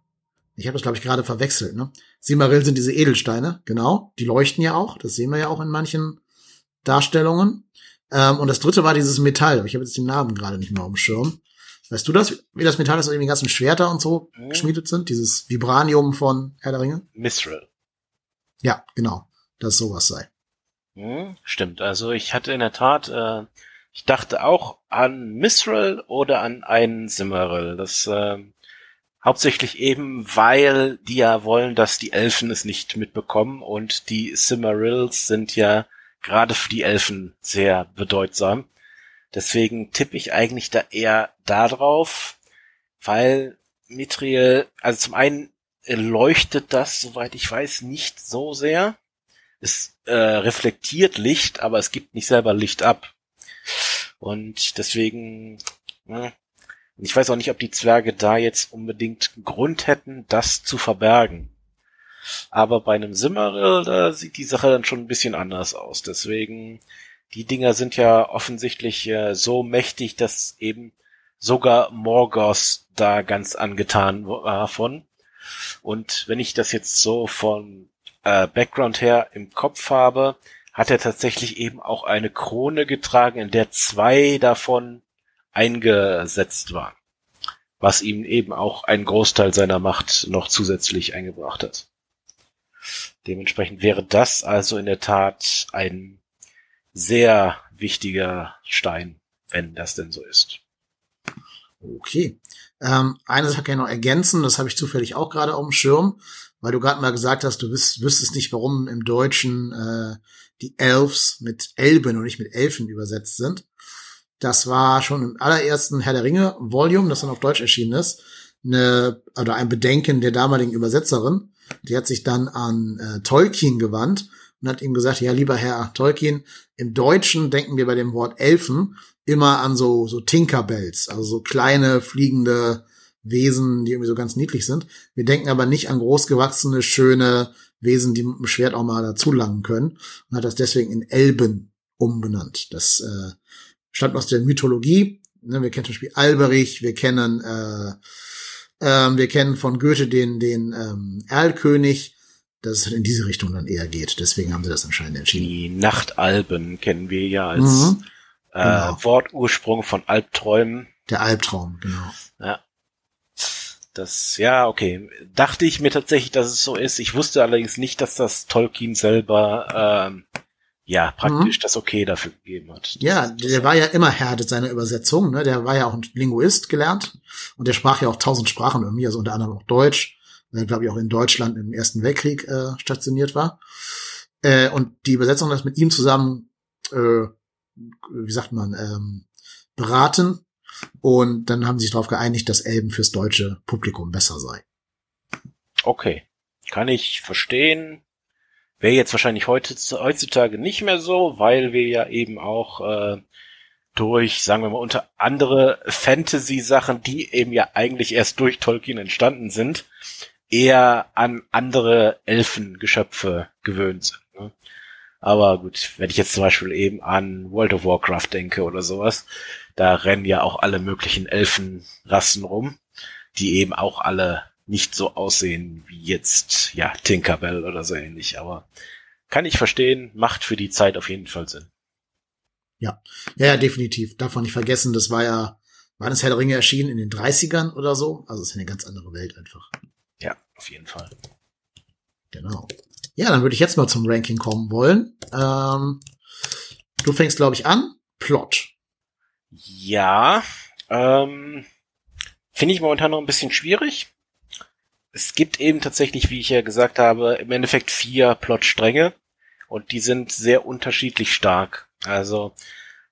Ich habe das, glaube ich, gerade verwechselt. Ne? Silmaril sind diese Edelsteine, genau. Die leuchten ja auch. Das sehen wir ja auch in manchen Darstellungen. Ähm, und das dritte war dieses Metall. Ich habe jetzt den Namen gerade nicht mehr auf dem Schirm. Weißt du das, wie das Metall ist, irgendwie ganzen Schwerter und so Hm. geschmiedet sind? Dieses Vibranium von Herr der Ringe? Mithril. Ja, genau. Dass sowas sei. Hm, stimmt. Also ich hatte in der Tat, äh, ich dachte auch an Mithril oder an einen Simmeril. Das äh, hauptsächlich eben, weil die ja wollen, dass die Elfen es nicht mitbekommen und die Simmerils sind ja gerade für die Elfen sehr bedeutsam. Deswegen tippe ich eigentlich da eher da drauf, weil Mithril, also zum einen äh, leuchtet das, soweit ich weiß, nicht so sehr. Es äh, reflektiert Licht, aber es gibt nicht selber Licht ab. Und deswegen, hm, ich weiß auch nicht, ob die Zwerge da jetzt unbedingt Grund hätten, das zu verbergen. Aber bei einem Simmeril, da sieht die Sache dann schon ein bisschen anders aus. Deswegen, die Dinger sind ja offensichtlich äh, so mächtig, dass eben sogar Morgoth da ganz angetan war von. Und wenn ich das jetzt so von äh, Background her im Kopf habe, hat er tatsächlich eben auch eine Krone getragen, in der zwei davon eingesetzt waren. Was ihm eben auch einen Großteil seiner Macht noch zusätzlich eingebracht hat. Dementsprechend wäre das also in der Tat ein sehr wichtiger Stein, wenn das denn so ist. Okay. Ähm, eine Sache kann ich noch ergänzen, das habe ich zufällig auch gerade auf dem Schirm, weil du gerade mal gesagt hast, du wüs wüsstest nicht, warum im Deutschen äh, die Elves mit Elben und nicht mit Elfen übersetzt sind. Das war schon im allerersten Herr der Ringe Volume, das dann auf Deutsch erschienen ist, eine, oder ein Bedenken der damaligen Übersetzerin. Die hat sich dann an äh, Tolkien gewandt und hat ihm gesagt, ja, lieber Herr Tolkien, im Deutschen denken wir bei dem Wort Elfen immer an so, so Tinkerbells, also so kleine fliegende Wesen, die irgendwie so ganz niedlich sind. Wir denken aber nicht an großgewachsene, schöne Wesen, die mit dem Schwert auch mal dazu langen können und hat das deswegen in Elben umbenannt. Das äh, stammt aus der Mythologie. Ne, wir kennen zum Beispiel Alberich, wir kennen äh, ähm, wir kennen von Goethe den den ähm, Erlkönig, dass es in diese Richtung dann eher geht. Deswegen haben sie das anscheinend entschieden. Die Nachtalben kennen wir ja als Mhm. äh, Genau. Wortursprung von Albträumen. Der Albtraum, genau. Ja. Das, ja, okay. Dachte ich mir tatsächlich, dass es so ist. Ich wusste allerdings nicht, dass das Tolkien selber, ähm, ja, praktisch das Okay dafür gegeben hat. Mhm. Ja, der war ja immer Herr seiner Übersetzung, ne? Der war ja auch ein Linguist gelernt und der sprach ja auch tausend Sprachen irgendwie, also unter anderem auch Deutsch, er, glaube ich, auch in Deutschland im Ersten Weltkrieg äh, stationiert war. Äh, und die Übersetzung hat mit ihm zusammen, äh, wie sagt man, ähm, beraten. Und dann haben sie sich darauf geeinigt, dass Elben fürs deutsche Publikum besser sei. Okay. Kann ich verstehen. Wäre jetzt wahrscheinlich heutzutage nicht mehr so, weil wir ja eben auch äh, durch, sagen wir mal, unter andere Fantasy-Sachen, die eben ja eigentlich erst durch Tolkien entstanden sind, eher an andere Elfengeschöpfe gewöhnt sind. Ne? Aber gut, wenn ich jetzt zum Beispiel eben an World of Warcraft denke oder sowas, da rennen ja auch alle möglichen Elfenrassen rum, die eben auch alle nicht so aussehen wie jetzt, ja, Tinkerbell oder so ähnlich. Aber kann ich verstehen, macht für die Zeit auf jeden Fall Sinn. Ja, ja, definitiv. Darf man nicht vergessen, das war ja, war das Herr der Ringe erschienen in den 30ern oder so? Also es ist eine ganz andere Welt einfach. Auf jeden Fall. Genau. Ja, dann würde ich jetzt mal zum Ranking kommen wollen. Ähm, du fängst, glaube ich, an. Plot. Ja, ähm, finde ich momentan noch ein bisschen schwierig. Es gibt eben tatsächlich, wie ich ja gesagt habe, im Endeffekt vier Plotstränge und die sind sehr unterschiedlich stark. Also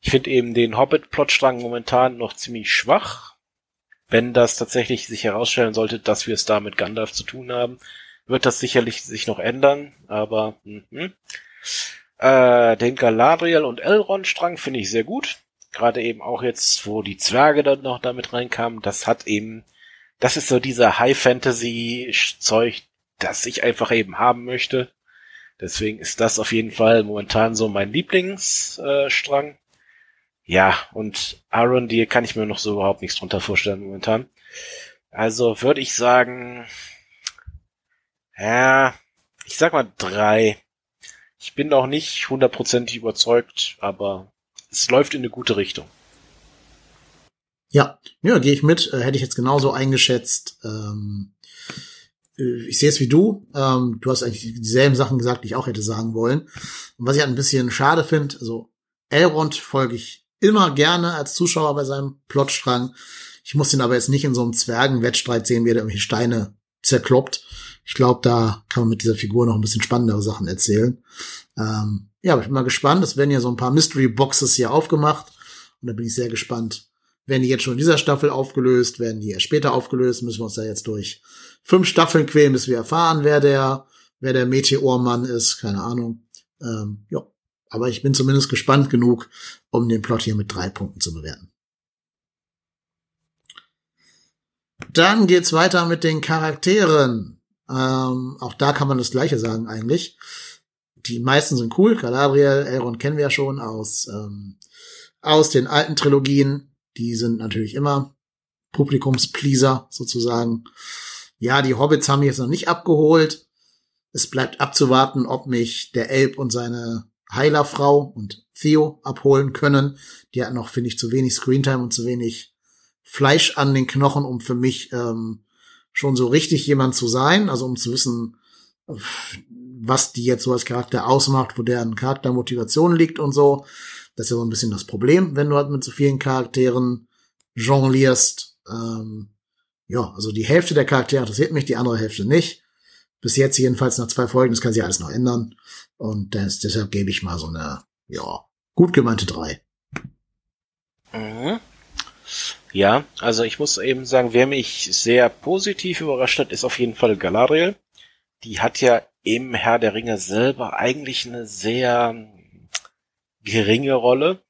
ich finde eben den Hobbit-Plotstrang momentan noch ziemlich schwach. Wenn das tatsächlich sich herausstellen sollte, dass wir es da mit Gandalf zu tun haben, wird das sicherlich sich noch ändern. Aber mhm. äh, den Galadriel und Elrond-Strang finde ich sehr gut. Gerade eben auch jetzt, wo die Zwerge dann noch damit reinkamen, das hat eben, das ist so dieser High-Fantasy-Zeug, das ich einfach eben haben möchte. Deswegen ist das auf jeden Fall momentan so mein Lieblingsstrang. Ja, und Aaron, die kann ich mir noch so überhaupt nichts drunter vorstellen momentan. Also würde ich sagen, Ja, ich sag mal drei. Ich bin noch nicht hundertprozentig überzeugt, aber es läuft in eine gute Richtung. Ja, ja, gehe ich mit. Äh, hätte ich jetzt genauso eingeschätzt. Ähm, äh, ich sehe es wie du. Ähm, du hast eigentlich dieselben Sachen gesagt, die ich auch hätte sagen wollen. Und was ich halt ein bisschen schade finde, also Elrond folge ich immer gerne als Zuschauer bei seinem Plotstrang. Ich muss ihn aber jetzt nicht in so einem Zwergenwettstreit sehen, wie er irgendwelche Steine zerkloppt. Ich glaube, da kann man mit dieser Figur noch ein bisschen spannendere Sachen erzählen. Ähm, ja, ich bin mal gespannt. Es werden ja so ein paar Mystery Boxes hier aufgemacht. Und da bin ich sehr gespannt. Werden die jetzt schon in dieser Staffel aufgelöst? Werden die erst später aufgelöst? Müssen wir uns da jetzt durch fünf Staffeln quälen, bis wir erfahren, wer der, wer der Meteormann ist. Keine Ahnung. Ähm, ja. Aber ich bin zumindest gespannt genug, um den Plot hier mit drei Punkten zu bewerten. Dann geht's weiter mit den Charakteren. Ähm, auch da kann man das Gleiche sagen eigentlich. Die meisten sind cool. Galadriel, Elrond kennen wir ja schon aus, ähm, aus den alten Trilogien. Die sind natürlich immer Publikumspleaser sozusagen. Ja, die Hobbits haben mich jetzt noch nicht abgeholt. Es bleibt abzuwarten, ob mich der Elb und seine Heilerfrau und Theo abholen können. Die hatten noch, finde ich, zu wenig Screentime und zu wenig Fleisch an den Knochen, um für mich ähm, schon so richtig jemand zu sein, also um zu wissen, was die jetzt so als Charakter ausmacht, wo deren Charaktermotivation liegt und so. Das ist ja so ein bisschen das Problem, wenn du halt mit so vielen Charakteren jonglierst. Ähm, ja, also die Hälfte der Charaktere interessiert mich, die andere Hälfte nicht. Bis jetzt jedenfalls nach zwei Folgen, das kann sich alles noch ändern. Und das, deshalb gebe ich mal so eine, ja, gut gemeinte drei. Mhm. Ja, also ich muss eben sagen, wer mich sehr positiv überrascht hat, ist auf jeden Fall Galadriel. Die hat ja im Herr der Ringe selber eigentlich eine sehr geringe Rolle.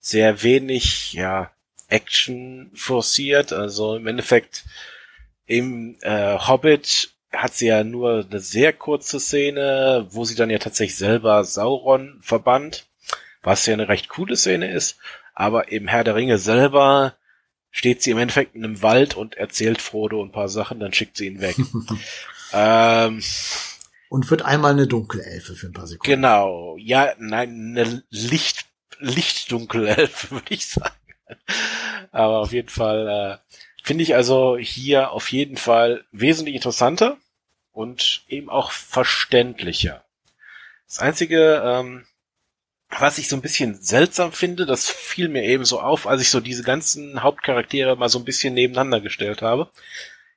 Sehr wenig, ja, Action forciert. Also im Endeffekt im äh, Hobbit hat sie ja nur eine sehr kurze Szene, wo sie dann ja tatsächlich selber Sauron verbannt, was ja eine recht coole Szene ist. Aber im Herr der Ringe selber steht sie im Endeffekt in einem Wald und erzählt Frodo ein paar Sachen, dann schickt sie ihn weg. [LAUGHS] ähm, und wird einmal eine Dunkelelfe für ein paar Sekunden. Genau, ja, nein, eine Licht, Lichtdunkelelfe, [LAUGHS] würde ich sagen. Aber auf jeden Fall äh, finde ich also hier auf jeden Fall wesentlich interessanter und eben auch verständlicher. Das einzige, ähm, was ich so ein bisschen seltsam finde, das fiel mir eben so auf, als ich so diese ganzen Hauptcharaktere mal so ein bisschen nebeneinander gestellt habe.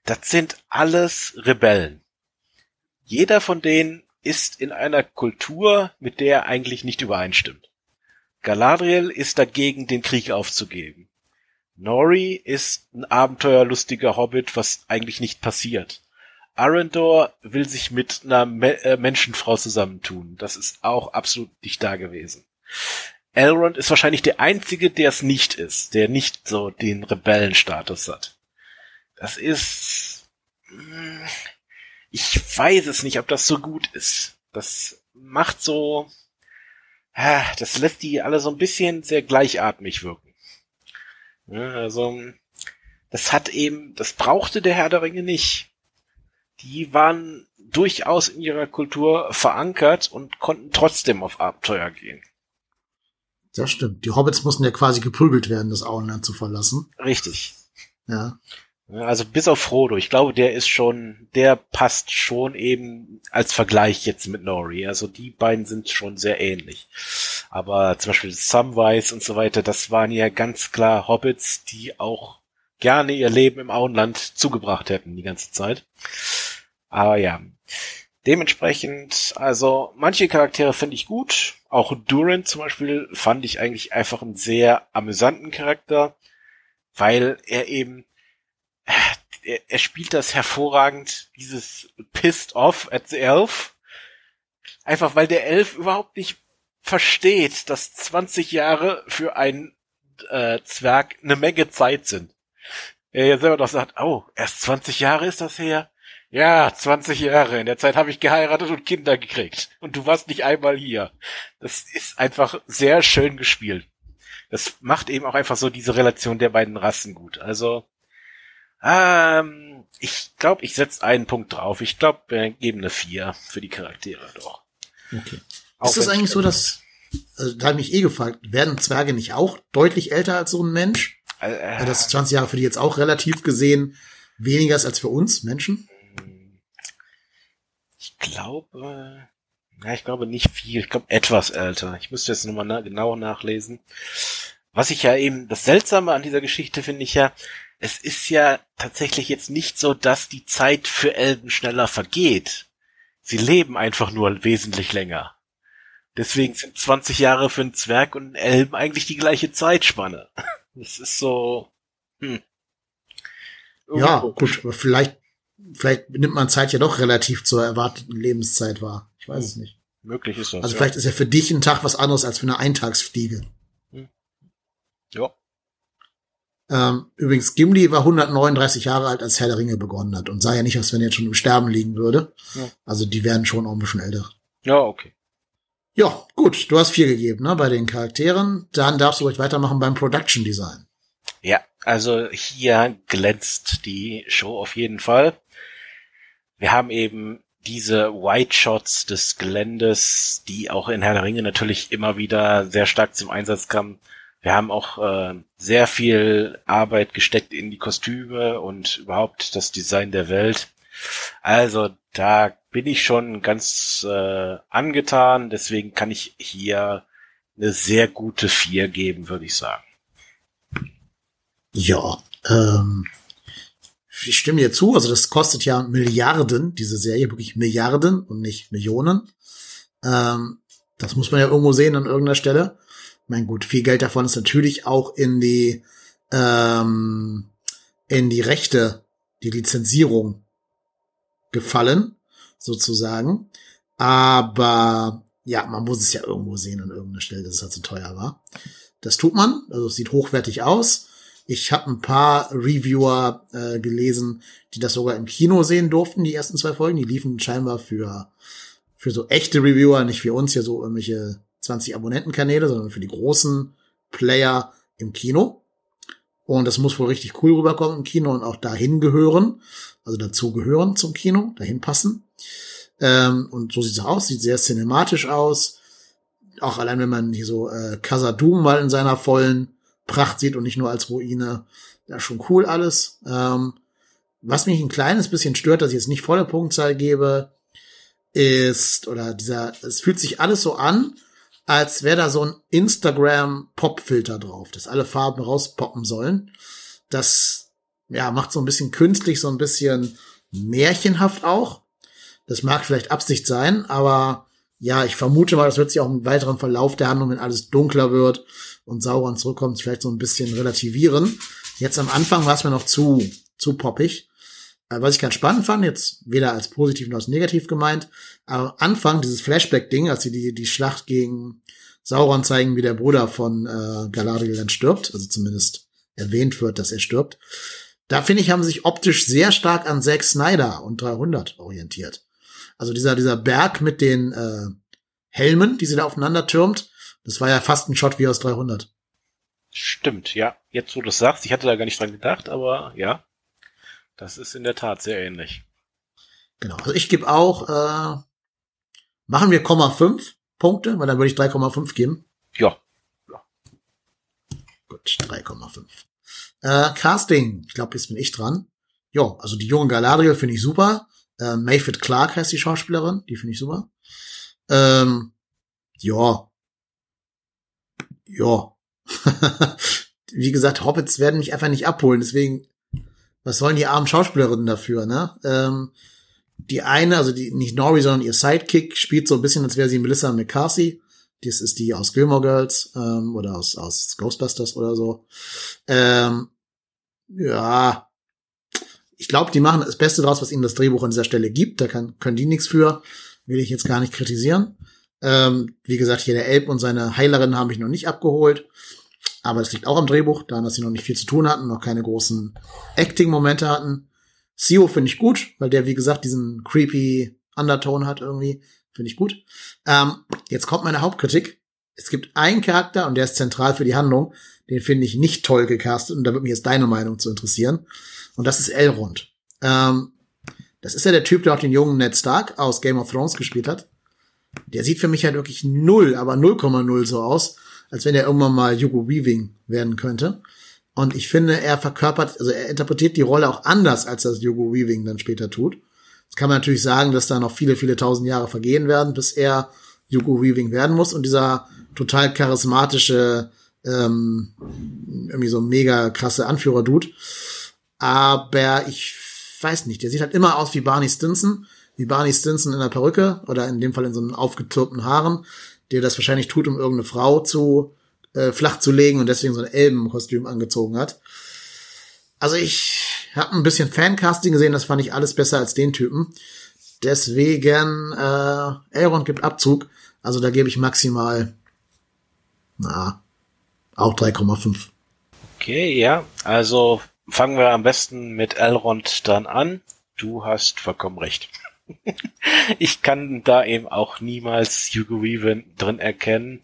Das sind alles Rebellen. Jeder von denen ist in einer Kultur, mit der er eigentlich nicht übereinstimmt. Galadriel ist dagegen, den Krieg aufzugeben. Nori ist ein abenteuerlustiger Hobbit, was eigentlich nicht passiert. Arendor will sich mit einer Me äh, Menschenfrau zusammentun. Das ist auch absolut nicht da gewesen. Elrond ist wahrscheinlich der einzige, der es nicht ist, der nicht so den Rebellenstatus hat. Das ist, hm, ich weiß es nicht, ob das so gut ist. Das macht so, das lässt die alle so ein bisschen sehr gleichatmig wirken. also, das hat eben, das brauchte der Herr der Ringe nicht die waren durchaus in ihrer Kultur verankert und konnten trotzdem auf Abenteuer gehen. Das stimmt. Die Hobbits mussten ja quasi geprügelt werden, das Auenland zu verlassen. Richtig. Ja. Also bis auf Frodo. Ich glaube, der ist schon, der passt schon eben als Vergleich jetzt mit Nori. Also die beiden sind schon sehr ähnlich. Aber zum Beispiel Samwise und so weiter, das waren ja ganz klar Hobbits, die auch gerne ihr Leben im Auenland zugebracht hätten die ganze Zeit. Aber ja. Dementsprechend, also manche Charaktere finde ich gut. Auch Durant zum Beispiel fand ich eigentlich einfach einen sehr amüsanten Charakter, weil er eben, er, er spielt das hervorragend, dieses Pissed Off at the Elf. Einfach weil der Elf überhaupt nicht versteht, dass 20 Jahre für einen äh, Zwerg eine Menge Zeit sind. Er ja selber doch sagt, oh, erst 20 Jahre ist das her? Ja, 20 Jahre. In der Zeit habe ich geheiratet und Kinder gekriegt. Und du warst nicht einmal hier. Das ist einfach sehr schön gespielt. Das macht eben auch einfach so diese Relation der beiden Rassen gut. Also, Ähm, ich glaube, ich setze einen Punkt drauf. Ich glaube, wir geben eine vier für die Charaktere doch. Okay. Auch ist das eigentlich so, dass, also, da habe ich mich eh gefragt, werden Zwerge nicht auch deutlich älter als so ein Mensch? Äh, äh, das ist 20 Jahre für die jetzt auch relativ gesehen weniger ist als für uns Menschen? Ich glaube, ja, ich glaube nicht viel. Ich glaube etwas älter. Ich müsste jetzt nochmal na genau nachlesen. Was ich ja eben, das Seltsame an dieser Geschichte finde ich ja, es ist ja tatsächlich jetzt nicht so, dass die Zeit für Elben schneller vergeht. Sie leben einfach nur wesentlich länger. Deswegen sind 20 Jahre für einen Zwerg und einen Elben eigentlich die gleiche Zeitspanne. [LAUGHS] Das ist so, hm. Ja, gut, vielleicht, vielleicht nimmt man Zeit ja doch relativ zur erwarteten Lebenszeit wahr. Ich weiß es nicht. Möglich ist das. Also ja. vielleicht ist ja für dich ein Tag was anderes als für eine Eintagsfliege. Hm. Ja. Ähm, übrigens, Gimli war 139 Jahre alt, als Herr der Ringe begonnen hat und sah ja nicht aus, wenn er jetzt schon im Sterben liegen würde. Ja. Also die werden schon auch ein bisschen älter. Ja, okay. Ja, gut, du hast vier gegeben, ne, bei den Charakteren. Dann darfst du ruhig weitermachen beim Production Design. Ja, also hier glänzt die Show auf jeden Fall. Wir haben eben diese White Shots des Geländes, die auch in Herr der Ringe natürlich immer wieder sehr stark zum Einsatz kamen. Wir haben auch äh, sehr viel Arbeit gesteckt in die Kostüme und überhaupt das Design der Welt. Also da bin ich schon ganz äh, angetan. Deswegen kann ich hier eine sehr gute vier geben, würde ich sagen. Ja, ähm, ich stimme dir zu. Also das kostet ja Milliarden, diese Serie, wirklich Milliarden und nicht Millionen. Ähm, das muss man ja irgendwo sehen an irgendeiner Stelle. Mein gut, viel Geld davon ist natürlich auch in die ähm, in die Rechte, die Lizenzierung gefallen, sozusagen. Aber ja, man muss es ja irgendwo sehen an irgendeiner Stelle, dass es halt so teuer war. Das tut man, also es sieht hochwertig aus. Ich habe ein paar Reviewer äh, gelesen, die das sogar im Kino sehen durften, die ersten zwei Folgen. Die liefen scheinbar für, für so echte Reviewer, nicht für uns hier so irgendwelche 20 Abonnentenkanäle, sondern für die großen Player im Kino. Und das muss wohl richtig cool rüberkommen im Kino und auch dahin gehören. Also dazu gehören zum Kino, dahin passen. Ähm, und so sieht's aus, sieht sehr cinematisch aus. Auch allein wenn man hier so äh, Casadum mal in seiner vollen Pracht sieht und nicht nur als Ruine. Ja, schon cool alles. Ähm, was mich ein kleines bisschen stört, dass ich jetzt nicht volle Punktzahl gebe, ist, oder dieser, es fühlt sich alles so an, als wäre da so ein Instagram-Pop-Filter drauf, dass alle Farben rauspoppen sollen. Das, ja, macht so ein bisschen künstlich, so ein bisschen märchenhaft auch. Das mag vielleicht Absicht sein, aber ja, ich vermute mal, das wird sich auch im weiteren Verlauf der Handlung, wenn alles dunkler wird und Sauron zurückkommt, vielleicht so ein bisschen relativieren. Jetzt am Anfang war es mir noch zu, zu poppig. Äh, was ich ganz spannend fand, jetzt weder als positiv noch als negativ gemeint, aber am Anfang dieses Flashback-Ding, als sie die, die Schlacht gegen Sauron zeigen, wie der Bruder von äh, Galadriel dann stirbt, also zumindest erwähnt wird, dass er stirbt. Da finde ich, haben sich optisch sehr stark an Zack Snyder und 300 orientiert. Also dieser, dieser Berg mit den äh, Helmen, die sie da aufeinander türmt, das war ja fast ein Shot wie aus 300. Stimmt, ja. Jetzt, wo du es sagst, ich hatte da gar nicht dran gedacht, aber ja, das ist in der Tat sehr ähnlich. Genau, also ich gebe auch, äh, machen wir 0,5 Punkte, weil dann würde ich 3,5 geben. Ja. ja. Gut, 3,5. Äh, Casting, ich glaube, jetzt bin ich dran. Ja, also die junge Galadriel finde ich super. Äh, Mayfield Clark heißt die Schauspielerin, die finde ich super. Ähm, ja. Ja. [LAUGHS] Wie gesagt, Hobbits werden mich einfach nicht abholen, deswegen, was sollen die armen Schauspielerinnen dafür, ne? Ähm, die eine, also die, nicht Nori, sondern ihr Sidekick, spielt so ein bisschen, als wäre sie Melissa McCarthy. Das ist die aus Gilmore Girls ähm, oder aus, aus Ghostbusters oder so. Ähm, ja, ich glaube, die machen das Beste draus, was ihnen das Drehbuch an dieser Stelle gibt. Da kann, können die nichts für. Will ich jetzt gar nicht kritisieren. Ähm, wie gesagt, hier der Elb und seine Heilerin haben mich noch nicht abgeholt. Aber es liegt auch am Drehbuch, daran, dass sie noch nicht viel zu tun hatten, noch keine großen Acting-Momente hatten. Sio finde ich gut, weil der, wie gesagt, diesen creepy Undertone hat irgendwie. Finde ich gut. Ähm, jetzt kommt meine Hauptkritik. Es gibt einen Charakter und der ist zentral für die Handlung. den finde ich nicht toll gecastet und da würde mich jetzt deine Meinung zu interessieren. Und das ist Elrond. Ähm, das ist ja der Typ, der auch den jungen Ned Stark aus Game of Thrones gespielt hat. Der sieht für mich halt wirklich null, aber 0,0 so aus, als wenn er irgendwann mal Hugo Weaving werden könnte. Und ich finde, er verkörpert, also er interpretiert die Rolle auch anders, als das Hugo Weaving dann später tut. Jetzt kann man natürlich sagen, dass da noch viele, viele tausend Jahre vergehen werden, bis er Hugo Weaving werden muss. Und dieser total charismatische, ähm, irgendwie so mega krasse Anführer-Dude. Aber ich weiß nicht, der sieht halt immer aus wie Barney Stinson, wie Barney Stinson in der Perücke oder in dem Fall in so einem aufgetürpten Haaren, der das wahrscheinlich tut, um irgendeine Frau zu äh, flach zu legen und deswegen so ein Elbenkostüm angezogen hat. Also ich habe ein bisschen Fancasting gesehen, das fand ich alles besser als den Typen. Deswegen, äh, Elrond gibt Abzug. Also da gebe ich maximal, na, auch 3,5. Okay, ja. Also fangen wir am besten mit Elrond dann an. Du hast vollkommen recht. Ich kann da eben auch niemals Hugo Weaving drin erkennen.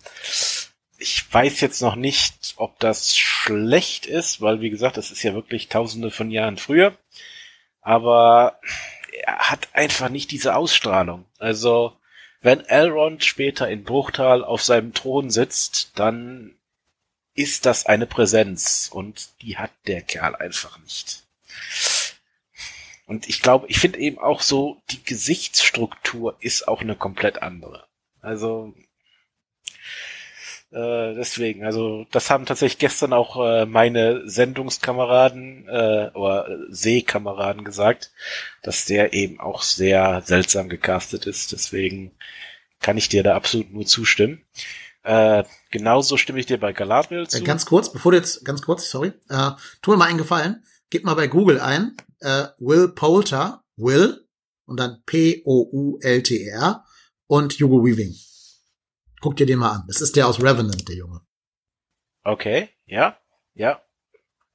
Ich weiß jetzt noch nicht, ob das schlecht ist, weil wie gesagt, das ist ja wirklich tausende von Jahren früher. Aber er hat einfach nicht diese Ausstrahlung. Also, wenn Elrond später in Bruchtal auf seinem Thron sitzt, dann ist das eine Präsenz und die hat der Kerl einfach nicht. Und ich glaube, ich finde eben auch so, die Gesichtsstruktur ist auch eine komplett andere. Also äh, deswegen, also das haben tatsächlich gestern auch äh, meine Sendungskameraden äh, oder Sehkameraden gesagt, dass der eben auch sehr seltsam gecastet ist. Deswegen kann ich dir da absolut nur zustimmen. Äh, genauso stimme ich dir bei Galadriel Äh, zu. ganz kurz, bevor du jetzt, ganz kurz, sorry, äh, tu mir mal einen Gefallen, gib mal bei Google ein, äh, Will Poulter, Will, und dann P-O-U-L-T-E-R und Hugo Weaving. Guck dir den mal an. Das ist der aus Revenant, der Junge. Okay, ja, ja.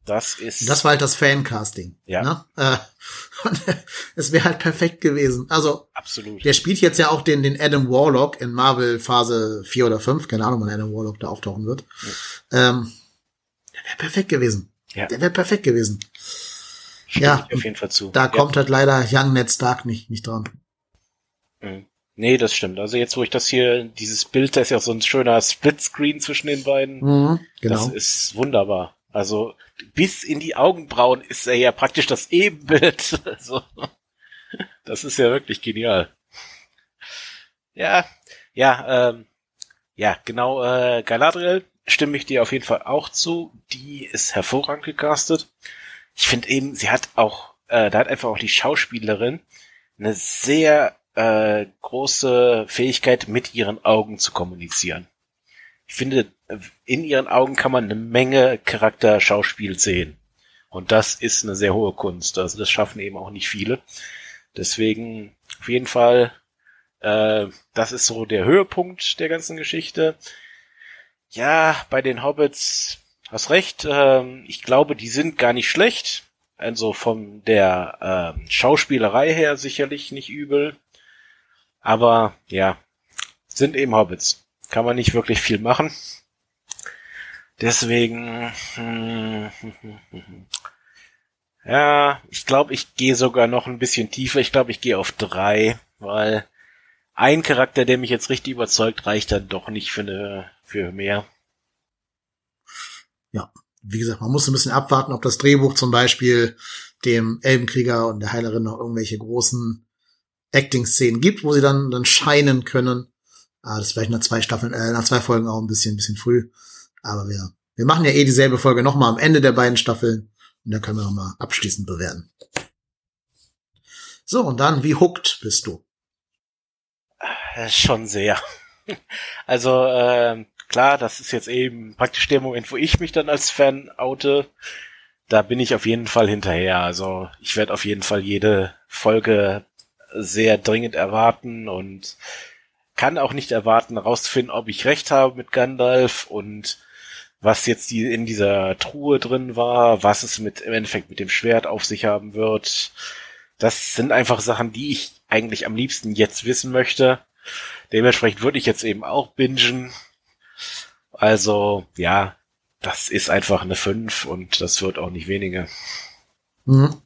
Das ist. Das war halt das Fancasting. Ja. Ne? Äh, [LAUGHS] es wäre halt perfekt gewesen. Also, absolut. der spielt jetzt ja auch den, den Adam Warlock in Marvel Phase 4 oder 5. Keine Ahnung, wann Adam Warlock da auftauchen wird. Ähm, der wäre perfekt gewesen. Ja. Der wäre perfekt gewesen. Stimme ja, auf jeden Fall zu. Da ja. kommt halt leider Young Ned Stark nicht, nicht dran. Mhm. Nee, das stimmt. Also jetzt, wo ich das hier, dieses Bild, da ist ja so ein schöner Splitscreen zwischen den beiden. Mhm, genau. Das ist wunderbar. Also bis in die Augenbrauen ist er ja praktisch das Ebenbild. [LAUGHS] Also, das ist ja wirklich genial. Ja, ja, ähm, ja, genau, äh, Galadriel stimme ich dir auf jeden Fall auch zu. Die ist hervorragend gecastet. Ich finde eben, sie hat auch, äh, da hat einfach auch die Schauspielerin eine sehr äh, große Fähigkeit, mit ihren Augen zu kommunizieren. Ich finde, in ihren Augen kann man eine Menge Charakterschauspiel sehen. Und das ist eine sehr hohe Kunst. Also das schaffen eben auch nicht viele. Deswegen auf jeden Fall, äh, das ist so der Höhepunkt der ganzen Geschichte. Ja, bei den Hobbits hast recht. Ähm, ich glaube, die sind gar nicht schlecht. Also von der ähm, Schauspielerei her sicherlich nicht übel. Aber ja, sind eben Hobbits. Kann man nicht wirklich viel machen. Deswegen, hm, [LAUGHS] ja, ich glaube, ich gehe sogar noch ein bisschen tiefer. Ich glaube, ich gehe auf drei, weil ein Charakter, der mich jetzt richtig überzeugt, reicht dann doch nicht für eine, für mehr. Ja, wie gesagt, man muss ein bisschen abwarten, ob das Drehbuch zum Beispiel dem Elbenkrieger und der Heilerin noch irgendwelche großen Acting-Szenen gibt, wo sie dann, dann scheinen können. Ah, das ist vielleicht nach zwei Staffeln, äh, nach zwei Folgen auch ein bisschen, ein bisschen früh. Aber wir, wir machen ja eh dieselbe Folge nochmal am Ende der beiden Staffeln. Und dann können wir nochmal abschließend bewerten. So, und dann, wie hooked bist du? Äh, Schon sehr. [LAUGHS] Also, ähm, klar, das ist jetzt eben praktisch der Moment, wo ich mich dann als Fan oute. Da bin ich auf jeden Fall hinterher. Also, ich werde auf jeden Fall jede Folge sehr dringend erwarten und kann auch nicht erwarten, herauszufinden, ob ich recht habe mit Gandalf und was jetzt die in dieser Truhe drin war, was es mit im Endeffekt mit dem Schwert auf sich haben wird. Das sind einfach Sachen, die ich eigentlich am liebsten jetzt wissen möchte. Dementsprechend würde ich jetzt eben auch bingen. Also, ja, das ist einfach eine 5 und das wird auch nicht weniger. Mhm.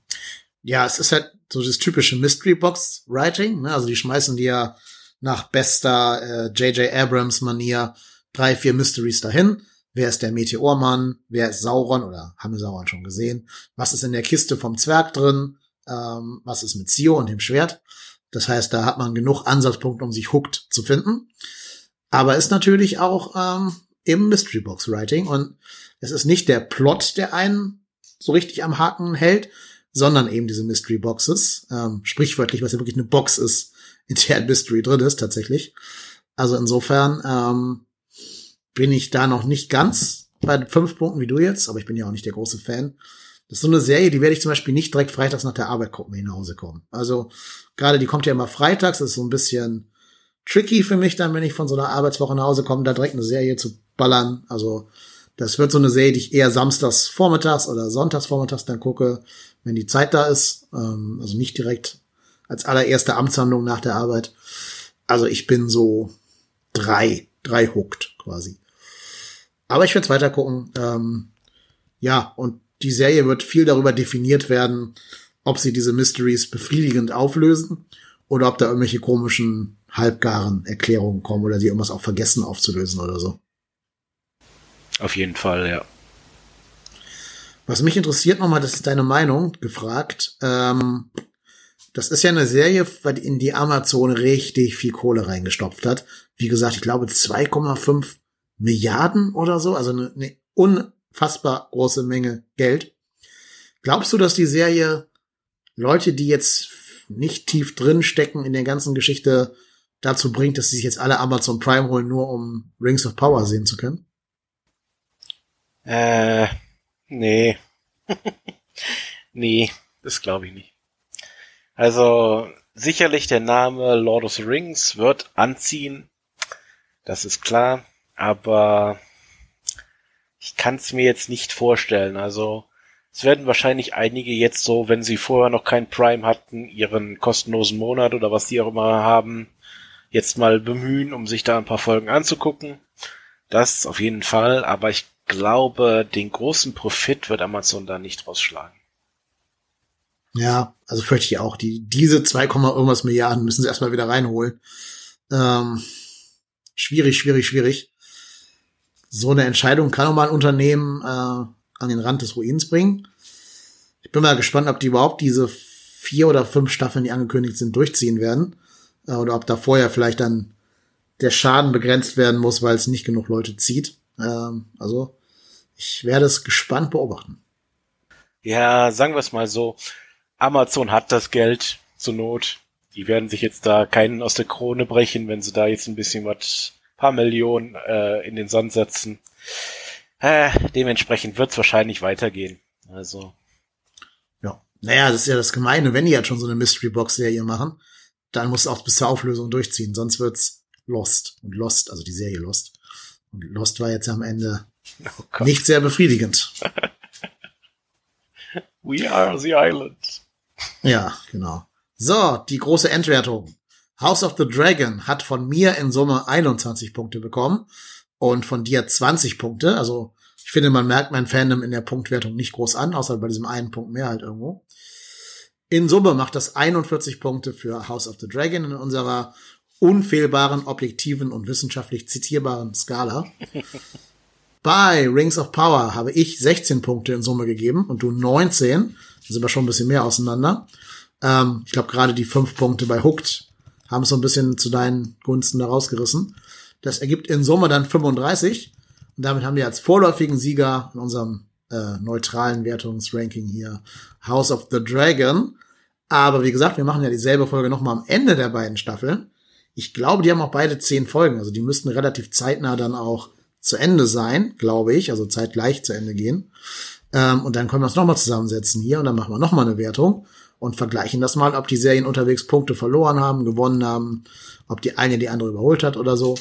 Ja, es ist halt so das typische Mystery Box Writing. Ne? Also die schmeißen dir ja nach bester J.J. Äh, Abrams Manier drei, vier Mysteries dahin. Wer ist der Meteormann? Wer ist Sauron? Oder haben wir Sauron schon gesehen? Was ist in der Kiste vom Zwerg drin? Ähm, was ist mit Sio und dem Schwert? Das heißt, da hat man genug Ansatzpunkte, um sich hooked zu finden. Aber ist natürlich auch ähm, im Mystery Box Writing und es ist nicht der Plot, der einen so richtig am Haken hält, sondern eben diese Mystery Boxes. Ähm, sprichwörtlich, was ja wirklich eine Box ist, [LAUGHS] in der ein Mystery drin ist, tatsächlich. Also insofern ähm, bin ich da noch nicht ganz bei fünf Punkten wie du jetzt, aber ich bin ja auch nicht der große Fan. Das ist so eine Serie, die werde ich zum Beispiel nicht direkt freitags nach der Arbeit gucken, nach Hause kommen. Also gerade die kommt ja immer freitags, das ist so ein bisschen tricky für mich dann, wenn ich von so einer Arbeitswoche nach Hause komme, da direkt eine Serie zu ballern. Also das wird so eine Serie, die ich eher samstags vormittags oder sonntags vormittags dann gucke, wenn die Zeit da ist. Ähm, also nicht direkt als allererste Amtshandlung nach der Arbeit. Also ich bin so drei, drei hooked quasi. Aber ich werde weiter gucken. Ähm, ja, und die Serie wird viel darüber definiert werden, ob sie diese Mysteries befriedigend auflösen oder ob da irgendwelche komischen, halbgaren Erklärungen kommen oder die irgendwas auch vergessen aufzulösen oder so. Auf jeden Fall, ja. Was mich interessiert nochmal, das ist deine Meinung gefragt. Ähm, das ist ja eine Serie, in die Amazon richtig viel Kohle reingestopft hat. Wie gesagt, ich glaube 2,5 Milliarden oder so, also eine, eine unfassbar große Menge Geld. Glaubst du, dass die Serie Leute, die jetzt nicht tief drin stecken in der ganzen Geschichte, dazu bringt, dass sie sich jetzt alle Amazon Prime holen, nur um Rings of Power sehen zu können? Äh, nee. [LAUGHS] nee, das glaube ich nicht. Also sicherlich der Name Lord of the Rings wird anziehen, das ist klar, aber ich kann es mir jetzt nicht vorstellen. Also es werden wahrscheinlich einige jetzt so, wenn sie vorher noch kein Prime hatten, ihren kostenlosen Monat oder was die auch immer haben, jetzt mal bemühen, um sich da ein paar Folgen anzugucken. Das auf jeden Fall, aber ich glaube, den großen Profit wird Amazon da nicht rausschlagen. Ja, also fürchte ich auch. Die, diese 2, irgendwas Milliarden müssen sie erstmal wieder reinholen. Ähm, schwierig, schwierig, schwierig. So eine Entscheidung kann auch mal ein Unternehmen äh, an den Rand des Ruins bringen. Ich bin mal gespannt, ob die überhaupt diese vier oder fünf Staffeln, die angekündigt sind, durchziehen werden. Äh, oder ob da vorher vielleicht dann der Schaden begrenzt werden muss, weil es nicht genug Leute zieht. Ähm, also ich werde es gespannt beobachten. Ja, sagen wir es mal so. Amazon hat das Geld zur Not. Die werden sich jetzt da keinen aus der Krone brechen, wenn sie da jetzt ein bisschen was, paar Millionen äh, in den Sand setzen. Äh, dementsprechend wird es wahrscheinlich weitergehen. Also. Ja. Naja, das ist ja das Gemeine, wenn die jetzt schon so eine Mystery Box Serie machen, dann muss es auch bis zur Auflösung durchziehen, sonst wird's Lost. Und Lost, also die Serie Lost, und Lost war jetzt am Ende [LAUGHS] oh nicht sehr befriedigend. [LAUGHS] We are the island. Ja, genau. So, die große Endwertung. House of the Dragon hat von mir in Summe 21 Punkte bekommen und von dir 20 Punkte. Also ich finde, man merkt mein Fandom in der Punktwertung nicht groß an, außer bei diesem einen Punkt mehr halt irgendwo. In Summe macht das 41 Punkte für House of the Dragon in unserer unfehlbaren, objektiven und wissenschaftlich zitierbaren Skala. [LAUGHS] Bei Rings of Power habe ich 16 Punkte in Summe gegeben und du 19. Da sind wir schon ein bisschen mehr auseinander. Ähm, ich glaube, gerade die fünf Punkte bei Hooked haben es so ein bisschen zu deinen Gunsten da rausgerissen. Das ergibt in Summe dann 35. Und damit haben wir als vorläufigen Sieger in unserem äh, neutralen Wertungsranking hier House of the Dragon. Aber wie gesagt, wir machen ja dieselbe Folge nochmal am Ende der beiden Staffeln. Ich glaube, die haben auch beide zehn Folgen, also die müssten relativ zeitnah dann auch zu Ende sein, glaube ich, also zeitgleich zu Ende gehen. Ähm, und dann können wir uns nochmal zusammensetzen hier und dann machen wir nochmal eine Wertung und vergleichen das mal, ob die Serien unterwegs Punkte verloren haben, gewonnen haben, ob die eine die andere überholt hat oder so.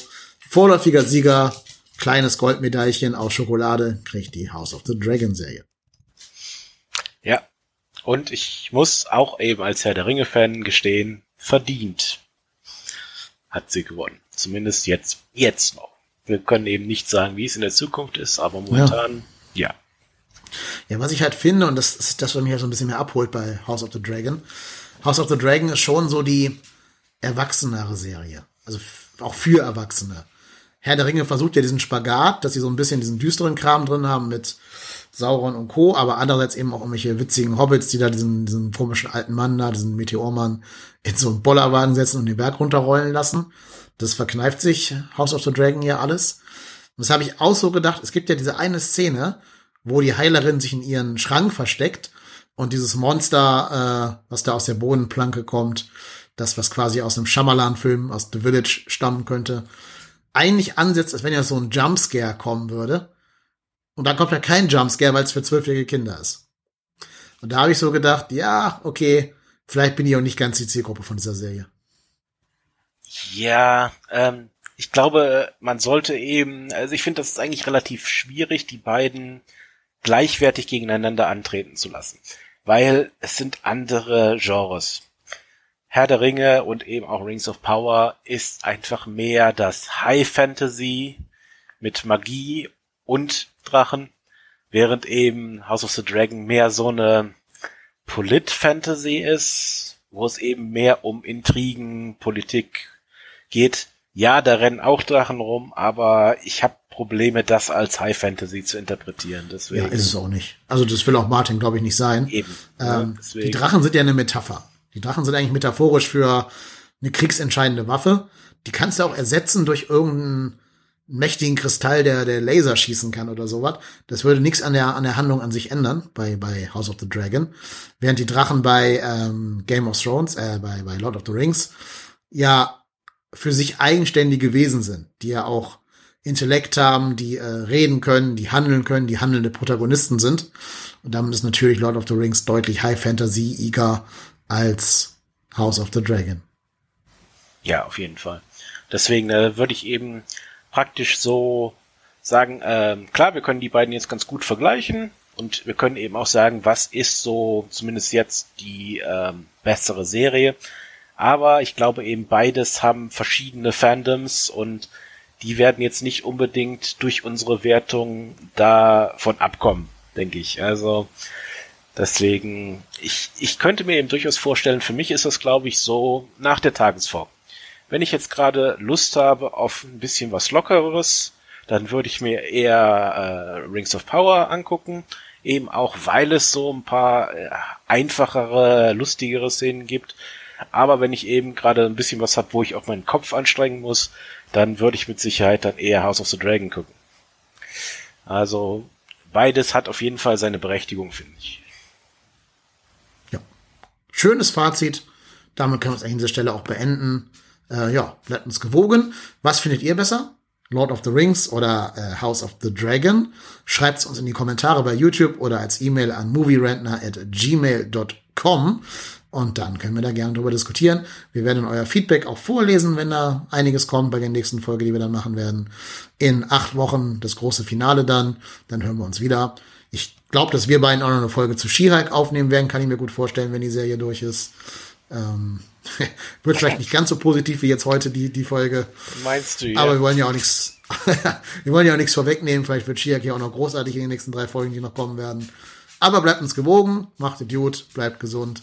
Vorläufiger Sieger, kleines Goldmedaillchen aus Schokolade, kriegt die House of the Dragon Serie. Ja. Und ich muss auch eben als Herr der Ringe-Fan gestehen, verdient hat sie gewonnen. Zumindest jetzt, jetzt noch. Wir können eben nicht sagen, wie es in der Zukunft ist, aber momentan, ja. ja. Ja, was ich halt finde, und das ist das, was mich halt so ein bisschen mehr abholt bei House of the Dragon. House of the Dragon ist schon so die erwachsenere Serie. Also auch für Erwachsene. Herr der Ringe versucht ja diesen Spagat, dass sie so ein bisschen diesen düsteren Kram drin haben mit Sauron und Co., aber andererseits eben auch irgendwelche witzigen Hobbits, die da diesen, diesen komischen alten Mann da, diesen Meteormann, in so einen Bollerwagen setzen und den Berg runterrollen lassen. Das verkneift sich House of the Dragon ja alles. Und das habe ich auch so gedacht. Es gibt ja diese eine Szene, wo die Heilerin sich in ihren Schrank versteckt und dieses Monster, äh, was da aus der Bodenplanke kommt, das, was quasi aus einem Shyamalan-Film, aus The Village stammen könnte, eigentlich ansetzt, als wenn ja so ein Jumpscare kommen würde. Und dann kommt ja kein Jumpscare, weil es für zwölfjährige Kinder ist. Und da habe ich so gedacht, ja, okay, vielleicht bin ich auch nicht ganz die Zielgruppe von dieser Serie. Ja, ähm, ich glaube, man sollte eben, also ich finde, das ist eigentlich relativ schwierig, die beiden gleichwertig gegeneinander antreten zu lassen. Weil es sind andere Genres. Herr der Ringe und eben auch Rings of Power ist einfach mehr das High Fantasy mit Magie und Drachen, während eben House of the Dragon mehr so eine Polit-Fantasy ist, wo es eben mehr um Intrigen, Politik geht. Ja, da rennen auch Drachen rum, aber ich habe Probleme, das als High Fantasy zu interpretieren. Deswegen. Ja, ist es auch nicht. Also das will auch Martin, glaube ich, nicht sein. Eben. Ähm, ja, die Drachen sind ja eine Metapher. Die Drachen sind eigentlich metaphorisch für eine kriegsentscheidende Waffe. Die kannst du auch ersetzen durch irgendeinen mächtigen Kristall, der, der Laser schießen kann oder sowas. Das würde nichts an der, an der Handlung an sich ändern bei, bei House of the Dragon. Während die Drachen bei ähm, Game of Thrones, äh, bei, bei Lord of the Rings, ja für sich eigenständige Wesen sind, die ja auch Intellekt haben, die äh, reden können, die handeln können, die handelnde Protagonisten sind. Und damit ist natürlich Lord of the Rings deutlich High Fantasy eager als House of the Dragon. Ja, auf jeden Fall. Deswegen äh, würde ich eben praktisch so sagen, äh, klar, wir können die beiden jetzt ganz gut vergleichen und wir können eben auch sagen, was ist so zumindest jetzt die äh, bessere Serie. Aber ich glaube eben beides haben verschiedene Fandoms und die werden jetzt nicht unbedingt durch unsere Wertung davon abkommen, denke ich. Also deswegen, ich, ich könnte mir eben durchaus vorstellen, für mich ist das, glaube ich, so nach der Tagesform. Wenn ich jetzt gerade Lust habe auf ein bisschen was Lockeres, dann würde ich mir eher äh, Rings of Power angucken. Eben auch, weil es so ein paar äh, einfachere, lustigere Szenen gibt. Aber wenn ich eben gerade ein bisschen was habe, wo ich auch meinen Kopf anstrengen muss, dann würde ich mit Sicherheit dann eher House of the Dragon gucken. Also beides hat auf jeden Fall seine Berechtigung, finde ich. Ja. Schönes Fazit. Damit können wir es an dieser Stelle auch beenden. Äh, ja, bleibt uns gewogen. Was findet ihr besser? Lord of the Rings oder äh, House of the Dragon? Schreibt es uns in die Kommentare bei YouTube oder als E-Mail an movierentner at gmail.com. Und dann können wir da gerne drüber diskutieren. Wir werden euer Feedback auch vorlesen, wenn da einiges kommt bei der nächsten Folge, die wir dann machen werden. In acht Wochen das große Finale dann. Dann hören wir uns wieder. Ich glaube, dass wir beiden auch noch eine Folge zu She-Hulk aufnehmen werden, kann ich mir gut vorstellen, wenn die Serie durch ist. Ähm, [LAUGHS] wird vielleicht nicht ganz so positiv wie jetzt heute die, die Folge. Meinst du, ja. Aber wir wollen ja auch nichts, [LAUGHS] wir wollen ja auch nichts vorwegnehmen. Vielleicht wird She-Hulk ja auch noch großartig in den nächsten drei Folgen, die noch kommen werden. Aber bleibt uns gewogen, macht Idiot, bleibt gesund.